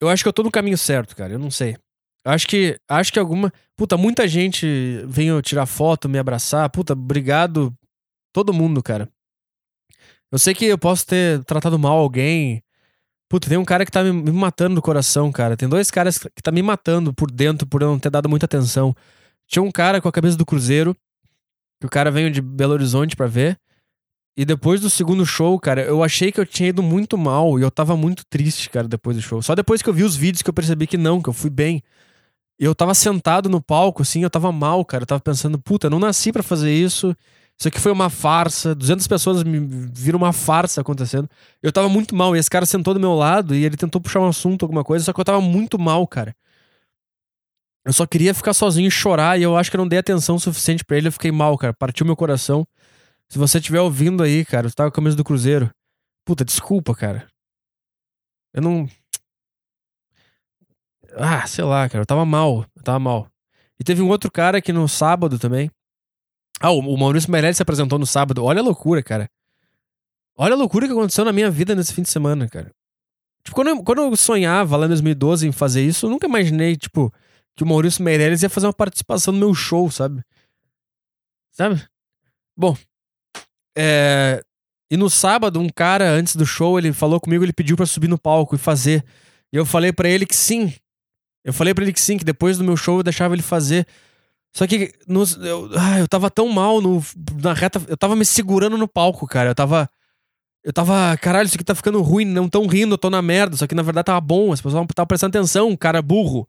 Eu acho que eu tô no caminho certo, cara. Eu não sei. Acho que. Acho que alguma. Puta, muita gente veio tirar foto, me abraçar. Puta, obrigado. Todo mundo, cara. Eu sei que eu posso ter tratado mal alguém. Puta, tem um cara que tá me, matando no coração, cara. Tem dois caras que tá me matando por dentro por eu não ter dado muita atenção. Tinha um cara com a cabeça do Cruzeiro, que o cara veio de Belo Horizonte para ver. E depois do segundo show, cara, eu achei que eu tinha ido muito mal e eu tava muito triste, cara, depois do show. Só depois que eu vi os vídeos que eu percebi que não, que eu fui bem. Eu tava sentado no palco, assim, eu tava mal, cara. Eu tava pensando, puta, eu não nasci para fazer isso. Isso aqui foi uma farsa. 200 pessoas me viram uma farsa acontecendo. Eu tava muito mal. E esse cara sentou do meu lado e ele tentou puxar um assunto, alguma coisa. Só que eu tava muito mal, cara. Eu só queria ficar sozinho e chorar. E eu acho que eu não dei atenção suficiente para ele. Eu fiquei mal, cara. Partiu meu coração. Se você estiver ouvindo aí, cara, você tava com a camisa do Cruzeiro. Puta, desculpa, cara. Eu não. Ah, sei lá, cara. Eu tava mal. Eu tava mal. E teve um outro cara que no sábado também Ah, o Maurício Meirelles se apresentou no sábado. Olha a loucura, cara. Olha a loucura que aconteceu na minha vida nesse fim de semana, cara. Tipo, quando eu, quando eu sonhava lá em 2012 em fazer isso, eu nunca imaginei, tipo, que o Maurício Meirelles ia fazer uma participação no meu show, sabe? Sabe? Bom, é... E no sábado, um cara, antes do show, ele falou comigo, ele pediu para subir no palco e fazer. E eu falei para ele que sim. Eu falei para ele que sim, que depois do meu show eu deixava ele fazer. Só que eu, ah, eu tava tão mal no, na reta. Eu tava me segurando no palco, cara. Eu tava. Eu tava. Caralho, isso aqui tá ficando ruim, não tão rindo, eu tô na merda. Só que na verdade tava bom, as pessoas estavam prestando atenção, cara burro.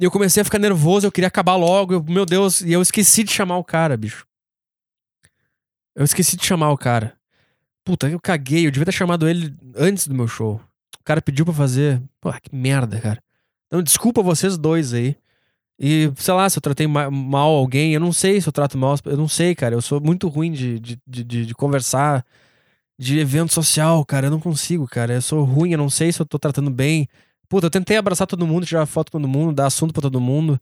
E eu comecei a ficar nervoso, eu queria acabar logo. Eu, meu Deus, e eu esqueci de chamar o cara, bicho. Eu esqueci de chamar o cara. Puta, eu caguei, eu devia ter chamado ele antes do meu show. O cara pediu pra fazer. Pô, que merda, cara. Então, desculpa vocês dois aí. E, sei lá, se eu tratei mal alguém, eu não sei se eu trato mal, eu não sei, cara. Eu sou muito ruim de, de, de, de conversar, de evento social, cara. Eu não consigo, cara. Eu sou ruim, eu não sei se eu tô tratando bem. Puta, eu tentei abraçar todo mundo, tirar foto com todo mundo, dar assunto pra todo mundo.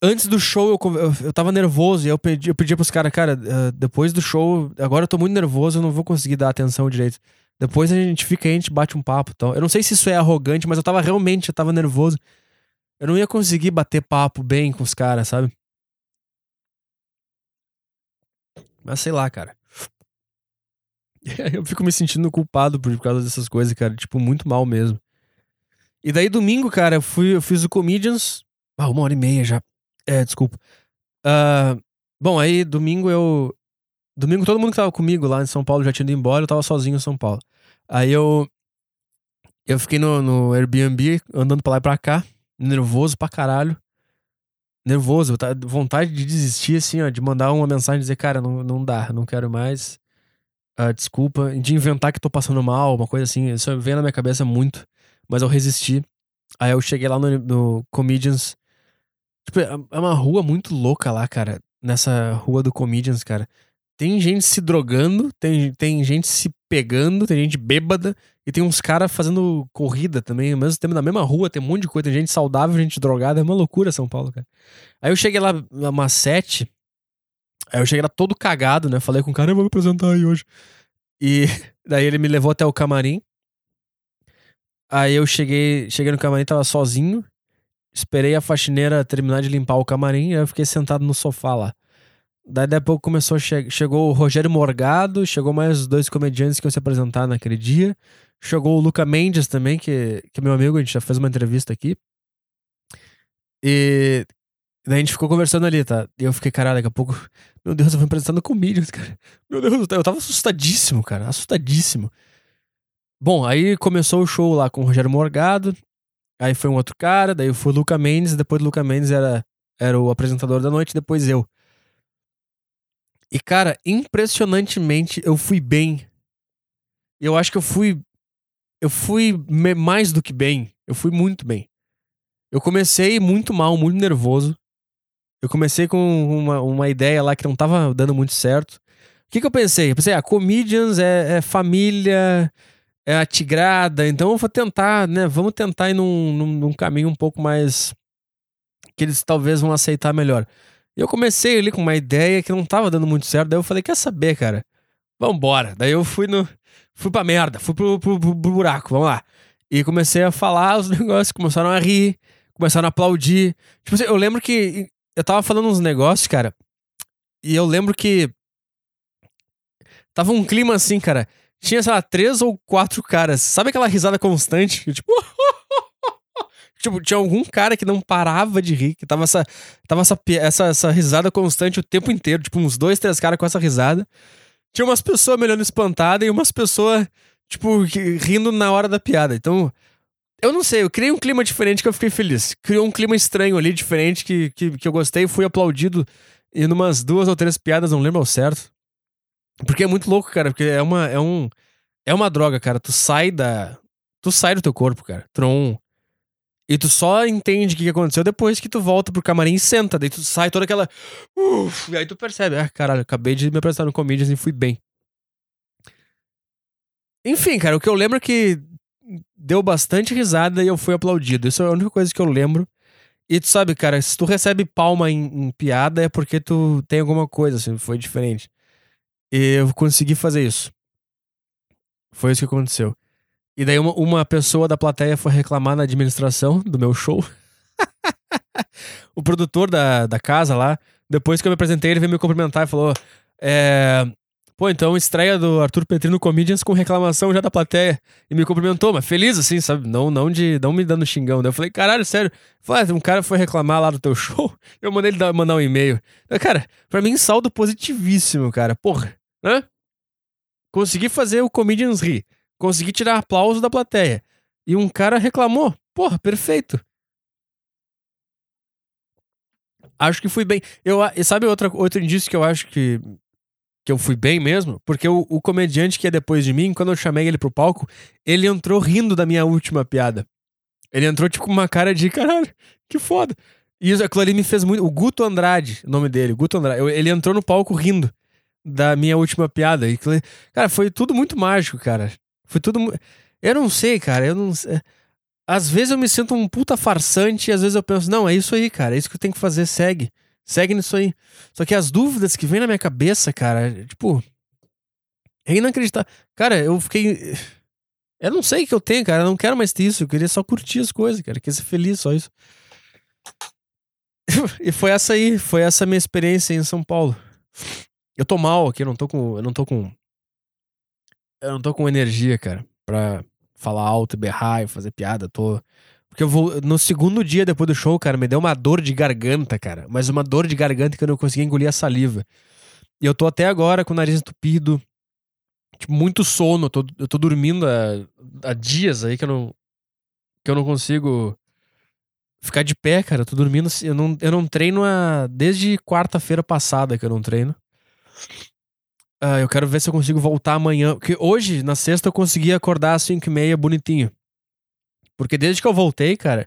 Antes do show, eu, eu, eu tava nervoso e eu pedi, eu pedi pros caras, cara, uh, depois do show, agora eu tô muito nervoso, eu não vou conseguir dar atenção direito. Depois a gente fica aí, a gente bate um papo. Então. Eu não sei se isso é arrogante, mas eu tava realmente, eu tava nervoso. Eu não ia conseguir bater papo bem com os caras, sabe? Mas sei lá, cara. Eu fico me sentindo culpado por causa dessas coisas, cara. Tipo, muito mal mesmo. E daí, domingo, cara, eu, fui, eu fiz o Comedians. Ah, uma hora e meia já. É, desculpa. Uh, bom, aí, domingo eu. Domingo todo mundo que tava comigo lá em São Paulo já tinha ido embora, eu tava sozinho em São Paulo. Aí eu. Eu fiquei no, no Airbnb, andando pra lá e pra cá nervoso pra caralho. Nervoso, tá, vontade de desistir, assim, ó, de mandar uma mensagem e dizer, cara, não, não dá, não quero mais. Uh, desculpa, de inventar que tô passando mal, uma coisa assim. Isso veio na minha cabeça muito, mas eu resisti. Aí eu cheguei lá no, no Comedians. Tipo, é, é uma rua muito louca lá, cara. Nessa rua do Comedians, cara. Tem gente se drogando, tem, tem gente se pegando, tem gente bêbada e tem uns caras fazendo corrida também, ao mesmo tempo na mesma rua, tem um monte de coisa, tem gente saudável, gente drogada, é uma loucura São Paulo, cara. Aí eu cheguei lá umas sete, aí eu cheguei lá todo cagado, né? Falei com o cara, eu vou me apresentar aí hoje. E daí ele me levou até o camarim. Aí eu cheguei, cheguei no camarim, tava sozinho. Esperei a faxineira terminar de limpar o camarim, aí eu fiquei sentado no sofá lá. Daí a pouco começou, che chegou o Rogério Morgado, chegou mais dois comediantes que iam se apresentar naquele dia. Chegou o Luca Mendes também, que, que é meu amigo, a gente já fez uma entrevista aqui. E daí a gente ficou conversando ali, tá? E eu fiquei, caralho, daqui a pouco. Meu Deus, eu vou apresentando comedians, cara. Meu Deus, eu tava assustadíssimo, cara. Assustadíssimo. Bom, aí começou o show lá com o Rogério Morgado. Aí foi um outro cara, daí foi o Luca Mendes, depois do Luca Mendes era, era o apresentador da noite, depois eu. E, cara, impressionantemente eu fui bem. Eu acho que eu fui. Eu fui mais do que bem. Eu fui muito bem. Eu comecei muito mal, muito nervoso. Eu comecei com uma, uma ideia lá que não tava dando muito certo. O que, que eu pensei? Eu pensei, ah, comedians é, é família, é a tigrada, então eu vou tentar, né? Vamos tentar ir num, num, num caminho um pouco mais. que eles talvez vão aceitar melhor. E eu comecei ali com uma ideia que não tava dando muito certo. Daí eu falei, quer saber, cara? Vambora. Daí eu fui no. Fui pra merda, fui pro, pro, pro, pro buraco, vamos lá. E comecei a falar os negócios, começaram a rir, começaram a aplaudir. Tipo assim, eu lembro que eu tava falando uns negócios, cara. E eu lembro que. Tava um clima assim, cara. Tinha, sei lá, três ou quatro caras. Sabe aquela risada constante? Tipo. Tipo, tinha algum cara que não parava de rir, que tava essa, tava essa, essa, essa risada constante o tempo inteiro. Tipo, uns dois, três caras com essa risada. Tinha umas pessoas melhorando espantadas e umas pessoas, tipo, rindo na hora da piada. Então, eu não sei, eu criei um clima diferente que eu fiquei feliz. Criou um clima estranho ali, diferente, que, que, que eu gostei. Fui aplaudido em umas duas ou três piadas, não lembro ao certo. Porque é muito louco, cara, porque é uma, é um, é uma droga, cara. Tu sai da. Tu sai do teu corpo, cara. Tron. E tu só entende o que aconteceu depois que tu volta pro camarim e senta. Daí tu sai toda aquela. Uf, e aí tu percebe, ah, caralho, acabei de me apresentar no Comedians e fui bem. Enfim, cara, o que eu lembro é que deu bastante risada e eu fui aplaudido. Isso é a única coisa que eu lembro. E tu sabe, cara, se tu recebe palma em, em piada é porque tu tem alguma coisa, assim, foi diferente. E eu consegui fazer isso. Foi isso que aconteceu. E daí uma, uma pessoa da plateia foi reclamar na administração do meu show. o produtor da, da casa lá, depois que eu me apresentei, ele veio me cumprimentar e falou: é, Pô, então estreia do Arthur Petri no Comedians com reclamação já da plateia. E me cumprimentou, mas feliz assim, sabe? Não, não de não me dando xingão. Daí eu falei, caralho, sério. Falei, ah, um cara foi reclamar lá do teu show. Eu mandei ele mandar um e-mail. Cara, pra mim, saldo positivíssimo, cara. Porra, né? Consegui fazer o Comedians rir. Consegui tirar aplauso da plateia. E um cara reclamou. Porra, perfeito. Acho que fui bem. Eu, sabe outra, outro indício que eu acho que que eu fui bem mesmo, porque o, o, comediante que é depois de mim, quando eu chamei ele pro palco, ele entrou rindo da minha última piada. Ele entrou tipo com uma cara de caralho, que foda. E isso, aquilo ali me fez muito. O Guto Andrade, nome dele, Guto Andrade, ele entrou no palco rindo da minha última piada. E, cara, foi tudo muito mágico, cara. Foi tudo. Eu não sei, cara, eu não sei. Às vezes eu me sinto um puta farsante e às vezes eu penso, não, é isso aí, cara, é isso que eu tenho que fazer, segue. Segue nisso aí. Só que as dúvidas que vem na minha cabeça, cara, tipo. É inacreditável. Cara, eu fiquei. Eu não sei o que eu tenho, cara. Eu não quero mais ter isso. Eu queria só curtir as coisas, cara. Eu queria ser feliz, só isso. e foi essa aí. Foi essa minha experiência em São Paulo. Eu tô mal aqui, eu não tô com. Eu não tô com. Eu não tô com energia, cara, pra falar alto, berrar e fazer piada. Tô. Porque eu vou. No segundo dia depois do show, cara, me deu uma dor de garganta, cara. Mas uma dor de garganta que eu não conseguia engolir a saliva. E eu tô até agora com o nariz entupido. Tipo, muito sono. Eu tô, eu tô dormindo há, há dias aí que eu não. Que eu não consigo ficar de pé, cara. Eu tô dormindo. Eu não, eu não treino a, desde quarta-feira passada que eu não treino. Uh, eu quero ver se eu consigo voltar amanhã. Porque hoje, na sexta, eu consegui acordar às 5 e meia bonitinho. Porque desde que eu voltei, cara,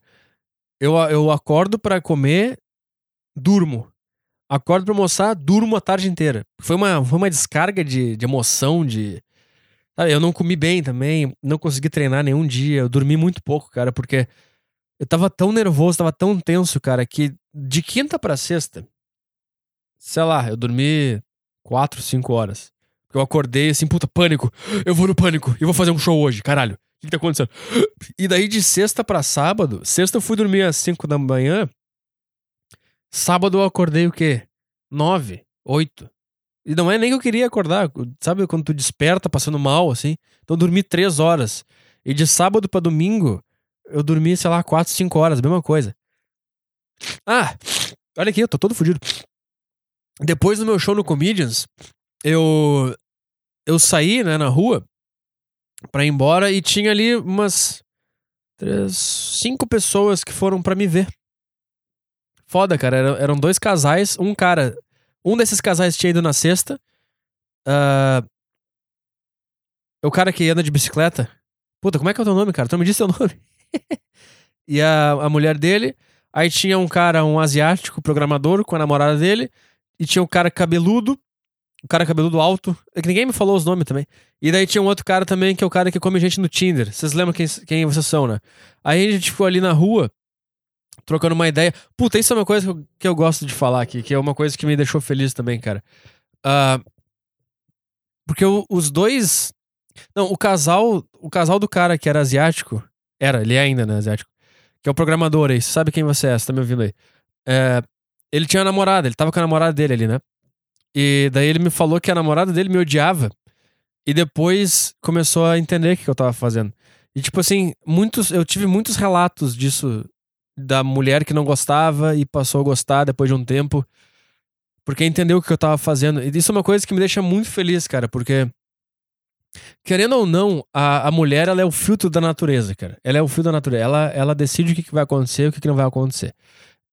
eu, eu acordo para comer, durmo. Acordo pra almoçar, durmo a tarde inteira. Foi uma, foi uma descarga de, de emoção, de. Eu não comi bem também, não consegui treinar nenhum dia, eu dormi muito pouco, cara, porque eu tava tão nervoso, tava tão tenso, cara, que de quinta para sexta, sei lá, eu dormi quatro, cinco horas. Eu acordei assim, puta, pânico. Eu vou no pânico e vou fazer um show hoje, caralho. O que, tá acontecendo? E daí de sexta para sábado, sexta eu fui dormir às 5 da manhã. Sábado eu acordei o quê? 9, 8. E não é nem que eu queria acordar. Sabe quando tu desperta passando mal, assim? Então eu dormi 3 horas. E de sábado para domingo, eu dormi, sei lá, 4, 5 horas, mesma coisa. Ah, olha aqui, eu tô todo fodido. Depois do meu show no Comedians, eu eu saí, né, na rua para ir embora e tinha ali umas três, cinco pessoas que foram para me ver. Foda, cara. Eram, eram dois casais. Um cara. Um desses casais tinha ido na sexta. Uh, o cara que anda de bicicleta. Puta, como é que é o teu nome, cara? Tu me disse teu nome. e a, a mulher dele. Aí tinha um cara, um asiático, programador, com a namorada dele. E tinha um cara cabeludo o cara cabeludo alto. É que ninguém me falou os nomes também. E daí tinha um outro cara também, que é o cara que come gente no Tinder. Vocês lembram quem, quem vocês são, né? Aí a gente ficou ali na rua, trocando uma ideia. Puta, isso é uma coisa que eu, que eu gosto de falar aqui, que é uma coisa que me deixou feliz também, cara. Uh, porque o, os dois. Não, o casal. O casal do cara que era asiático. Era, ele é ainda, né, asiático. Que é o programador aí. Sabe quem você é, você tá me ouvindo aí. É, ele tinha uma namorada, ele tava com a namorada dele ali, né? E daí ele me falou que a namorada dele me odiava. E depois começou a entender o que eu tava fazendo. E tipo assim, muitos, eu tive muitos relatos disso da mulher que não gostava e passou a gostar depois de um tempo. Porque entendeu o que eu tava fazendo. E isso é uma coisa que me deixa muito feliz, cara, porque querendo ou não, a, a mulher ela é o filtro da natureza, cara. Ela é o filtro da natureza. Ela, ela decide o que, que vai acontecer e o que, que não vai acontecer.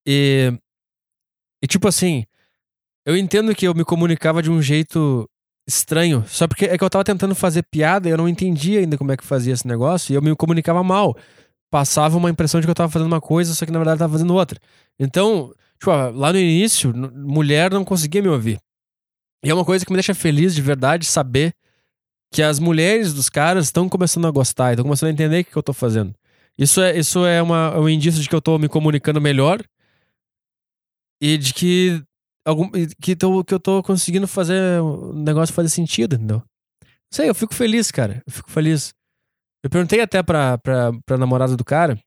E, e tipo assim, eu entendo que eu me comunicava de um jeito estranho, só porque é que eu tava tentando fazer piada e eu não entendia ainda como é que fazia esse negócio e eu me comunicava mal. Passava uma impressão de que eu tava fazendo uma coisa, só que na verdade eu tava fazendo outra. Então, tipo, lá no início, mulher não conseguia me ouvir. E é uma coisa que me deixa feliz de verdade saber que as mulheres dos caras estão começando a gostar, estão começando a entender o que eu tô fazendo. Isso é, isso é uma, um indício de que eu tô me comunicando melhor E de que. Algum, que, tô, que eu tô conseguindo fazer o negócio fazer sentido, entendeu? Sei, eu fico feliz, cara. Eu fico feliz. Eu perguntei até pra, pra, pra namorada do cara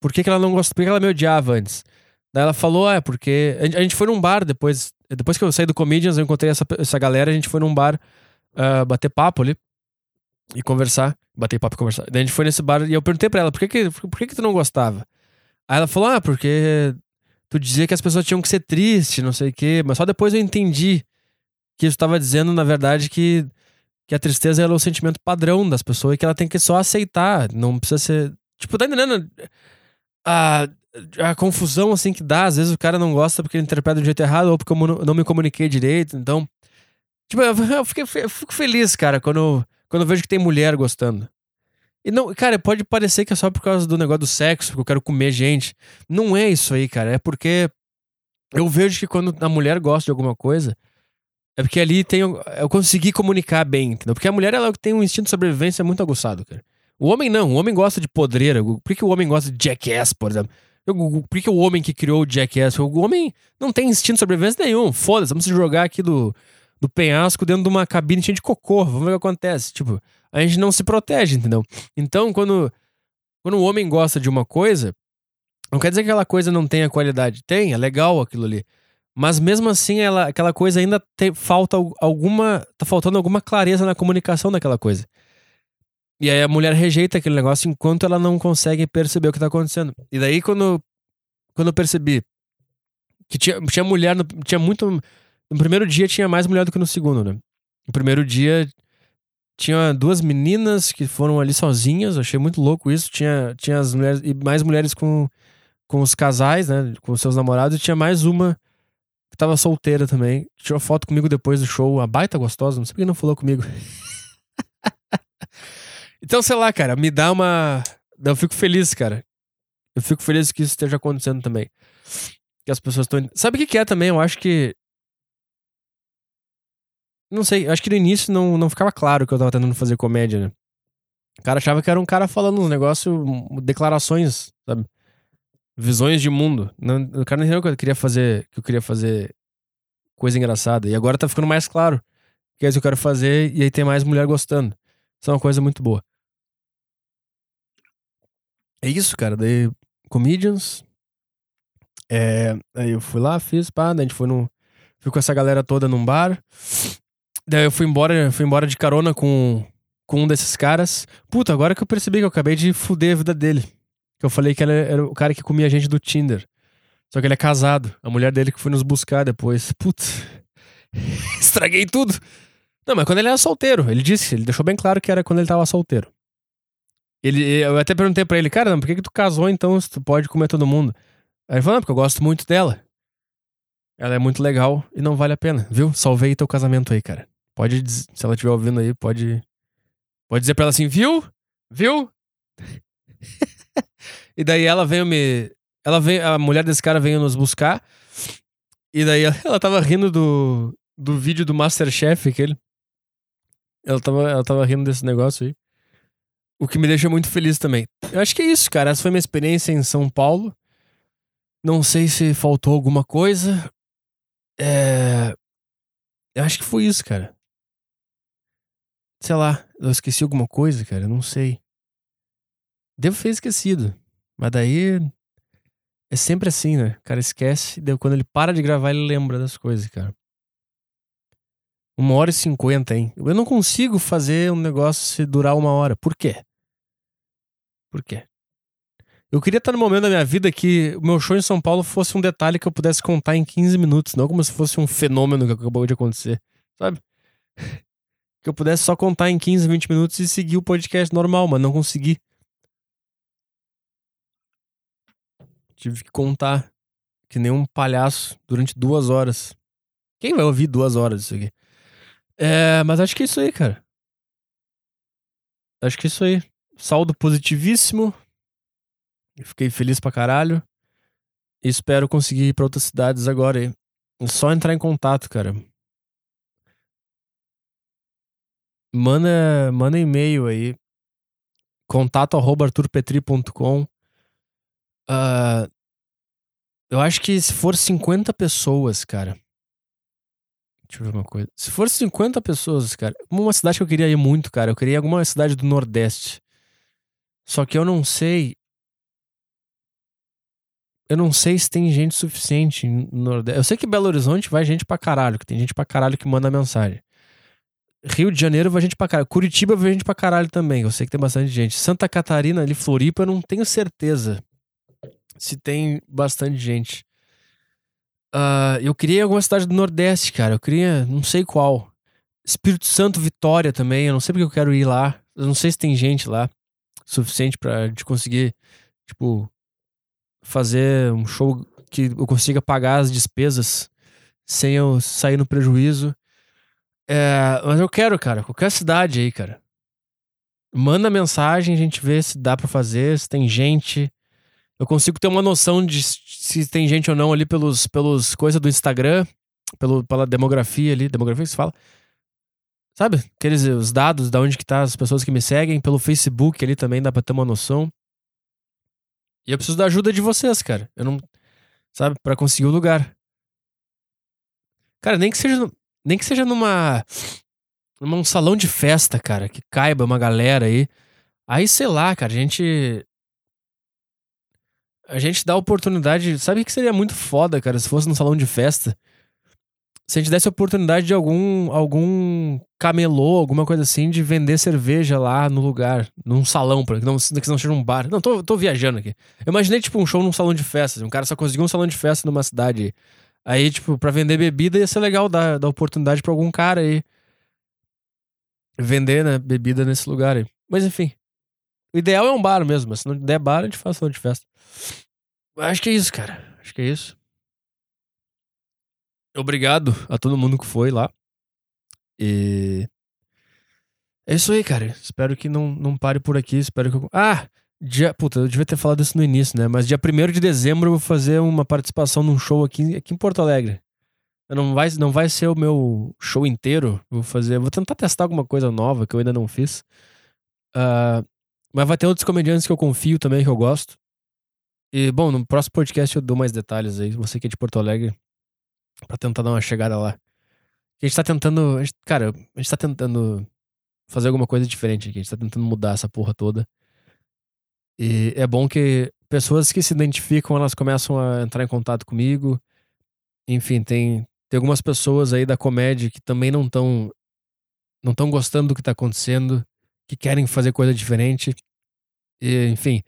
por que, que ela não gosta, por que ela me odiava antes. Daí ela falou, ah, é, porque. A gente foi num bar depois. Depois que eu saí do Comedians, eu encontrei essa, essa galera, a gente foi num bar uh, bater papo ali e conversar. Bater papo e conversar. Daí a gente foi nesse bar e eu perguntei pra ela, por que, que, por que, que tu não gostava? Aí ela falou, ah, porque tu dizia que as pessoas tinham que ser tristes, não sei o quê. Mas só depois eu entendi que isso estava dizendo, na verdade, que, que a tristeza é o sentimento padrão das pessoas e que ela tem que só aceitar. Não precisa ser. Tipo, tá entendendo? A, a confusão assim que dá, às vezes o cara não gosta porque ele interpreta do jeito errado ou porque eu não me comuniquei direito. Então, tipo, eu, fiquei, eu fico feliz, cara, quando, quando eu vejo que tem mulher gostando. E não, cara, pode parecer que é só por causa do negócio do sexo, porque eu quero comer gente. Não é isso aí, cara. É porque eu vejo que quando a mulher gosta de alguma coisa, é porque ali tem. Eu consegui comunicar bem, entendeu? Porque a mulher ela tem um instinto de sobrevivência muito aguçado, cara. O homem não. O homem gosta de podreira. Por que o homem gosta de jackass, por exemplo? Por que o homem que criou o Jackass? O homem não tem instinto de sobrevivência nenhum. Foda-se, vamos se jogar aqui do, do penhasco dentro de uma cabine cheia de cocô. Vamos ver o que acontece. Tipo, a gente não se protege, entendeu? Então, quando, quando o homem gosta de uma coisa, não quer dizer que aquela coisa não tenha qualidade. Tem, é legal aquilo ali. Mas mesmo assim, ela, aquela coisa ainda falta alguma. Tá faltando alguma clareza na comunicação daquela coisa. E aí a mulher rejeita aquele negócio enquanto ela não consegue perceber o que tá acontecendo. E daí, quando, quando eu percebi que tinha, tinha mulher, tinha muito. No primeiro dia tinha mais mulher do que no segundo, né? No primeiro dia tinha duas meninas que foram ali sozinhas, achei muito louco isso. Tinha, tinha as mulheres, e mais mulheres com, com os casais, né? Com seus namorados, e tinha mais uma que tava solteira também. Tirou foto comigo depois do show, a baita gostosa, não sei por que não falou comigo. Então, sei lá, cara, me dá uma. Eu fico feliz, cara. Eu fico feliz que isso esteja acontecendo também. Que as pessoas estão. Sabe o que, que é também? Eu acho que. Não sei, acho que no início não, não ficava claro que eu tava tentando fazer comédia, né? O cara achava que era um cara falando uns negócios, declarações, sabe? Visões de mundo. Não, o cara não entendeu que eu queria fazer, que eu queria fazer coisa engraçada. E agora tá ficando mais claro que é isso que eu quero fazer e aí tem mais mulher gostando. Isso é uma coisa muito boa. É isso, cara. Daí, Comedians. É, aí eu fui lá, fiz, pá, daí a gente foi no. Fui com essa galera toda num bar. Daí eu fui embora, fui embora de carona com, com um desses caras. Puta, agora que eu percebi que eu acabei de fuder a vida dele. Que eu falei que ele era o cara que comia a gente do Tinder. Só que ele é casado. A mulher dele que foi nos buscar depois. Putz. Estraguei tudo. Não, mas quando ele era solteiro, ele disse, ele deixou bem claro que era quando ele tava solteiro. Ele, eu até perguntei pra ele, cara, por que, que tu casou então se tu pode comer todo mundo? Aí ele falou, não, porque eu gosto muito dela. Ela é muito legal e não vale a pena, viu? Salvei teu casamento aí, cara. Pode, se ela estiver ouvindo aí, pode. Pode dizer pra ela assim, viu? Viu? e daí ela veio me. Ela veio, a mulher desse cara veio nos buscar. E daí ela, ela tava rindo do, do vídeo do Masterchef, aquele. Ela tava, ela tava rindo desse negócio aí. O que me deixa muito feliz também. Eu acho que é isso, cara. Essa foi minha experiência em São Paulo. Não sei se faltou alguma coisa. É... Eu acho que foi isso, cara. Sei lá, eu esqueci alguma coisa, cara. Eu não sei. Devo ter esquecido. Mas daí. É sempre assim, né? O cara esquece. Daí quando ele para de gravar, ele lembra das coisas, cara. Uma hora e cinquenta, hein? Eu não consigo fazer um negócio durar uma hora. Por quê? Por quê? Eu queria estar no momento da minha vida que o meu show em São Paulo fosse um detalhe que eu pudesse contar em 15 minutos, não como se fosse um fenômeno que acabou de acontecer, sabe? Que eu pudesse só contar em 15, 20 minutos e seguir o podcast normal, mas não consegui. Tive que contar que nem um palhaço durante duas horas. Quem vai ouvir duas horas disso aqui? É, mas acho que é isso aí, cara. Acho que é isso aí. Saldo positivíssimo. Fiquei feliz pra caralho. E espero conseguir ir pra outras cidades agora. É só entrar em contato, cara. Manda, manda e-mail aí. Contato arroba arturpetri.com. Uh, Eu acho que se for 50 pessoas, cara. Deixa eu ver uma coisa. Se for 50 pessoas, cara. Uma cidade que eu queria ir muito, cara. Eu queria ir alguma cidade do Nordeste. Só que eu não sei. Eu não sei se tem gente suficiente no Nordeste. Eu sei que Belo Horizonte vai gente pra caralho, que tem gente pra caralho que manda mensagem. Rio de Janeiro vai gente pra caralho. Curitiba vai gente pra caralho também. Eu sei que tem bastante gente. Santa Catarina, ali, Floripa, eu não tenho certeza se tem bastante gente. Uh, eu queria alguma cidade do Nordeste, cara. Eu queria, não sei qual. Espírito Santo, Vitória também. Eu não sei porque eu quero ir lá. Eu não sei se tem gente lá suficiente para de conseguir, tipo, fazer um show que eu consiga pagar as despesas sem eu sair no prejuízo. É, mas eu quero, cara, qualquer cidade aí, cara. Manda mensagem, a gente vê se dá para fazer, se tem gente. Eu consigo ter uma noção de se tem gente ou não ali pelos, pelos coisas do Instagram, pelo, pela demografia ali, demografia que se fala. Sabe? Aqueles os dados da onde que tá as pessoas que me seguem, pelo Facebook ali também dá pra ter uma noção. E eu preciso da ajuda de vocês, cara. Eu não. Sabe? para conseguir o lugar. Cara, nem que seja. Nem que seja numa. Num salão de festa, cara, que caiba uma galera aí. Aí, sei lá, cara, a gente. A gente dá oportunidade. Sabe que seria muito foda, cara, se fosse num salão de festa se a gente desse a oportunidade de algum, algum camelô, alguma coisa assim, de vender cerveja lá no lugar, num salão, pra que não, que não seja um bar. Não, tô, tô viajando aqui. Eu imaginei, tipo, um show num salão de festas. Um cara só conseguiu um salão de festa numa cidade. Aí, tipo, pra vender bebida ia ser legal dar, dar oportunidade pra algum cara aí. Vender, né, bebida nesse lugar aí. Mas enfim. O ideal é um bar mesmo, mas se não der bar, a gente faz salão de festa. Acho que é isso, cara. Acho que é isso. Obrigado a todo mundo que foi lá. E. É isso aí, cara. Espero que não, não pare por aqui. Espero que. Ah! Dia... Puta, eu devia ter falado isso no início, né? Mas dia 1 de dezembro eu vou fazer uma participação num show aqui, aqui em Porto Alegre. Não vai, não vai ser o meu show inteiro. Vou fazer. Vou tentar testar alguma coisa nova que eu ainda não fiz. Uh, mas vai ter outros comediantes que eu confio também, que eu gosto. E, bom, no próximo podcast eu dou mais detalhes aí. Você que é de Porto Alegre, para tentar dar uma chegada lá. A gente tá tentando. A gente, cara, a gente tá tentando fazer alguma coisa diferente aqui. A gente tá tentando mudar essa porra toda. E é bom que pessoas que se identificam, elas começam a entrar em contato comigo. Enfim, tem, tem algumas pessoas aí da comédia que também não estão não estão gostando do que tá acontecendo, que querem fazer coisa diferente. E, enfim,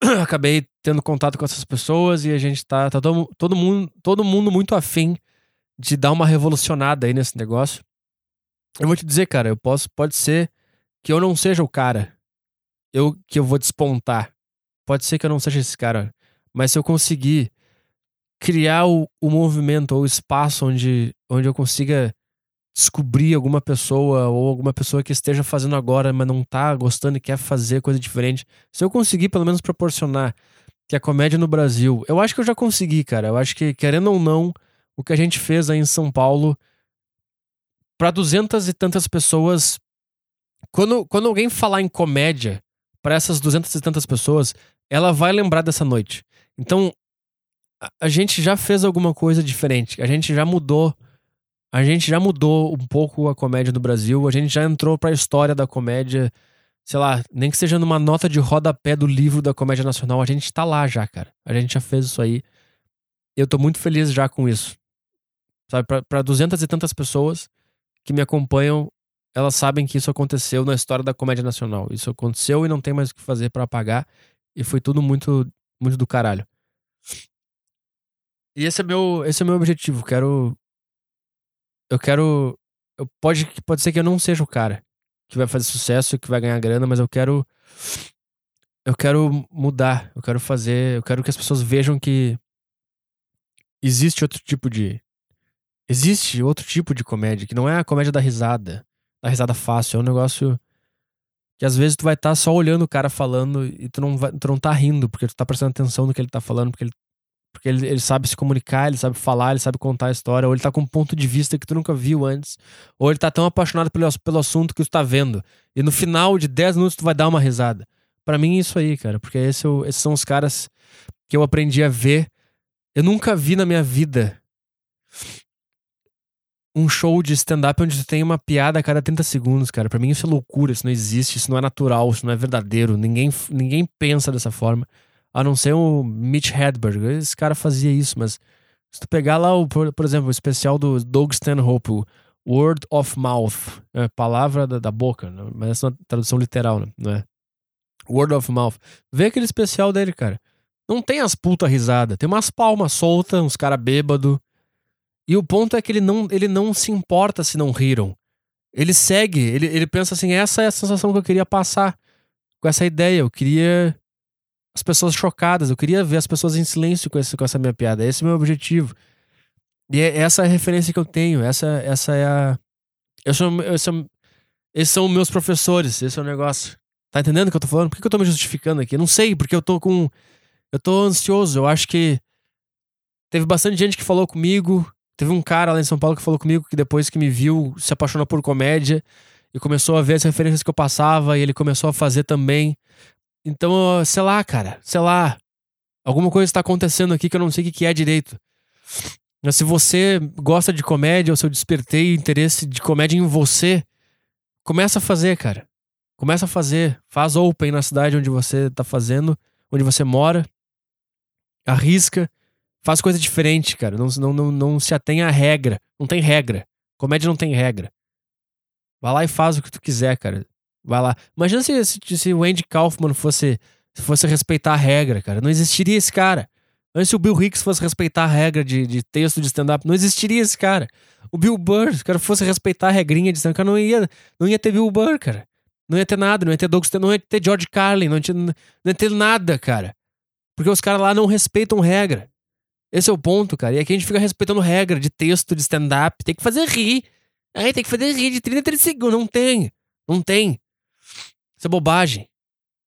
acabei tendo contato com essas pessoas e a gente tá, tá todo, todo, mundo, todo mundo muito afim de dar uma revolucionada aí nesse negócio. Eu vou te dizer, cara, eu posso, pode ser que eu não seja o cara eu, que eu vou despontar. Pode ser que eu não seja esse cara. Mas se eu conseguir criar o, o movimento ou o espaço onde, onde eu consiga descobrir alguma pessoa ou alguma pessoa que esteja fazendo agora, mas não tá gostando e quer fazer coisa diferente. Se eu conseguir pelo menos proporcionar que a comédia no Brasil, eu acho que eu já consegui, cara. Eu acho que querendo ou não, o que a gente fez aí em São Paulo para duzentas e tantas pessoas, quando, quando alguém falar em comédia para essas duzentas e tantas pessoas, ela vai lembrar dessa noite. Então, a, a gente já fez alguma coisa diferente. A gente já mudou a gente já mudou um pouco a comédia do Brasil, a gente já entrou pra história da comédia, sei lá, nem que seja numa nota de rodapé do livro da comédia nacional, a gente tá lá já, cara. A gente já fez isso aí. Eu tô muito feliz já com isso. Sabe, pra duzentas e tantas pessoas que me acompanham, elas sabem que isso aconteceu na história da comédia nacional. Isso aconteceu e não tem mais o que fazer para apagar. E foi tudo muito, muito do caralho. E esse é meu, esse é meu objetivo. Quero eu quero. Eu, pode, pode ser que eu não seja o cara que vai fazer sucesso, que vai ganhar grana, mas eu quero. Eu quero mudar. Eu quero fazer. Eu quero que as pessoas vejam que existe outro tipo de. Existe outro tipo de comédia, que não é a comédia da risada. Da risada fácil. É um negócio que às vezes tu vai estar tá só olhando o cara falando e tu não, vai, tu não tá rindo, porque tu tá prestando atenção no que ele tá falando, porque ele porque ele, ele, sabe se comunicar, ele sabe falar, ele sabe contar a história, ou ele tá com um ponto de vista que tu nunca viu antes, ou ele tá tão apaixonado pelo, pelo assunto que tu tá vendo. E no final de 10 minutos tu vai dar uma risada. para mim é isso aí, cara, porque esse, é esses são os caras que eu aprendi a ver Eu nunca vi na minha vida um show de stand-up onde tem uma piada a cada 30 segundos, cara. Pra mim isso é loucura, isso não existe, isso não é natural, isso não é verdadeiro. Ninguém, ninguém pensa dessa forma. A não ser o Mitch Hedberg. Esse cara fazia isso, mas se tu pegar lá, o, por, por exemplo, o especial do Doug Stanhope, o Word of Mouth, é, palavra da, da boca, né? mas essa é uma tradução literal, né? não é? Word of Mouth. Vê aquele especial dele, cara. Não tem as puta risada, tem umas palmas soltas, uns cara bêbado. E o ponto é que ele não, ele não se importa se não riram. Ele segue, ele, ele pensa assim: essa é a sensação que eu queria passar com essa ideia. Eu queria as pessoas chocadas, eu queria ver as pessoas em silêncio com, esse, com essa minha piada. Esse é o meu objetivo. E é essa é a referência que eu tenho. Essa, essa é a. Eu sou, eu sou, esses são meus professores, esse é o negócio. Tá entendendo o que eu tô falando? Por que eu tô me justificando aqui? não sei, porque eu tô com. Eu tô ansioso. Eu acho que. Teve bastante gente que falou comigo. Teve um cara lá em São Paulo que falou comigo que depois que me viu se apaixonou por comédia e começou a ver as referências que eu passava e ele começou a fazer também. Então, sei lá, cara, sei lá. Alguma coisa está acontecendo aqui que eu não sei o que é direito. Mas se você gosta de comédia ou se eu despertei interesse de comédia em você, começa a fazer, cara. Começa a fazer. Faz open na cidade onde você tá fazendo, onde você mora. Arrisca. Faz coisa diferente, cara. Não, não, não, não se atenha à regra. Não tem regra. Comédia não tem regra. Vai lá e faz o que tu quiser, cara. Vai lá. Imagina se, se, se o Andy Kaufman fosse, fosse respeitar a regra, cara. Não existiria esse cara. Antes se o Bill Hicks fosse respeitar a regra de, de texto de stand-up, não existiria esse cara. O Bill Burr, se o cara fosse respeitar a regrinha de stand-up, não ia, não ia ter Bill Burr, cara. Não ia ter nada, não ia ter Doug não ia ter George Carlin, não ia, não ia ter nada, cara. Porque os caras lá não respeitam regra. Esse é o ponto, cara. E aqui a gente fica respeitando regra de texto, de stand-up. Tem que fazer rir. Aí tem que fazer rir de 30 a 30 segundos. Não tem. Não tem. Isso é bobagem.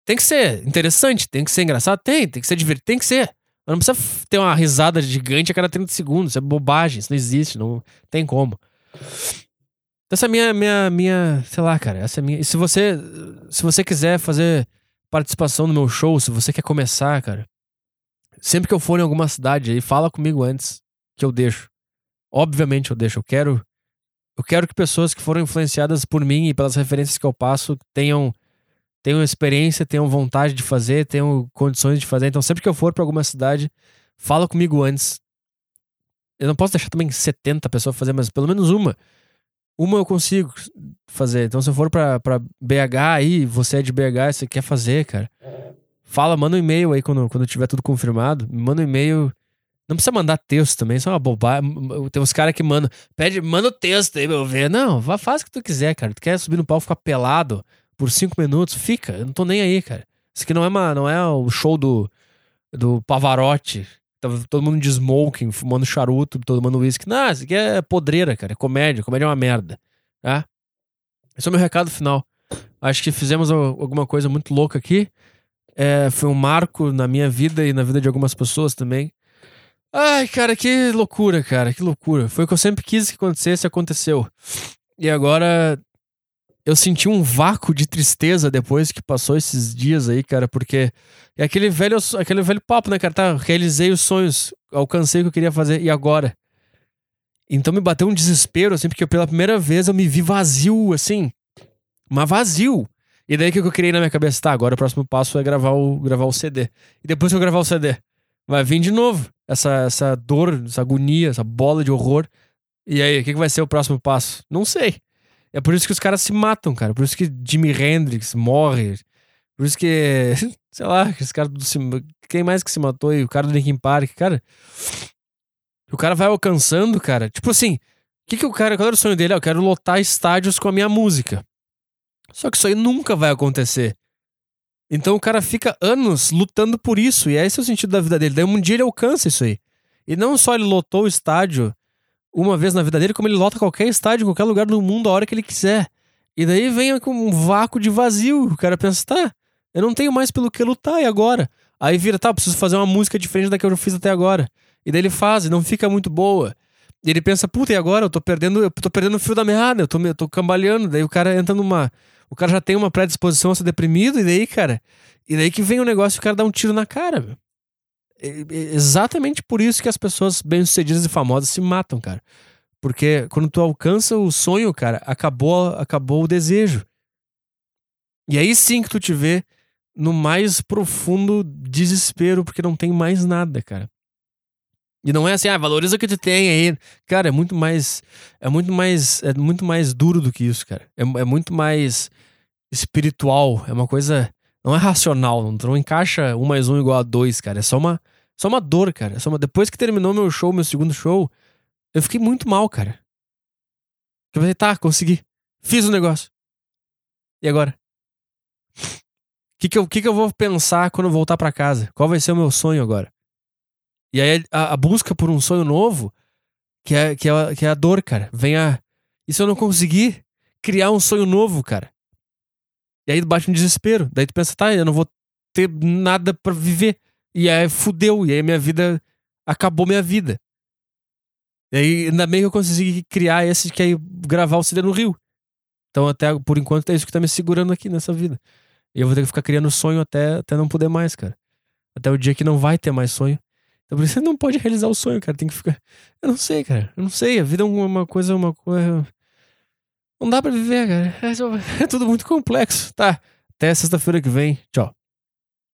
Tem que ser interessante, tem que ser engraçado. Tem, tem que ser divertido, tem que ser. Mas não precisa ter uma risada gigante a cada 30 segundos. Isso é bobagem, isso não existe, não tem como. Essa é minha, minha, minha, sei lá, cara, essa é minha. E se você, se você quiser fazer participação no meu show, se você quer começar, cara, sempre que eu for em alguma cidade aí, fala comigo antes que eu deixo. Obviamente eu deixo. Eu quero, eu quero que pessoas que foram influenciadas por mim e pelas referências que eu passo tenham tenham experiência, tenham vontade de fazer, tenham condições de fazer. Então, sempre que eu for para alguma cidade, fala comigo antes. Eu não posso deixar também 70 pessoas fazer, mas pelo menos uma. Uma eu consigo fazer. Então, se eu for pra BH aí, você é de BH, você quer fazer, cara. Fala, manda um e-mail aí quando, quando tiver tudo confirmado. Manda um e-mail. Não precisa mandar texto também, isso é uma bobagem. Tem uns caras que mandam. Pede, manda o texto aí, meu ver. Não, faz o que tu quiser, cara. Tu quer subir no palco ficar pelado por cinco minutos, fica. Eu não tô nem aí, cara. Isso aqui não é, uma, não é o show do, do Pavarotti. Tava todo mundo de smoking, fumando charuto, tomando uísque. Não, isso aqui é podreira, cara. É comédia. Comédia é uma merda. Tá? Esse é o meu recado final. Acho que fizemos alguma coisa muito louca aqui. É, foi um marco na minha vida e na vida de algumas pessoas também. Ai, cara, que loucura, cara, que loucura. Foi o que eu sempre quis que acontecesse, aconteceu. E agora eu senti um vácuo de tristeza depois que passou esses dias aí, cara, porque é aquele velho, aquele velho papo, né, cara? Tá, realizei os sonhos, alcancei o que eu queria fazer, e agora? Então me bateu um desespero, assim, porque pela primeira vez eu me vi vazio, assim. Mas vazio. E daí que eu criei na minha cabeça, tá, agora o próximo passo é gravar o, gravar o CD. E depois que eu gravar o CD, vai vir de novo essa, essa dor, essa agonia, essa bola de horror. E aí, o que, que vai ser o próximo passo? Não sei. É por isso que os caras se matam, cara. Por isso que Jimi Hendrix morre. Por isso que, sei lá, esse cara do quem mais que se matou aí? O cara do Linkin Park, cara. O cara vai alcançando, cara. Tipo assim, o que que o cara, qual era o sonho dele? Ah, eu quero lotar estádios com a minha música. Só que isso aí nunca vai acontecer. Então o cara fica anos lutando por isso, e esse é o sentido da vida dele. Daí um dia ele alcança isso aí. E não só ele lotou o estádio uma vez na vida dele, como ele lota qualquer estádio, qualquer lugar do mundo a hora que ele quiser. E daí vem com um vácuo de vazio. O cara pensa, tá, eu não tenho mais pelo que lutar, e agora? Aí vira, tá, preciso fazer uma música diferente da que eu fiz até agora. E daí ele faz, e não fica muito boa. E ele pensa, puta, e agora? Eu tô perdendo, eu tô perdendo o fio da meada, eu tô, eu tô cambaleando. Daí o cara entra numa. O cara já tem uma predisposição a ser deprimido, e daí, cara. E daí que vem o negócio e o cara dá um tiro na cara, meu. é exatamente por isso que as pessoas bem-sucedidas e famosas se matam, cara. Porque quando tu alcança o sonho, cara, acabou, acabou o desejo. E aí sim que tu te vê no mais profundo desespero, porque não tem mais nada, cara. E não é assim, ah, valoriza o que tu tem aí. Cara, é muito mais. É muito mais. É muito mais duro do que isso, cara. É, é muito mais espiritual. É uma coisa. Não é racional. Não, não encaixa um mais um igual a dois, cara. É só uma. Só uma dor, cara. É só uma... Depois que terminou meu show, meu segundo show, eu fiquei muito mal, cara. Eu falei, tá, consegui. Fiz o negócio. E agora? que, que, eu, que, que eu vou pensar quando eu voltar para casa? Qual vai ser o meu sonho agora? E aí a, a, busca por um sonho novo, que é, que, é, que é a dor, cara. Vem a. E se eu não conseguir criar um sonho novo, cara? E aí bate um desespero. Daí tu pensa, tá, eu não vou ter nada para viver. E aí fudeu. E aí minha vida. Acabou minha vida. E aí ainda bem que eu consegui criar esse que é gravar o CD no Rio. Então, até por enquanto, é isso que tá me segurando aqui nessa vida. E eu vou ter que ficar criando sonho até, até não poder mais, cara. Até o dia que não vai ter mais sonho. Então você não pode realizar o sonho, cara. Tem que ficar. Eu não sei, cara. Eu não sei. A vida é uma coisa, uma coisa. Não dá pra viver, cara. É, é tudo muito complexo. Tá. Até sexta-feira que vem. Tchau.